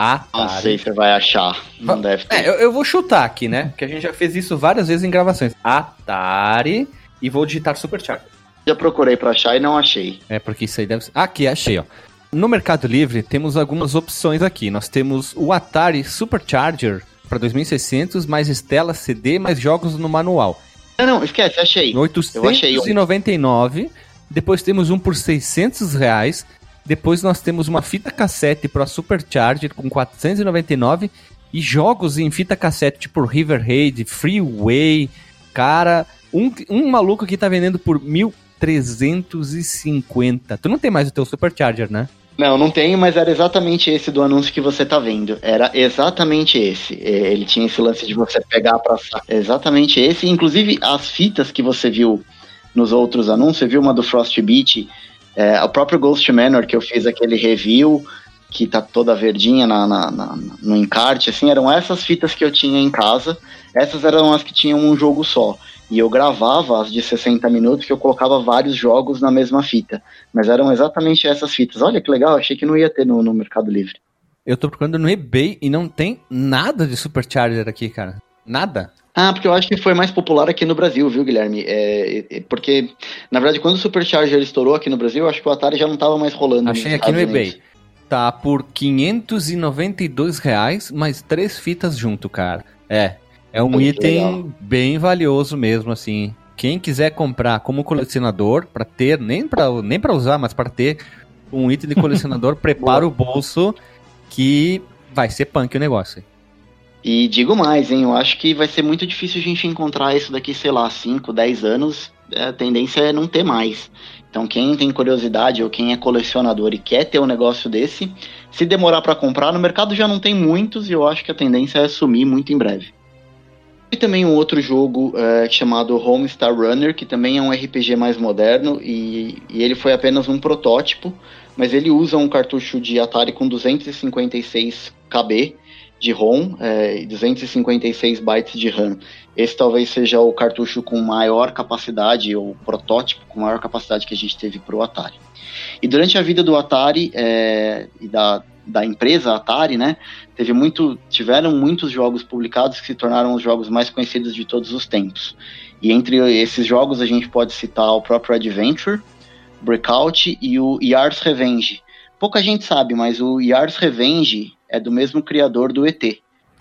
Speaker 4: Atari.
Speaker 2: Não sei se vai achar. Não deve ter.
Speaker 4: É, eu, eu, vou chutar aqui, né? Porque a gente já fez isso várias vezes em gravações. Atari e vou digitar Supercharger.
Speaker 2: Já procurei para achar e não achei.
Speaker 4: É, porque isso aí deve ser. Aqui, achei, ó. No Mercado Livre temos algumas opções aqui. Nós temos o Atari Supercharger para 2600, mais Stella CD, mais jogos no manual.
Speaker 2: Não, não, esquece, achei.
Speaker 4: 899. Um. Depois temos um por 600 reais. Depois nós temos uma fita cassete para Supercharger com 499 e jogos em fita cassete tipo River Raid, Freeway. Cara, um, um maluco aqui tá vendendo por 1.350. Tu não tem mais o teu Supercharger, né?
Speaker 2: Não, não tenho, mas era exatamente esse do anúncio que você tá vendo. Era exatamente esse. É, ele tinha esse lance de você pegar pra. Exatamente esse. Inclusive, as fitas que você viu nos outros anúncios, você viu uma do Frostbite, é, o próprio Ghost Manor, que eu fiz aquele review, que tá toda verdinha na, na, na, no encarte, assim, eram essas fitas que eu tinha em casa. Essas eram as que tinham um jogo só. E eu gravava as de 60 minutos que eu colocava vários jogos na mesma fita. Mas eram exatamente essas fitas. Olha que legal, achei que não ia ter no, no Mercado Livre.
Speaker 4: Eu tô procurando no eBay e não tem nada de Supercharger aqui, cara. Nada.
Speaker 2: Ah, porque eu acho que foi mais popular aqui no Brasil, viu, Guilherme? É, é, porque, na verdade, quando o Supercharger estourou aqui no Brasil, eu acho que o Atari já não estava mais rolando.
Speaker 4: Achei aqui no eBay. Tá por 592 reais, mais três fitas junto, cara. É, é um item legal. bem valioso mesmo, assim. Quem quiser comprar como colecionador, para ter, nem para nem pra usar, mas para ter um item de colecionador, prepara o bolso que vai ser punk o negócio.
Speaker 2: E digo mais, hein? Eu acho que vai ser muito difícil a gente encontrar isso daqui, sei lá, 5, 10 anos. A tendência é não ter mais. Então, quem tem curiosidade ou quem é colecionador e quer ter um negócio desse, se demorar para comprar, no mercado já não tem muitos e eu acho que a tendência é sumir muito em breve. E também um outro jogo é, chamado Homestar Runner, que também é um RPG mais moderno e, e, ele foi apenas um protótipo, mas ele usa um cartucho de Atari com 256 KB de ROM é, e 256 bytes de RAM. Esse talvez seja o cartucho com maior capacidade, ou protótipo com maior capacidade que a gente teve para o Atari. E durante a vida do Atari é, e da, da empresa Atari, né, teve muito, tiveram muitos jogos publicados que se tornaram os jogos mais conhecidos de todos os tempos. E entre esses jogos a gente pode citar o próprio Adventure, Breakout e o Yars Revenge. Pouca gente sabe, mas o Yars Revenge é do mesmo criador do ET.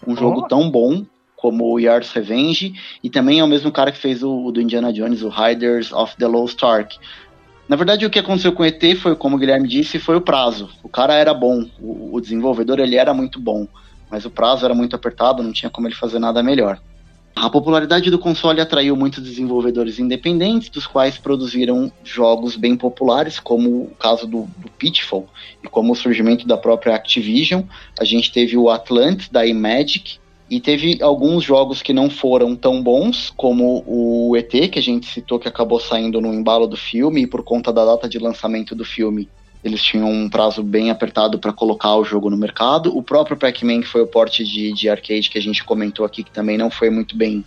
Speaker 2: Um oh. jogo tão bom como o Yard's Revenge, e também é o mesmo cara que fez o, o do Indiana Jones, o Riders of the Lost Ark. Na verdade, o que aconteceu com o ET foi, como o Guilherme disse, foi o prazo. O cara era bom, o, o desenvolvedor ele era muito bom, mas o prazo era muito apertado, não tinha como ele fazer nada melhor. A popularidade do console atraiu muitos desenvolvedores independentes, dos quais produziram jogos bem populares, como o caso do, do Pitfall e como o surgimento da própria Activision. A gente teve o Atlant da Imagic e teve alguns jogos que não foram tão bons, como o ET, que a gente citou que acabou saindo no embalo do filme, e por conta da data de lançamento do filme, eles tinham um prazo bem apertado para colocar o jogo no mercado. O próprio Pac-Man, que foi o porte de, de arcade que a gente comentou aqui, que também não foi muito bem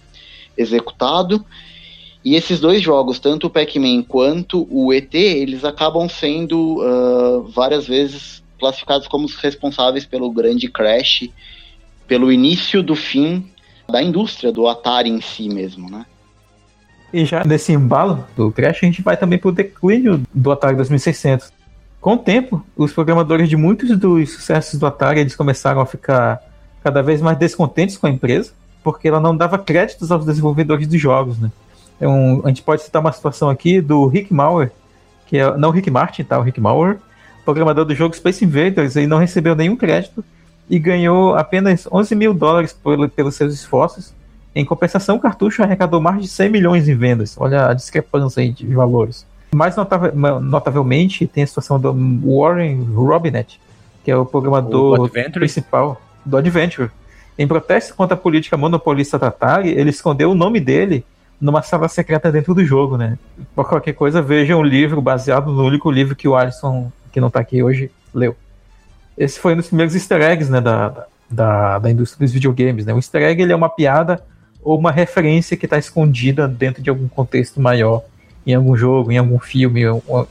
Speaker 2: executado. E esses dois jogos, tanto o Pac-Man quanto o ET, eles acabam sendo uh, várias vezes classificados como os responsáveis pelo grande crash, pelo início do fim da indústria do Atari em si mesmo, né?
Speaker 3: E já nesse embalo do crash, a gente vai também pro declínio do Atari 2600 com o tempo, os programadores de muitos dos sucessos do Atari eles começaram a ficar cada vez mais descontentes com a empresa, porque ela não dava créditos aos desenvolvedores de jogos, né? Então, a gente pode citar uma situação aqui do Rick Mauer, que é não Rick Martin, tá? O Rick Mauer, programador do jogo Space Invaders, ele não recebeu nenhum crédito e ganhou apenas 11 mil dólares pelos seus esforços. Em compensação, o cartucho arrecadou mais de 100 milhões em vendas. Olha a discrepância aí de valores. Mais notavelmente, tem a situação do Warren Robinet, que é o programador o principal do Adventure. Em protesto contra a política monopolista da Atari, ele escondeu o nome dele numa sala secreta dentro do jogo, né? Por qualquer coisa, vejam o livro baseado no único livro que o Alisson, que não está aqui hoje, leu. Esse foi um dos primeiros easter eggs, né, da, da, da indústria dos videogames, né? O easter egg ele é uma piada ou uma referência que está escondida dentro de algum contexto maior em algum jogo, em algum filme,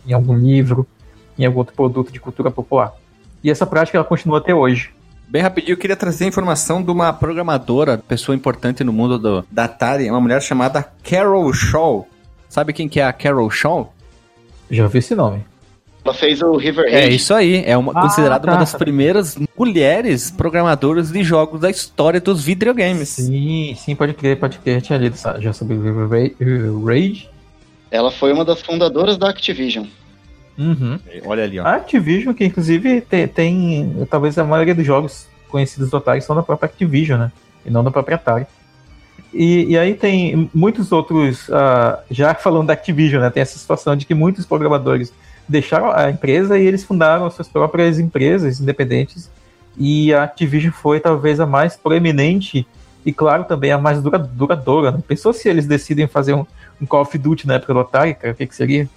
Speaker 3: em algum livro, em algum outro produto de cultura popular. E essa prática ela continua até hoje.
Speaker 4: Bem rapidinho, eu queria trazer a informação de uma programadora, pessoa importante no mundo do, da Atari, uma mulher chamada Carol Shaw. Sabe quem que é a Carol Shaw?
Speaker 3: Já ouvi esse nome.
Speaker 2: Ela fez o River
Speaker 4: É isso aí, é uma, ah, considerada tá. uma das primeiras mulheres programadoras de jogos da história dos videogames.
Speaker 3: Sim, sim, pode crer, pode crer. Tinha lido já sobre o River Rage
Speaker 2: ela foi uma das fundadoras da Activision.
Speaker 3: Uhum. Olha ali, ó. A Activision, que inclusive tem, tem, talvez a maioria dos jogos conhecidos do Atari são da própria Activision, né? E não da própria Atari. E, e aí tem muitos outros, uh, já falando da Activision, né? Tem essa situação de que muitos programadores deixaram a empresa e eles fundaram suas próprias empresas independentes. E a Activision foi talvez a mais proeminente e, claro, também a mais duradoura. Né? Pensou se eles decidem fazer um, um Call of Duty na época do Atari, cara, o que, que seria?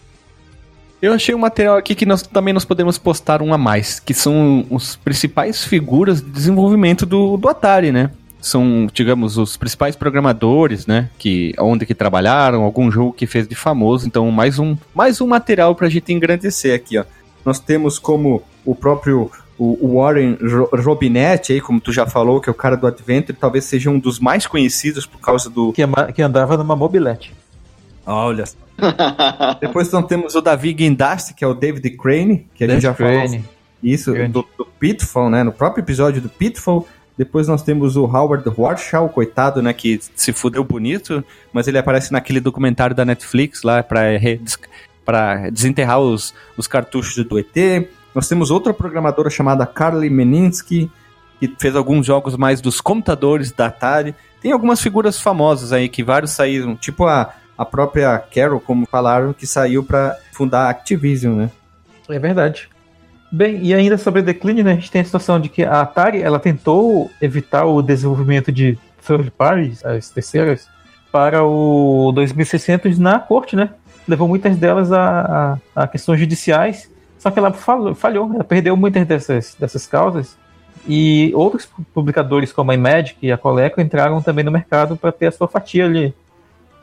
Speaker 4: Eu achei um material aqui que nós também nós podemos postar um a mais, que são os principais figuras de desenvolvimento do, do Atari, né? São, digamos, os principais programadores, né? Que onde que trabalharam, algum jogo que fez de famoso. Então, mais um, mais um material pra gente engrandecer aqui, ó. Nós temos como o próprio o Warren Robinet, aí, como tu já falou, que é o cara do Adventure, talvez seja um dos mais conhecidos por causa do.
Speaker 3: Que, que andava numa mobilete.
Speaker 4: Olha. Depois nós temos o Davi Guindasti, que é o David Crane, que a gente já Crane. falou. Isso, do, do, Pitfall, né? No próprio episódio do Pitfall. Depois nós temos o Howard Warshaw, coitado, né? Que se fudeu bonito, mas ele aparece naquele documentário da Netflix lá para para desenterrar os, os cartuchos do ET. Nós temos outra programadora chamada Carly Meninsky, que fez alguns jogos mais dos computadores da Atari. Tem algumas figuras famosas aí que vários saíram, tipo a, a própria Carol, como falaram, que saiu para fundar a Activision, né?
Speaker 3: É verdade. Bem, e ainda sobre declínio, né, a gente tem a situação de que a Atari ela tentou evitar o desenvolvimento de third parties, as terceiras, para o 2600 na corte, né? Levou muitas delas a, a, a questões judiciais só que ela falhou, falhou ela perdeu muitas dessas, dessas causas. E outros publicadores, como a Imagic e a Coleco, entraram também no mercado para ter a sua fatia ali.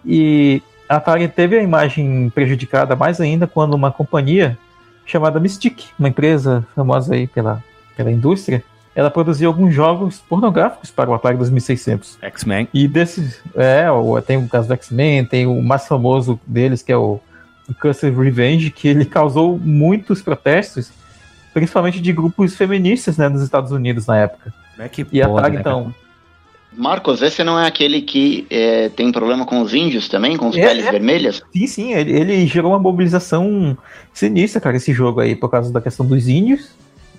Speaker 3: E a Atari teve a imagem prejudicada mais ainda quando uma companhia chamada Mystic, uma empresa famosa aí pela, pela indústria, ela produziu alguns jogos pornográficos para o Atari 2600.
Speaker 4: X-Men.
Speaker 3: E desses, é, tem o caso do X-Men, tem o mais famoso deles que é o Cursed Revenge, que ele causou muitos protestos, principalmente de grupos feministas né, nos Estados Unidos na época.
Speaker 4: É que e a TAG,
Speaker 2: né, então. Marcos, esse não é aquele que é, tem problema com os índios também, com os é, peles é, vermelhas?
Speaker 3: Sim, sim, ele, ele, gerou uma mobilização sinistra, cara, esse jogo aí, por causa da questão dos índios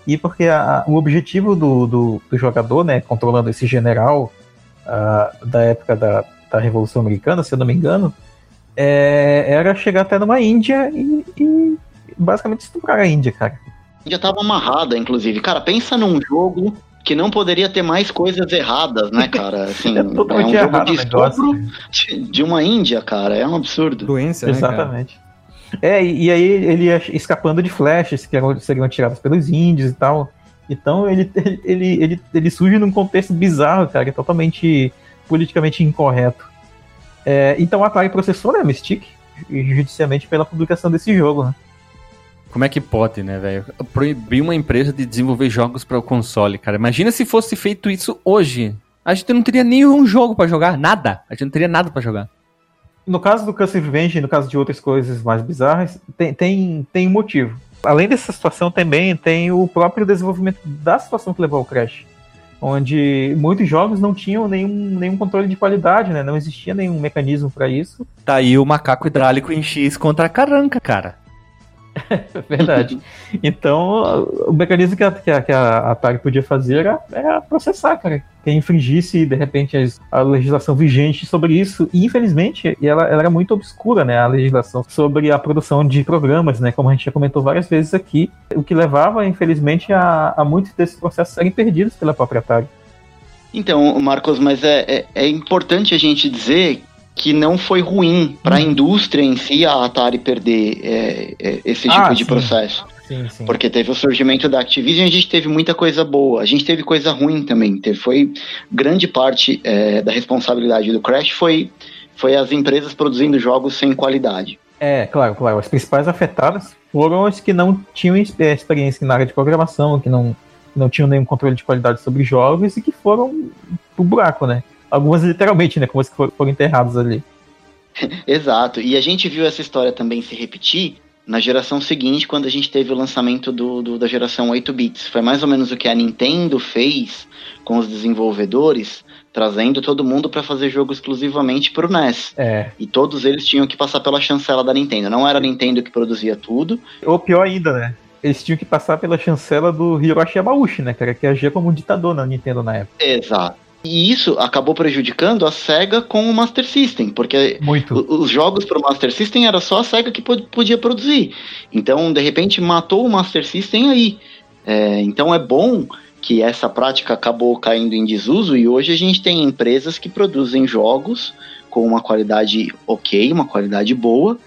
Speaker 3: e porque a, o objetivo do, do, do, jogador, né, controlando esse general uh, da época da, da Revolução Americana, se eu não me engano, é, era chegar até numa Índia e, e basicamente estuprar a Índia, cara.
Speaker 2: A Índia tava amarrada, inclusive. Cara, pensa num jogo que não poderia ter mais coisas erradas, né, cara? Assim, é, é um jogo de estupro de, de, uma Índia, cara. É um absurdo.
Speaker 3: Doença, né, Exatamente. É, e, e, aí ele ia escapando de flechas que seriam atiradas pelos índios e tal. Então ele, ele, ele, ele surge num contexto bizarro, cara, é totalmente politicamente incorreto. É, então a Atari processou né, a Mystic judicialmente pela publicação desse jogo, né?
Speaker 4: Como é que pode, né, velho? Proibir uma empresa de desenvolver jogos para o console, cara. Imagina se fosse feito isso hoje. A gente não teria nenhum jogo para jogar, nada. A gente não teria nada para jogar.
Speaker 3: No caso do Cursed Revenge, no caso de outras coisas mais bizarras, tem, tem, tem um motivo. Além dessa situação, também tem o próprio desenvolvimento da situação que levou ao crash onde muitos jogos não tinham nenhum, nenhum controle de qualidade, né? Não existia nenhum mecanismo para isso.
Speaker 4: Tá aí o macaco hidráulico em X contra a caranca, cara.
Speaker 3: Verdade. Então, o mecanismo que a, que a, que a Atari podia fazer era, era processar, cara. Quem infringisse, de repente, a legislação vigente sobre isso. E, infelizmente, ela, ela era muito obscura, né? A legislação sobre a produção de programas, né? Como a gente já comentou várias vezes aqui. O que levava, infelizmente, a, a muitos desses processos serem perdidos pela própria Atari.
Speaker 2: Então, Marcos, mas é, é, é importante a gente dizer que não foi ruim para a hum. indústria em si a Atari perder é, é, esse tipo ah, de sim. processo. Sim, sim. Porque teve o surgimento da Activision e a gente teve muita coisa boa. A gente teve coisa ruim também. Teve, foi grande parte é, da responsabilidade do Crash foi, foi as empresas produzindo jogos sem qualidade.
Speaker 3: É, claro, claro. As principais afetadas foram as que não tinham experiência na área de programação, que não, não tinham nenhum controle de qualidade sobre jogos e que foram pro buraco, né? Algumas literalmente, né? Como as que foram enterradas ali.
Speaker 2: Exato. E a gente viu essa história também se repetir na geração seguinte, quando a gente teve o lançamento do, do, da geração 8 bits. Foi mais ou menos o que a Nintendo fez com os desenvolvedores, trazendo todo mundo para fazer jogo exclusivamente para o NES.
Speaker 3: É.
Speaker 2: E todos eles tinham que passar pela chancela da Nintendo. Não era a Nintendo que produzia tudo.
Speaker 3: Ou pior ainda, né? Eles tinham que passar pela chancela do Hiroshi Yamauchi, né, cara? Que agia como um ditador na Nintendo na época.
Speaker 2: Exato. E isso acabou prejudicando a SEGA com o Master System, porque
Speaker 3: Muito.
Speaker 2: os jogos para o Master System era só a SEGA que podia produzir. Então, de repente, matou o Master System aí. É, então é bom que essa prática acabou caindo em desuso e hoje a gente tem empresas que produzem jogos com uma qualidade ok, uma qualidade boa,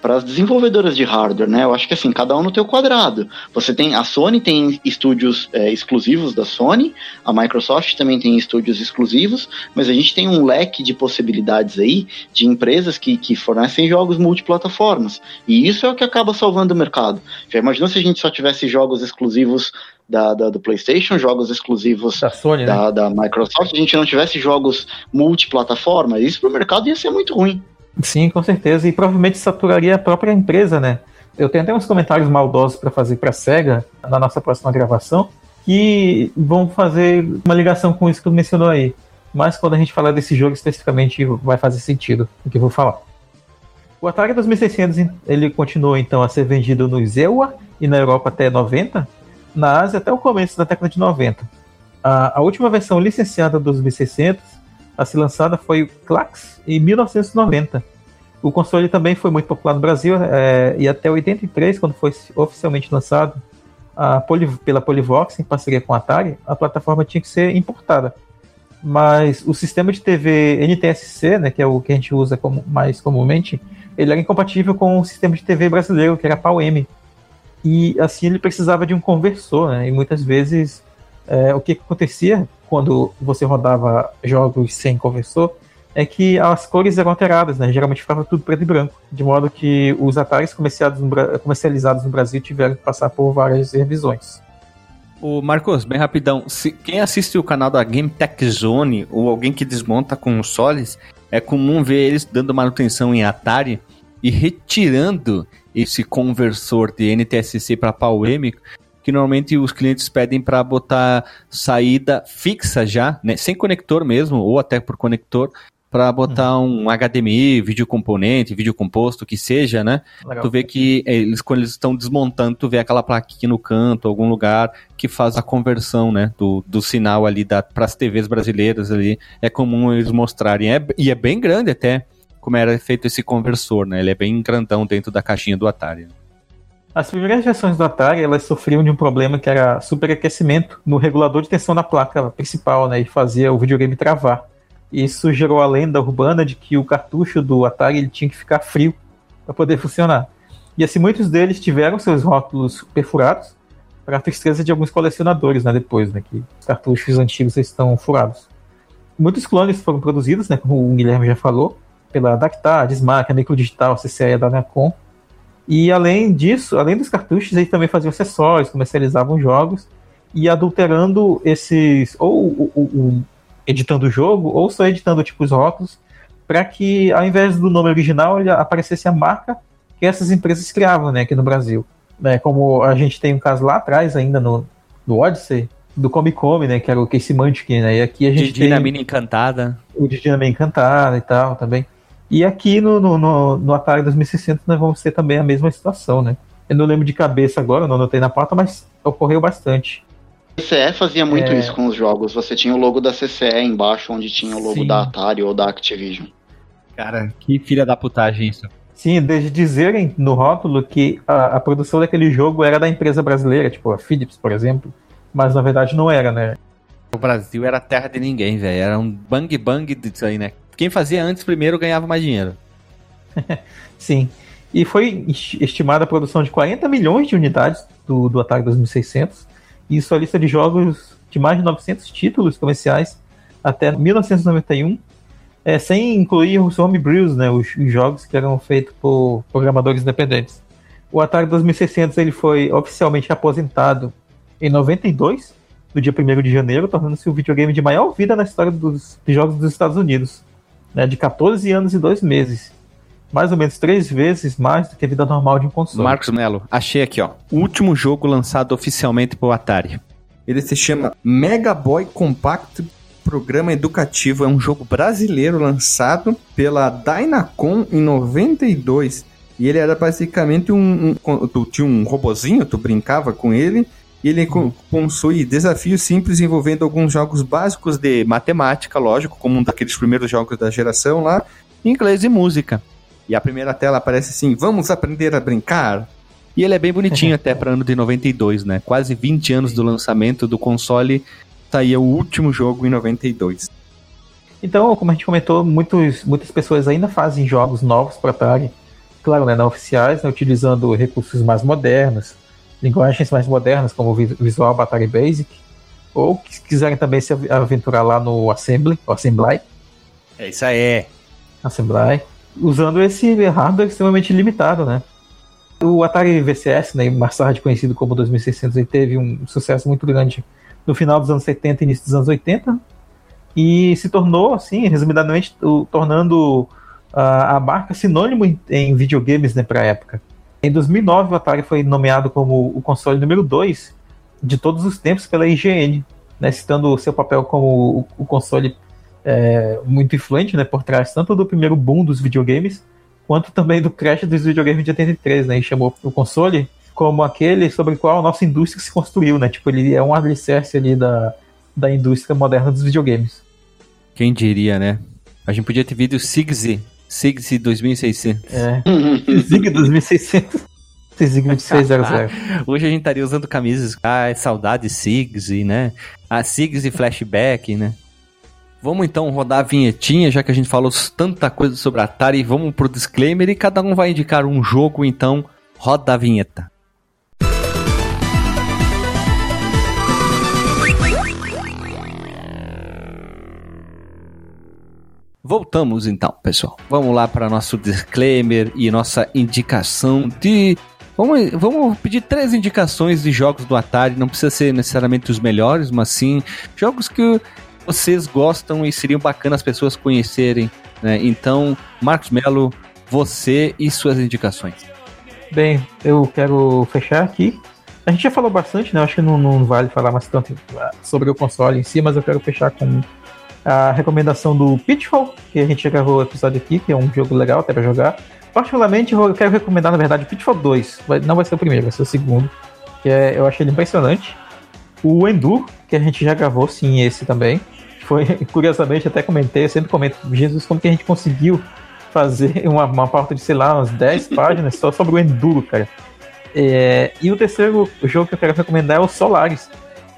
Speaker 2: para as desenvolvedoras de hardware, né? Eu acho que assim, cada um no teu quadrado. Você tem a Sony tem estúdios é, exclusivos da Sony, a Microsoft também tem estúdios exclusivos, mas a gente tem um leque de possibilidades aí de empresas que, que fornecem jogos multiplataformas. E isso é o que acaba salvando o mercado. Já imaginou se a gente só tivesse jogos exclusivos da, da, do PlayStation, jogos exclusivos
Speaker 3: da, Sony,
Speaker 2: da,
Speaker 3: né?
Speaker 2: da Microsoft, a gente não tivesse jogos multiplataforma, isso pro mercado ia ser muito ruim.
Speaker 3: Sim, com certeza. E provavelmente saturaria a própria empresa, né? Eu tenho até uns comentários maldosos para fazer para Sega na nossa próxima gravação, que vão fazer uma ligação com isso que tu mencionou aí. Mas quando a gente falar desse jogo especificamente, vai fazer sentido o que eu vou falar. O Atari 2600 ele continuou então a ser vendido no ZEWA e na Europa até 90, na Ásia até o começo da década de 90. A, a última versão licenciada dos 2600 a ser lançada foi o Clax em 1990. O console também foi muito popular no Brasil é, e até 83, quando foi oficialmente lançado Poly, pela Polyvox em parceria com a Atari, a plataforma tinha que ser importada. Mas o sistema de TV NTSC, né, que é o que a gente usa como, mais comumente, ele era incompatível com o sistema de TV brasileiro, que era PAL-M. E assim ele precisava de um conversor, né? E muitas vezes é, o que, acontecia quando você rodava jogos sem conversor é que as cores eram alteradas, né? Geralmente ficava tudo preto e branco, de modo que os Ataris comercializados no Brasil tiveram que passar por várias revisões.
Speaker 4: O Marcos, bem rapidão, se quem assiste o canal da Game Tech Zone ou alguém que desmonta consoles, é comum ver eles dando manutenção em Atari e retirando esse conversor de NTSC para PAL-M, que normalmente os clientes pedem para botar saída fixa já, né, sem conector mesmo, ou até por conector, para botar uhum. um HDMI, vídeo componente, vídeo composto, que seja, né? Legal. Tu vê que eles, quando eles estão desmontando, tu vê aquela plaquinha no canto, algum lugar, que faz a conversão, né? Do, do sinal ali para as TVs brasileiras ali. É comum eles mostrarem. É, e é bem grande até como era feito esse conversor, né? Ele é bem grandão dentro da caixinha do Atari.
Speaker 3: As primeiras versões do Atari, elas sofriam de um problema que era superaquecimento no regulador de tensão da placa principal, né? E fazia o videogame travar. Isso gerou a lenda urbana de que o cartucho do Atari ele tinha que ficar frio para poder funcionar. E assim, muitos deles tiveram seus rótulos perfurados, para tristeza de alguns colecionadores, né? Depois, né? Que os cartuchos antigos estão furados. Muitos clones foram produzidos, né? Como o Guilherme já falou, pela Dactar, Dismark, a Microdigital, a CCE e a Danacom. E além disso, além dos cartuchos, eles também faziam acessórios, comercializavam jogos e adulterando esses, ou o, o, editando o jogo, ou só editando tipo os rótulos, para que ao invés do nome original ele aparecesse a marca que essas empresas criavam né, aqui no Brasil. Né, como a gente tem um caso lá atrás ainda no, no Odyssey, do Come Come, né, que era o Casey Munchkin, né, e aqui a gente tem...
Speaker 4: Mina Encantada.
Speaker 3: O Didi Mina Encantada e tal também. E aqui no, no, no, no Atari 2600 nós vamos ter também a mesma situação, né. Eu não lembro de cabeça agora, não anotei na pauta, mas ocorreu bastante.
Speaker 2: CCE fazia muito é... isso com os jogos. Você tinha o logo da CCE embaixo, onde tinha o logo Sim. da Atari ou da Activision.
Speaker 4: Cara, que filha da putagem isso.
Speaker 3: Sim, desde dizerem no rótulo que a, a, produção daquele jogo era da empresa brasileira, tipo a Philips, por exemplo, mas na verdade não era, né?
Speaker 4: O Brasil era terra de ninguém, velho. Era um bang bang disso aí, né? Quem fazia antes primeiro ganhava mais dinheiro.
Speaker 3: Sim. E foi estimada a produção de 40 milhões de unidades do, do Atari 2600 e sua lista de jogos de mais de 900 títulos comerciais até 1991, é, sem incluir os homebrews, né, os, os, jogos que eram feitos por programadores independentes. O Atari 2600 ele foi oficialmente aposentado em 92, no dia 1 de janeiro, tornando-se o videogame de maior vida na história dos jogos dos Estados Unidos, né, de 14 anos e 2 meses mais ou menos três vezes mais do que a vida normal de um console.
Speaker 4: Marcos Melo, achei aqui, ó. O último jogo lançado oficialmente pro Atari. Ele se chama Mega Boy Compact Programa Educativo. É um jogo brasileiro lançado pela Dynacon em 92. E ele era basicamente um, um. tu tinha um robozinho, tu brincava com ele. E ele possui desafios simples envolvendo alguns jogos básicos de matemática, lógico, como um daqueles primeiros jogos da geração lá, inglês e música. E a primeira tela aparece assim: vamos aprender a brincar. E ele é bem bonitinho até para ano de 92, né? Quase 20 anos do lançamento do console, saía o último jogo em 92.
Speaker 3: Então, como a gente comentou, muitos, muitas pessoas ainda fazem jogos novos para Atari, claro, né, não oficiais, né, utilizando recursos mais modernos, linguagens mais modernas, como o Visual Atari Basic, ou que quiserem também se aventurar lá no Assembly, Assembly.
Speaker 4: É isso aí.
Speaker 3: Assembly usando esse hardware extremamente limitado, né? O Atari VCS, né, mais tarde conhecido como 2600, ele teve um sucesso muito grande no final dos anos 70 e início dos anos 80 e se tornou, assim, resumidamente, o, tornando a, a marca sinônimo em, em videogames né, para a época. Em 2009, o Atari foi nomeado como o console número 2 de todos os tempos pela IGN, né, citando o seu papel como o, console é, muito influente né, por trás tanto do primeiro boom dos videogames, quanto também do crash dos videogames de 83, né, e chamou o console como aquele sobre o qual a nossa indústria se construiu, né, tipo, ele é um alicerce ali da, da indústria moderna dos videogames.
Speaker 4: Quem diria, né? A gente podia ter visto o Sigsy, Sigsy 2600.
Speaker 3: É, Sigsy 2600. Sigsy 2600.
Speaker 4: Hoje a gente estaria usando camisas, ah, saudade Sigsy, né? A Sigsy Flashback, né? Vamos então rodar a vinhetinha, já que a gente falou tanta coisa sobre a Atari, vamos pro disclaimer e cada um vai indicar um jogo, então roda a vinheta. Voltamos então, pessoal. Vamos lá para nosso disclaimer e nossa indicação de. Vamos, vamos pedir três indicações de jogos do Atari. Não precisa ser necessariamente os melhores, mas sim jogos que vocês gostam e seriam bacanas as pessoas conhecerem. Né? Então, Marcos Melo, você e suas indicações.
Speaker 3: Bem, eu quero fechar aqui. A gente já falou bastante, né? Acho que não, não vale falar mais tanto sobre o console em si, mas eu quero fechar com a recomendação do Pitfall, que a gente já gravou o episódio aqui, que é um jogo legal até pra jogar. Particularmente, eu quero recomendar, na verdade, o Pitfall 2. Não vai ser o primeiro, vai ser o segundo. Que é, eu achei ele impressionante. O Enduro, que a gente já gravou, sim, esse também foi, curiosamente, até comentei, eu sempre comento, Jesus, como que a gente conseguiu fazer uma, uma pauta de, sei lá, umas 10 páginas só sobre o Enduro, cara. É, e o terceiro jogo que eu quero recomendar é o Solaris,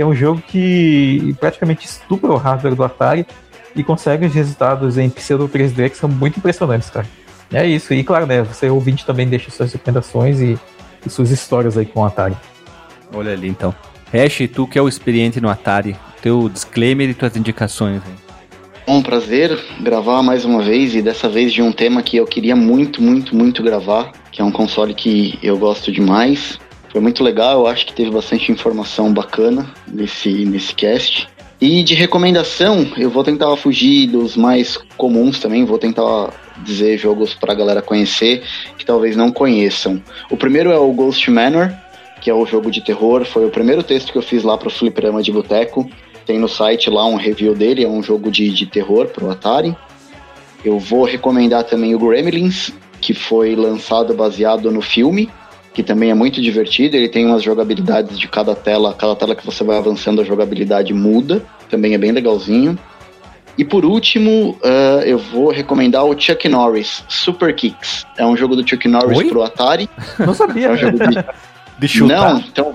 Speaker 3: é um jogo que praticamente estupra o hardware do Atari e consegue os resultados em pseudo 3D que são muito impressionantes, cara. É isso, e claro, né, você ouvinte também deixa suas recomendações e, e suas histórias aí com o Atari.
Speaker 4: Olha ali então. Hash, tu que é o experiente no Atari, teu disclaimer e tuas indicações.
Speaker 2: É um prazer gravar mais uma vez e dessa vez de um tema que eu queria muito, muito, muito gravar, que é um console que eu gosto demais. Foi muito legal, eu acho que teve bastante informação bacana nesse, nesse cast. E de recomendação, eu vou tentar fugir dos mais comuns também, vou tentar dizer jogos para a galera conhecer que talvez não conheçam. O primeiro é o Ghost Manor, que é o jogo de terror. Foi o primeiro texto que eu fiz lá pro Fliperama de Boteco. Tem no site lá um review dele, é um jogo de, de terror pro Atari. Eu vou recomendar também o Gremlins, que foi lançado baseado no filme, que também é muito divertido. Ele tem umas jogabilidades de cada tela, cada tela que você vai avançando, a jogabilidade muda. Também é bem legalzinho. E por último, uh, eu vou recomendar o Chuck Norris Super Kicks. É um jogo do Chuck Norris Oi? pro Atari.
Speaker 3: Não sabia.
Speaker 2: É um jogo de, de chutar. Não, então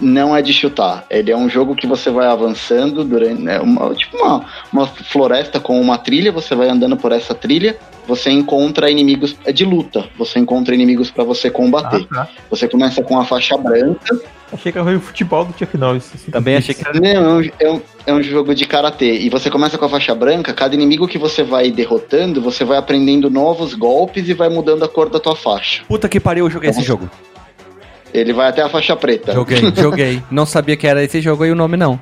Speaker 2: não é de chutar. Ele é um jogo que você vai avançando durante. É uma, tipo uma, uma floresta com uma trilha, você vai andando por essa trilha, você encontra inimigos. É de luta. Você encontra inimigos para você combater. Ah, tá. Você começa com a faixa branca.
Speaker 3: Achei que era o futebol do Chuck Norris.
Speaker 2: Assim. Também achei que era. Não, é um, é um jogo de karatê. E você começa com a faixa branca, cada inimigo que você vai derrotando, você vai aprendendo novos golpes e vai mudando a cor da tua faixa.
Speaker 4: Puta que pariu, eu joguei então, esse jogo.
Speaker 2: Ele vai até a faixa preta.
Speaker 4: Joguei, joguei. Não sabia que era esse jogo e o nome não.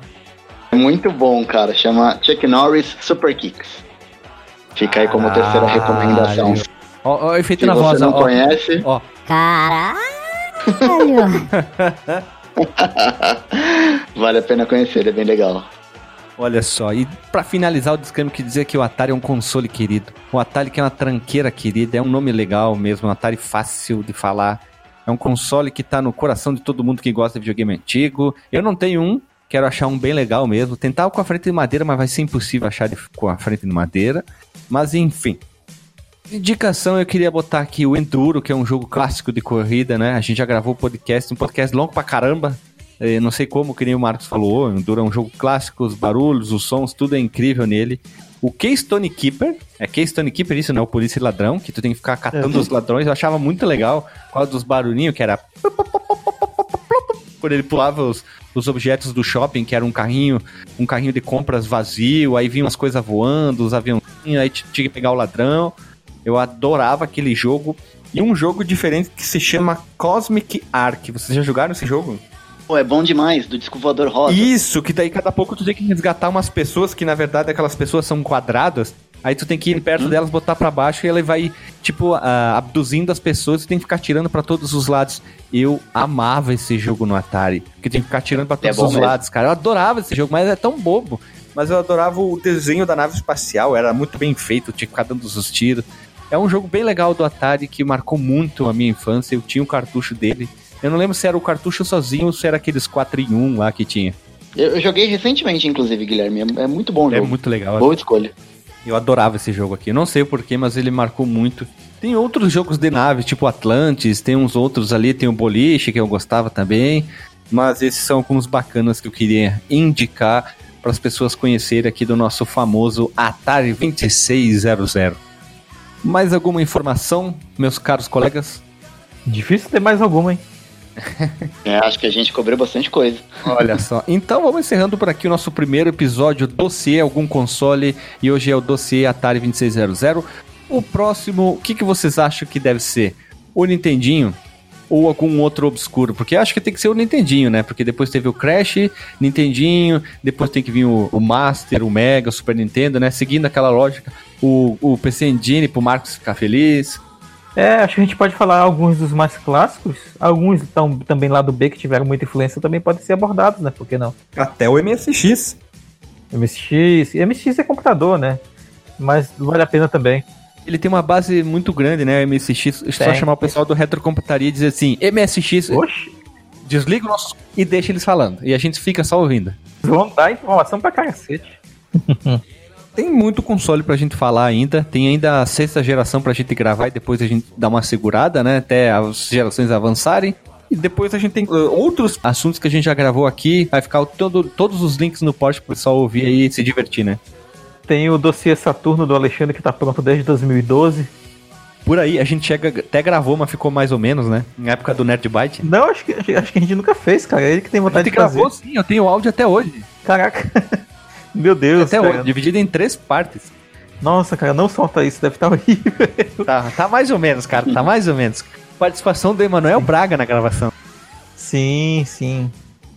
Speaker 2: É muito bom, cara. Chama Chuck Norris Super Kicks. Fica aí como terceira recomendação.
Speaker 4: Ó, ó, efeito
Speaker 2: Se
Speaker 4: na
Speaker 2: você
Speaker 4: voz,
Speaker 2: não ó, conhece. Ó.
Speaker 5: Caralho!
Speaker 2: vale a pena conhecer, ele é bem legal.
Speaker 4: Olha só, e para finalizar o disclaimer que dizer que o Atari é um console querido. O Atari que é uma tranqueira querida, é um nome legal mesmo, um Atari fácil de falar. É um console que tá no coração de todo mundo que gosta de videogame antigo. Eu não tenho um, quero achar um bem legal mesmo. Tentar com a frente de madeira, mas vai ser impossível achar de, com a frente de madeira. Mas enfim. Indicação, eu queria botar aqui o Enduro, que é um jogo clássico de corrida, né? A gente já gravou o podcast, um podcast longo pra caramba. Eu não sei como, que nem o Marcos falou, o Enduro é um jogo clássico, os barulhos, os sons, tudo é incrível nele. O Keystone Keeper, é Keystone Keeper isso, né? O polícia e ladrão, que tu tem que ficar catando os ladrões. Eu achava muito legal, por causa dos barulhinhos, que era... Quando ele pulava os, os objetos do shopping, que era um carrinho, um carrinho de compras vazio, aí vinham as coisas voando, os aviões, aí tinha que pegar o ladrão. Eu adorava aquele jogo. e um jogo diferente que se chama Cosmic Ark. Vocês já jogaram esse jogo?
Speaker 2: Pô, é bom demais, do disco voador rosa.
Speaker 4: Isso, que daí cada pouco tu tem que resgatar umas pessoas que na verdade aquelas pessoas são quadradas. Aí tu tem que ir perto hum. delas, botar para baixo e ela vai, tipo, uh, abduzindo as pessoas e tem que ficar tirando para todos os lados. Eu amava esse jogo no Atari, porque tem que ficar tirando para é todos é os mesmo. lados, cara. Eu adorava esse jogo, mas é tão bobo. Mas eu adorava o desenho da nave espacial, era muito bem feito, tinha que ficar dando os tiros. É um jogo bem legal do Atari que marcou muito a minha infância. Eu tinha o um cartucho dele. Eu não lembro se era o cartucho sozinho ou se era aqueles 4 em 1 lá que tinha.
Speaker 2: Eu, joguei recentemente, inclusive, Guilherme. É, é muito bom o
Speaker 4: é jogo. É muito legal.
Speaker 2: Boa escolha.
Speaker 4: Eu adorava esse jogo aqui. Eu não sei porquê, mas ele marcou muito. Tem outros jogos de nave, tipo Atlantis, tem uns outros ali, tem o Boliche, que eu gostava também. Mas esses são alguns bacanas que eu queria indicar para as pessoas conhecerem aqui do nosso famoso Atari 2600. Mais alguma informação, meus caros colegas?
Speaker 3: Difícil ter mais alguma, hein?
Speaker 2: É, acho que a gente cobriu bastante coisa.
Speaker 4: Olha só. Então vamos encerrando por aqui o nosso primeiro episódio dossiê algum console e hoje é o dossiê Atari 2600. O próximo, o que, que vocês acham que deve ser? O Nintendinho ou algum outro obscuro? Porque acho que tem que ser o Nintendinho, né? Porque depois teve o Crash, Nintendinho, depois tem que vir o, o Master, o Mega, o Super Nintendo, né? Seguindo aquela lógica, o, o PC Engine pro Marcos ficar feliz.
Speaker 3: É, acho que a gente pode falar alguns dos mais clássicos. Alguns tão, também lá do B que tiveram muita influência também podem ser abordados, né? Por que não?
Speaker 4: Até o MSX.
Speaker 3: MSX. MSX é computador, né? Mas vale a pena também.
Speaker 4: Ele tem uma base muito grande, né? O MSX. É só chamar o pessoal do Retrocomputaria e dizer assim: MSX. Oxi. Desliga o nosso. e deixa eles falando. E a gente fica só ouvindo.
Speaker 3: Vão dar informação pra cacete.
Speaker 4: Tem muito console pra gente falar ainda. Tem ainda a sexta geração pra gente gravar e depois a gente dar uma segurada, né? Até as gerações avançarem. E depois a gente tem uh, outros assuntos que a gente já gravou aqui. Vai ficar todo, todos os links no post pro pessoal ouvir aí e se divertir, né?
Speaker 3: Tem o dossiê Saturno do Alexandre que tá pronto desde 2012.
Speaker 4: Por aí, a gente chega, até gravou, mas ficou mais ou menos, né? Na época do Nerd Byte.
Speaker 3: Não, acho que, acho que a gente nunca fez, cara. É ele que tem vontade de fazer. gravou
Speaker 4: sim, eu tenho áudio até hoje.
Speaker 3: Caraca. Meu Deus.
Speaker 4: Até cara. dividido em três partes.
Speaker 3: Nossa, cara, não solta isso, deve estar tá horrível.
Speaker 4: Tá, tá mais ou menos, cara, tá mais ou menos. Participação do Emanuel Braga na gravação.
Speaker 3: Sim, sim.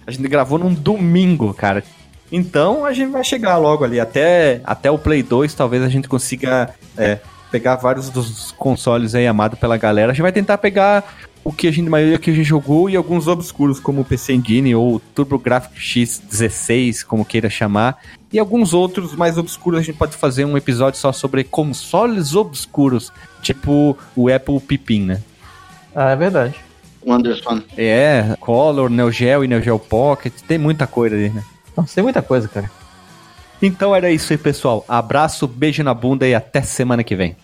Speaker 4: A gente gravou num domingo, cara. Então a gente vai chegar logo ali. Até, até o Play 2, talvez a gente consiga é, pegar vários dos consoles aí amados pela galera. A gente vai tentar pegar o que a gente, a maioria que a gente jogou e alguns obscuros, como o PC Engine ou TurboGrafx X16, como queira chamar. E alguns outros mais obscuros, a gente pode fazer um episódio só sobre consoles obscuros, tipo o Apple Pipin, né?
Speaker 3: Ah, é verdade.
Speaker 2: O Anderson.
Speaker 4: É, Color, Neo Geo e Neo Geo Pocket, tem muita coisa ali, né?
Speaker 3: Nossa, tem muita coisa, cara.
Speaker 4: Então era isso aí, pessoal. Abraço, beijo na bunda e até semana que vem.